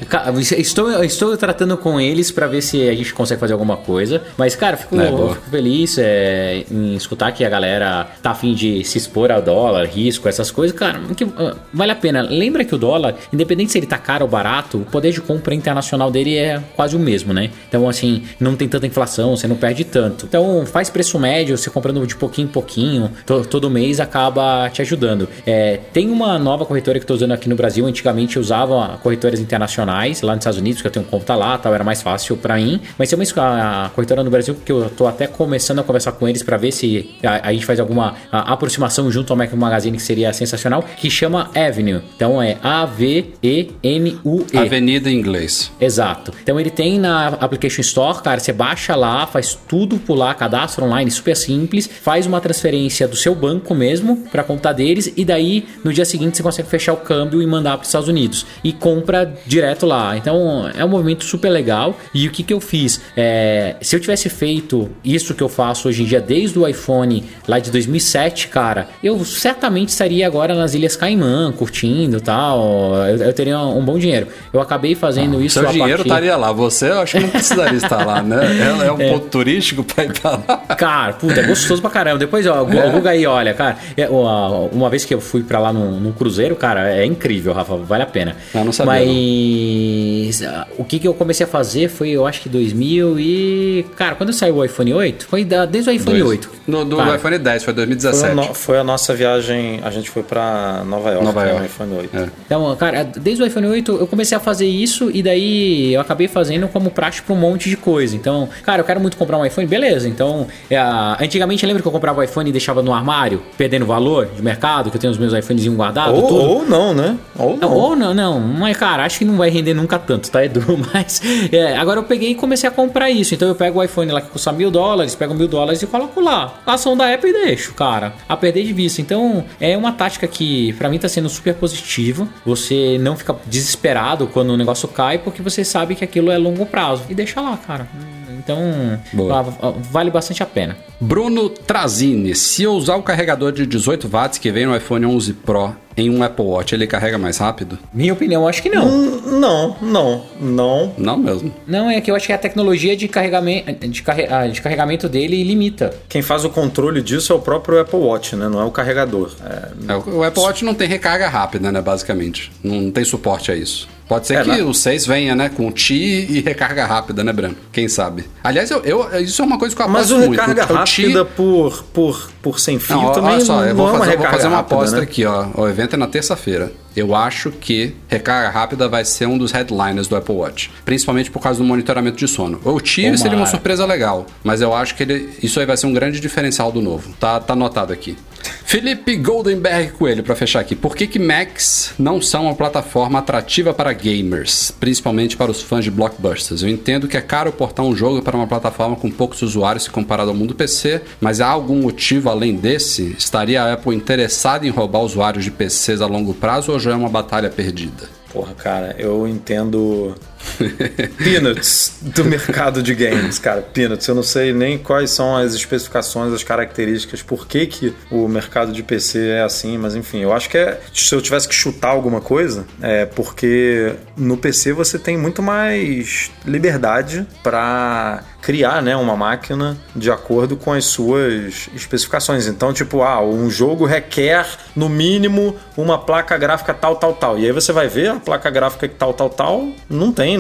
[SPEAKER 2] Cara, estou, estou tratando com eles pra ver se a gente consegue fazer alguma coisa. Mas, cara, fico,
[SPEAKER 1] É,
[SPEAKER 2] fico feliz é, em escutar que a galera tá afim de se expor ao dólar, risco, essas coisas. Cara, que, ah, vale a pena. Lembra que o dólar, independente se ele tá caro ou barato, o poder de compra internacional dele é quase o mesmo, né? Então, assim, não tem tanta inflação, você não perde tanto. Então, faz preço médio, você comprando de pouquinho em pouquinho, to- todo mês acaba te ajudando. É, tem uma nova corretora que eu tô usando aqui no Brasil. Antigamente eu usava corretoras internacionais lá nos Estados Unidos, que eu tenho conta lá, tal, era mais fácil pra mim. Mas tem uma corretora no Brasil que eu tô até começando a conversar com eles pra ver se a, a gente faz alguma a- aproximação junto ao Mac Magazine, que seria sensacional, que chama Avenue. Então é A-V-E-N-U-E.
[SPEAKER 1] Avenida em inglês.
[SPEAKER 2] Exato. Então ele tem na Application Store, cara, você baixa lá, faz tudo por lá, cadastro online, super simples, faz uma transferência do seu banco mesmo para conta deles e daí no dia seguinte você consegue fechar o câmbio e mandar para os Estados Unidos e compra direto lá. Então é um movimento super legal. E o que que eu fiz? É, se eu tivesse feito isso que eu faço hoje em dia desde o iPhone lá de 2007, cara, eu certamente estaria agora nas Ilhas Caimã, curtindo tal. Eu, eu teria um bom dinheiro. Eu acabei fazendo isso
[SPEAKER 1] Seu dinheiro
[SPEAKER 2] partir...
[SPEAKER 1] estaria lá. Você, eu acho que não precisaria estar lá, né? É, é um ponto turístico para ir pra lá.
[SPEAKER 2] Cara, puta, é gostoso pra caramba. Depois, ó, o Guga aí, olha, cara, é, ó, uma vez que eu fui pra lá no, no cruzeiro, cara, é incrível, Rafa, vale a pena.
[SPEAKER 1] Eu não sabia,
[SPEAKER 2] Mas ah, o que que eu comecei a fazer foi, eu acho que 2000 e... Cara, quando saiu o iPhone 8, foi desde o iPhone
[SPEAKER 1] Dois.
[SPEAKER 2] 8.
[SPEAKER 1] No, do
[SPEAKER 2] Cara,
[SPEAKER 1] iPhone 10, foi
[SPEAKER 3] Foi,
[SPEAKER 1] 2017.
[SPEAKER 3] a no- foi a nossa viagem, a gente foi pra Nova York,
[SPEAKER 1] Nova
[SPEAKER 3] né,
[SPEAKER 1] York.
[SPEAKER 3] no iPhone 8.
[SPEAKER 1] É.
[SPEAKER 2] Então, cara, desde o iPhone 8 eu comecei a fazer isso e daí eu acabei fazendo como prática pra um monte de coisa. Então, cara, eu quero muito comprar um iPhone, beleza. Então, é, antigamente lembra que eu comprava o iPhone deixava no armário, perdendo valor de mercado, que eu tenho os meus iPhones guardados,
[SPEAKER 3] Ou, ou não, né? Ou
[SPEAKER 2] Não. Ou não, não, mas cara, acho que não vai render nunca tanto, tá, Edu? Mas é, agora eu peguei e comecei a comprar isso. Então eu pego o iPhone lá que custa mil dólares, pego mil dólares e coloco lá. A ação da Apple e deixo, cara, a perder de vista. Então é uma tática que pra mim tá sendo super positiva. Você não fica desesperado quando o negócio cai, porque você sabe que aquilo é longo prazo. E deixa lá, cara. Então
[SPEAKER 1] Boa.
[SPEAKER 2] vale bastante a pena.
[SPEAKER 1] Bruno Trazini, se eu usar o carregador de 18 watts que vem no iPhone 11 Pro em um Apple Watch, ele carrega mais rápido?
[SPEAKER 2] Minha opinião, acho que não.
[SPEAKER 3] Hum, Não, não, não.
[SPEAKER 1] Não mesmo.
[SPEAKER 2] Não, é que eu acho que a tecnologia de carregamento, de, carre- ah, de carregamento dele limita.
[SPEAKER 3] Quem faz o controle disso é o próprio Apple Watch, né? Não é o carregador. É,
[SPEAKER 1] É, o o Apple Watch não tem recarga rápida, né, basicamente. Não tem suporte a isso. Pode ser
[SPEAKER 3] É,
[SPEAKER 1] que
[SPEAKER 3] na-
[SPEAKER 1] o 6 venha, né, com Ti e recarga rápida, né, Branco? Quem sabe? Aliás, eu, eu- isso é uma coisa que eu
[SPEAKER 3] Mas
[SPEAKER 1] aposto
[SPEAKER 3] o
[SPEAKER 1] muito.
[SPEAKER 3] recarga
[SPEAKER 1] o Ti-
[SPEAKER 3] rápida por, por, por sem fio
[SPEAKER 1] Não,
[SPEAKER 3] também
[SPEAKER 1] olha só,
[SPEAKER 3] não,
[SPEAKER 1] eu vou
[SPEAKER 3] é uma
[SPEAKER 1] fazer, vou
[SPEAKER 3] recarga
[SPEAKER 1] fazer uma
[SPEAKER 3] rápida,
[SPEAKER 1] aposta
[SPEAKER 3] né?
[SPEAKER 1] aqui, ó. O evento é na terça-feira. Eu acho que recarga rápida vai ser um dos headliners do Apple Watch. Principalmente por causa do monitoramento de sono. O Ti
[SPEAKER 2] Tomara.
[SPEAKER 1] seria uma surpresa legal, mas eu acho que ele, isso aí vai ser um grande diferencial do novo. Tá, tá anotado aqui. Felipe Goldenberg Coelho, pra fechar aqui. Por que, que Macs não são uma plataforma atrativa para gamers, principalmente para os fãs de blockbusters? Eu entendo que é caro portar um jogo para uma plataforma com poucos usuários se comparado ao mundo PC, mas há algum motivo além desse? Estaria a Apple interessada em roubar usuários de PCs a longo prazo ou já é uma batalha perdida?
[SPEAKER 3] Porra, cara, eu entendo. peanuts do mercado de games, cara. Peanuts. Eu não sei nem quais são as especificações, as características, por que, que o mercado de PC é assim, mas enfim, eu acho que é. Se eu tivesse que chutar alguma coisa, é porque no PC você tem muito mais liberdade para criar né, uma máquina de acordo com as suas especificações. Então, tipo, ah, um jogo requer, no mínimo, uma placa gráfica tal, tal, tal. E aí você vai ver a placa gráfica tal, tal, tal, não tem.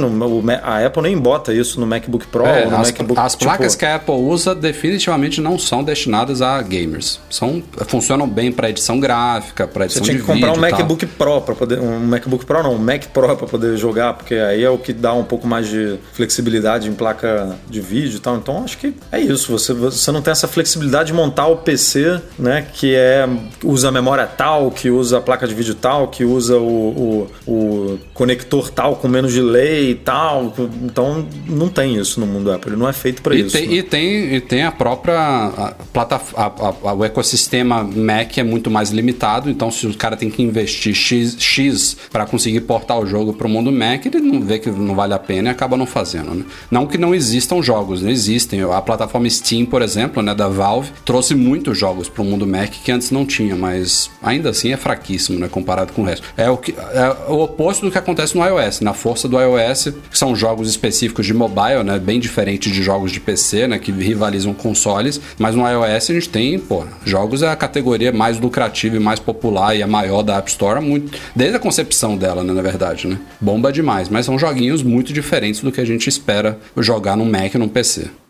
[SPEAKER 3] A Apple nem bota isso no MacBook Pro
[SPEAKER 1] É,
[SPEAKER 3] no
[SPEAKER 1] as,
[SPEAKER 3] MacBook
[SPEAKER 1] as
[SPEAKER 3] tipo,
[SPEAKER 1] placas que a Apple usa definitivamente não são destinadas a gamers. São, funcionam bem para edição gráfica, para
[SPEAKER 3] Você
[SPEAKER 1] edição
[SPEAKER 3] tinha
[SPEAKER 1] de
[SPEAKER 3] que comprar um
[SPEAKER 1] vídeo e tal.
[SPEAKER 3] MacBook Pro para poder. Um MacBook Pro não, um Mac Pro para poder jogar, porque aí é o que dá um pouco mais de flexibilidade em placa de vídeo e tal. Então acho que é isso. Você, você não tem essa flexibilidade de montar o PC, né? Que é usa a memória tal, que usa a placa de vídeo tal, que usa o, o, o conector tal com menos delay e tal. Então não tem isso no mundo Apple. Ele não é feito para isso.
[SPEAKER 1] tem,
[SPEAKER 3] né?
[SPEAKER 1] e, tem, e tem a própria a, plataforma, a- a- o ecossistema Mac é muito mais limitado, então se o cara tem que investir X, X para conseguir portar o jogo para o mundo Mac, ele não vê que não vale a pena e acaba não fazendo. Né? Não que não existam jogos, não existem. A plataforma Steam, por exemplo, né, da Valve, trouxe muitos jogos para o mundo Mac que antes não tinha, mas ainda assim é fraquíssimo, né, comparado com o resto. É o, que, é o oposto do que acontece no iOS. Na força do iOS, que são jogos específicos de mobile, né, bem diferente de jogos de PC, né, que rivalizam consoles, mas no iOS a gente tem, pô, jogos é a categoria mais lucrativa e mais popular e a maior da App Store, muito, desde a concepção dela, né, na verdade, né. Bomba demais, mas são joguinhos muito diferentes do que a gente espera jogar num Mac PC.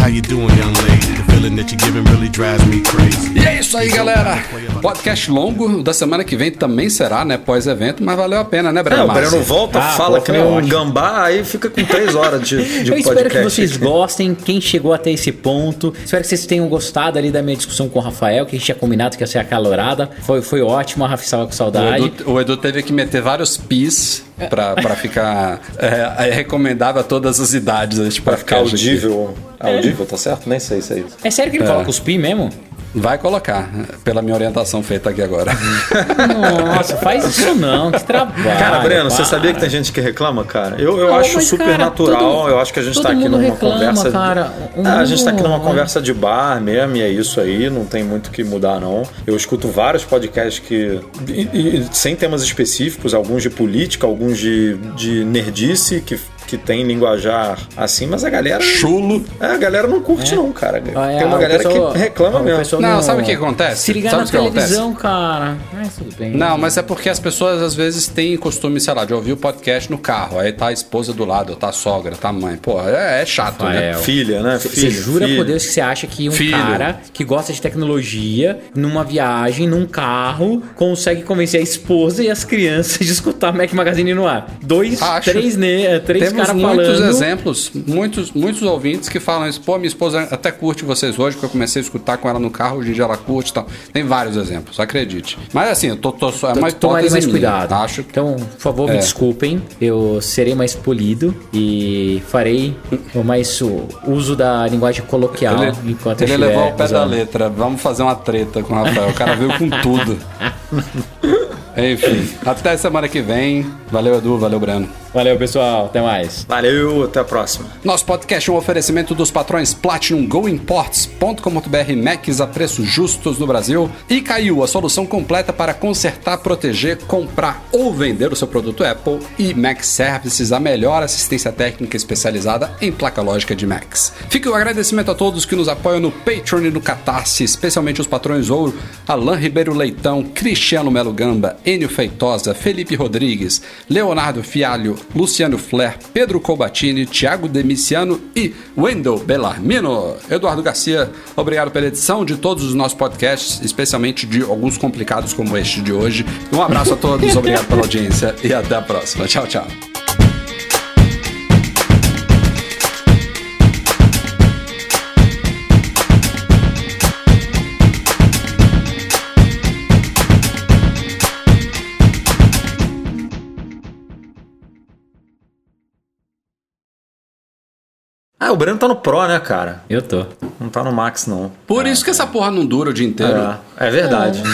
[SPEAKER 4] How you doing, young lady? The feeling that you're giving really drives me crazy.
[SPEAKER 1] E é isso aí, galera. Podcast longo da semana que vem também será, né? Pós-evento, mas valeu a pena, né,
[SPEAKER 3] É,
[SPEAKER 1] Breno?
[SPEAKER 3] o Breno volta,
[SPEAKER 2] Ah,
[SPEAKER 3] fala
[SPEAKER 2] pô,
[SPEAKER 3] que nem um gambá, aí fica com três horas de, de
[SPEAKER 2] Eu espero que
[SPEAKER 3] podcast
[SPEAKER 2] vocês gostem, quem chegou até esse ponto. Espero que vocês tenham gostado ali da minha discussão com o Rafael, que a gente tinha combinado que ia ser acalorada. Foi, foi ótimo, a Rafa estava com
[SPEAKER 1] O
[SPEAKER 2] saudade.
[SPEAKER 1] Edu, o Edu teve que meter vários pis pra, pra ficar é, é recomendável a todas as idades. Este
[SPEAKER 3] Pra ficar
[SPEAKER 1] podcast aqui.
[SPEAKER 3] Audível. Audível, tá certo? Nem sei se é isso.
[SPEAKER 2] É sério que ele coloca os pi mesmo?
[SPEAKER 1] Vai colocar, pela minha orientação feita aqui agora.
[SPEAKER 2] Nossa, faz isso não, que trabalho.
[SPEAKER 3] Cara, Breno, você
[SPEAKER 2] para.
[SPEAKER 3] sabia que tem gente que reclama, cara? Eu, eu
[SPEAKER 2] Não,
[SPEAKER 3] acho super
[SPEAKER 2] cara,
[SPEAKER 3] natural.
[SPEAKER 2] todo-
[SPEAKER 3] eu acho que a gente
[SPEAKER 2] todo
[SPEAKER 3] tá aqui numa
[SPEAKER 2] reclama,
[SPEAKER 3] conversa.
[SPEAKER 2] cara. O
[SPEAKER 3] É, a gente tá aqui numa conversa de bar mesmo, e é isso aí, não tem muito o que mudar, não. Eu escuto vários podcasts que. e- e- sem temas específicos, alguns de política, alguns de, de nerdice, que, que tem linguajar assim, mas a galera.
[SPEAKER 1] Chulo.
[SPEAKER 3] É, a galera não curte, não, cara.
[SPEAKER 2] Ah, é,
[SPEAKER 3] tem uma galera
[SPEAKER 2] pessoal-
[SPEAKER 3] que reclama mesmo.
[SPEAKER 2] pessoal
[SPEAKER 1] Não, sabe o que acontece?
[SPEAKER 2] Se ligar
[SPEAKER 1] Sabe
[SPEAKER 2] na televisão, cara. Mas tudo bem.
[SPEAKER 1] Não, mas é porque as pessoas às vezes têm costume, sei lá, de ouvir o podcast no carro. Aí tá a esposa do lado, tá a sogra, tá a mãe. Pô, é, é chato, né?
[SPEAKER 2] Rafael.
[SPEAKER 3] Filha, né?
[SPEAKER 2] Você jura
[SPEAKER 3] filho.
[SPEAKER 2] por Deus que você acha que um
[SPEAKER 1] Filho.
[SPEAKER 2] cara que gosta de tecnologia, numa viagem, num carro, consegue convencer a esposa e as crianças de escutar Mac Magazine no ar? Dois,
[SPEAKER 1] Acho.
[SPEAKER 2] três, né, três
[SPEAKER 1] Temos muitos
[SPEAKER 2] falando.
[SPEAKER 1] exemplos, muitos, muitos ouvintes que falam isso. Pô, minha esposa até curte vocês hoje, porque eu comecei a escutar com ela no carro, hoje em dia ela curte e tal. Tem vários exemplos, acredite. Mas assim, eu tô, tô só. É uma
[SPEAKER 2] Tomarem
[SPEAKER 1] hipótese
[SPEAKER 2] mais
[SPEAKER 1] minha.
[SPEAKER 2] cuidado.
[SPEAKER 1] Acho
[SPEAKER 2] Então, por favor, me
[SPEAKER 1] É.
[SPEAKER 2] desculpem. Eu serei mais polido e farei o mais o uso da linguagem coloquial
[SPEAKER 1] Ele,
[SPEAKER 2] enquanto
[SPEAKER 1] ele levou ao pé da
[SPEAKER 2] usando.
[SPEAKER 1] letra. Vamos fazer uma treta com o Rafael. O cara veio com tudo. Enfim, até semana que vem. Valeu, Edu. Valeu, Breno.
[SPEAKER 2] Valeu, pessoal. Até mais.
[SPEAKER 3] Valeu, até a próxima.
[SPEAKER 1] Nosso podcast é um oferecimento dos patrões Platinum GoImports.com.br Macs a preços justos no Brasil e Caiu, a solução completa para consertar, proteger, comprar ou vender o seu produto Apple e Mac Services, a melhor assistência técnica especializada em placa lógica de Macs. Fica o agradecimento a todos que nos apoiam no Patreon e no Catarse, especialmente os patrões Ouro, Alain Ribeiro Leitão, Cristiano Melo Gamba, Enio Feitosa, Felipe Rodrigues, Leonardo Fialho, Luciano Flair, Pedro Colbatini, Thiago Demiciano e Wendel Bellarmino. Eduardo Garcia, obrigado pela edição de todos os nossos podcasts, especialmente de alguns complicados como este de hoje. Um abraço a todos, obrigado pela audiência e até a próxima. Tchau, tchau.
[SPEAKER 3] Ah, o Breno tá no Pro, né, cara?
[SPEAKER 2] Eu tô.
[SPEAKER 3] Não tá no Max, não.
[SPEAKER 1] Por isso que essa porra não dura o dia inteiro.
[SPEAKER 3] É, é verdade.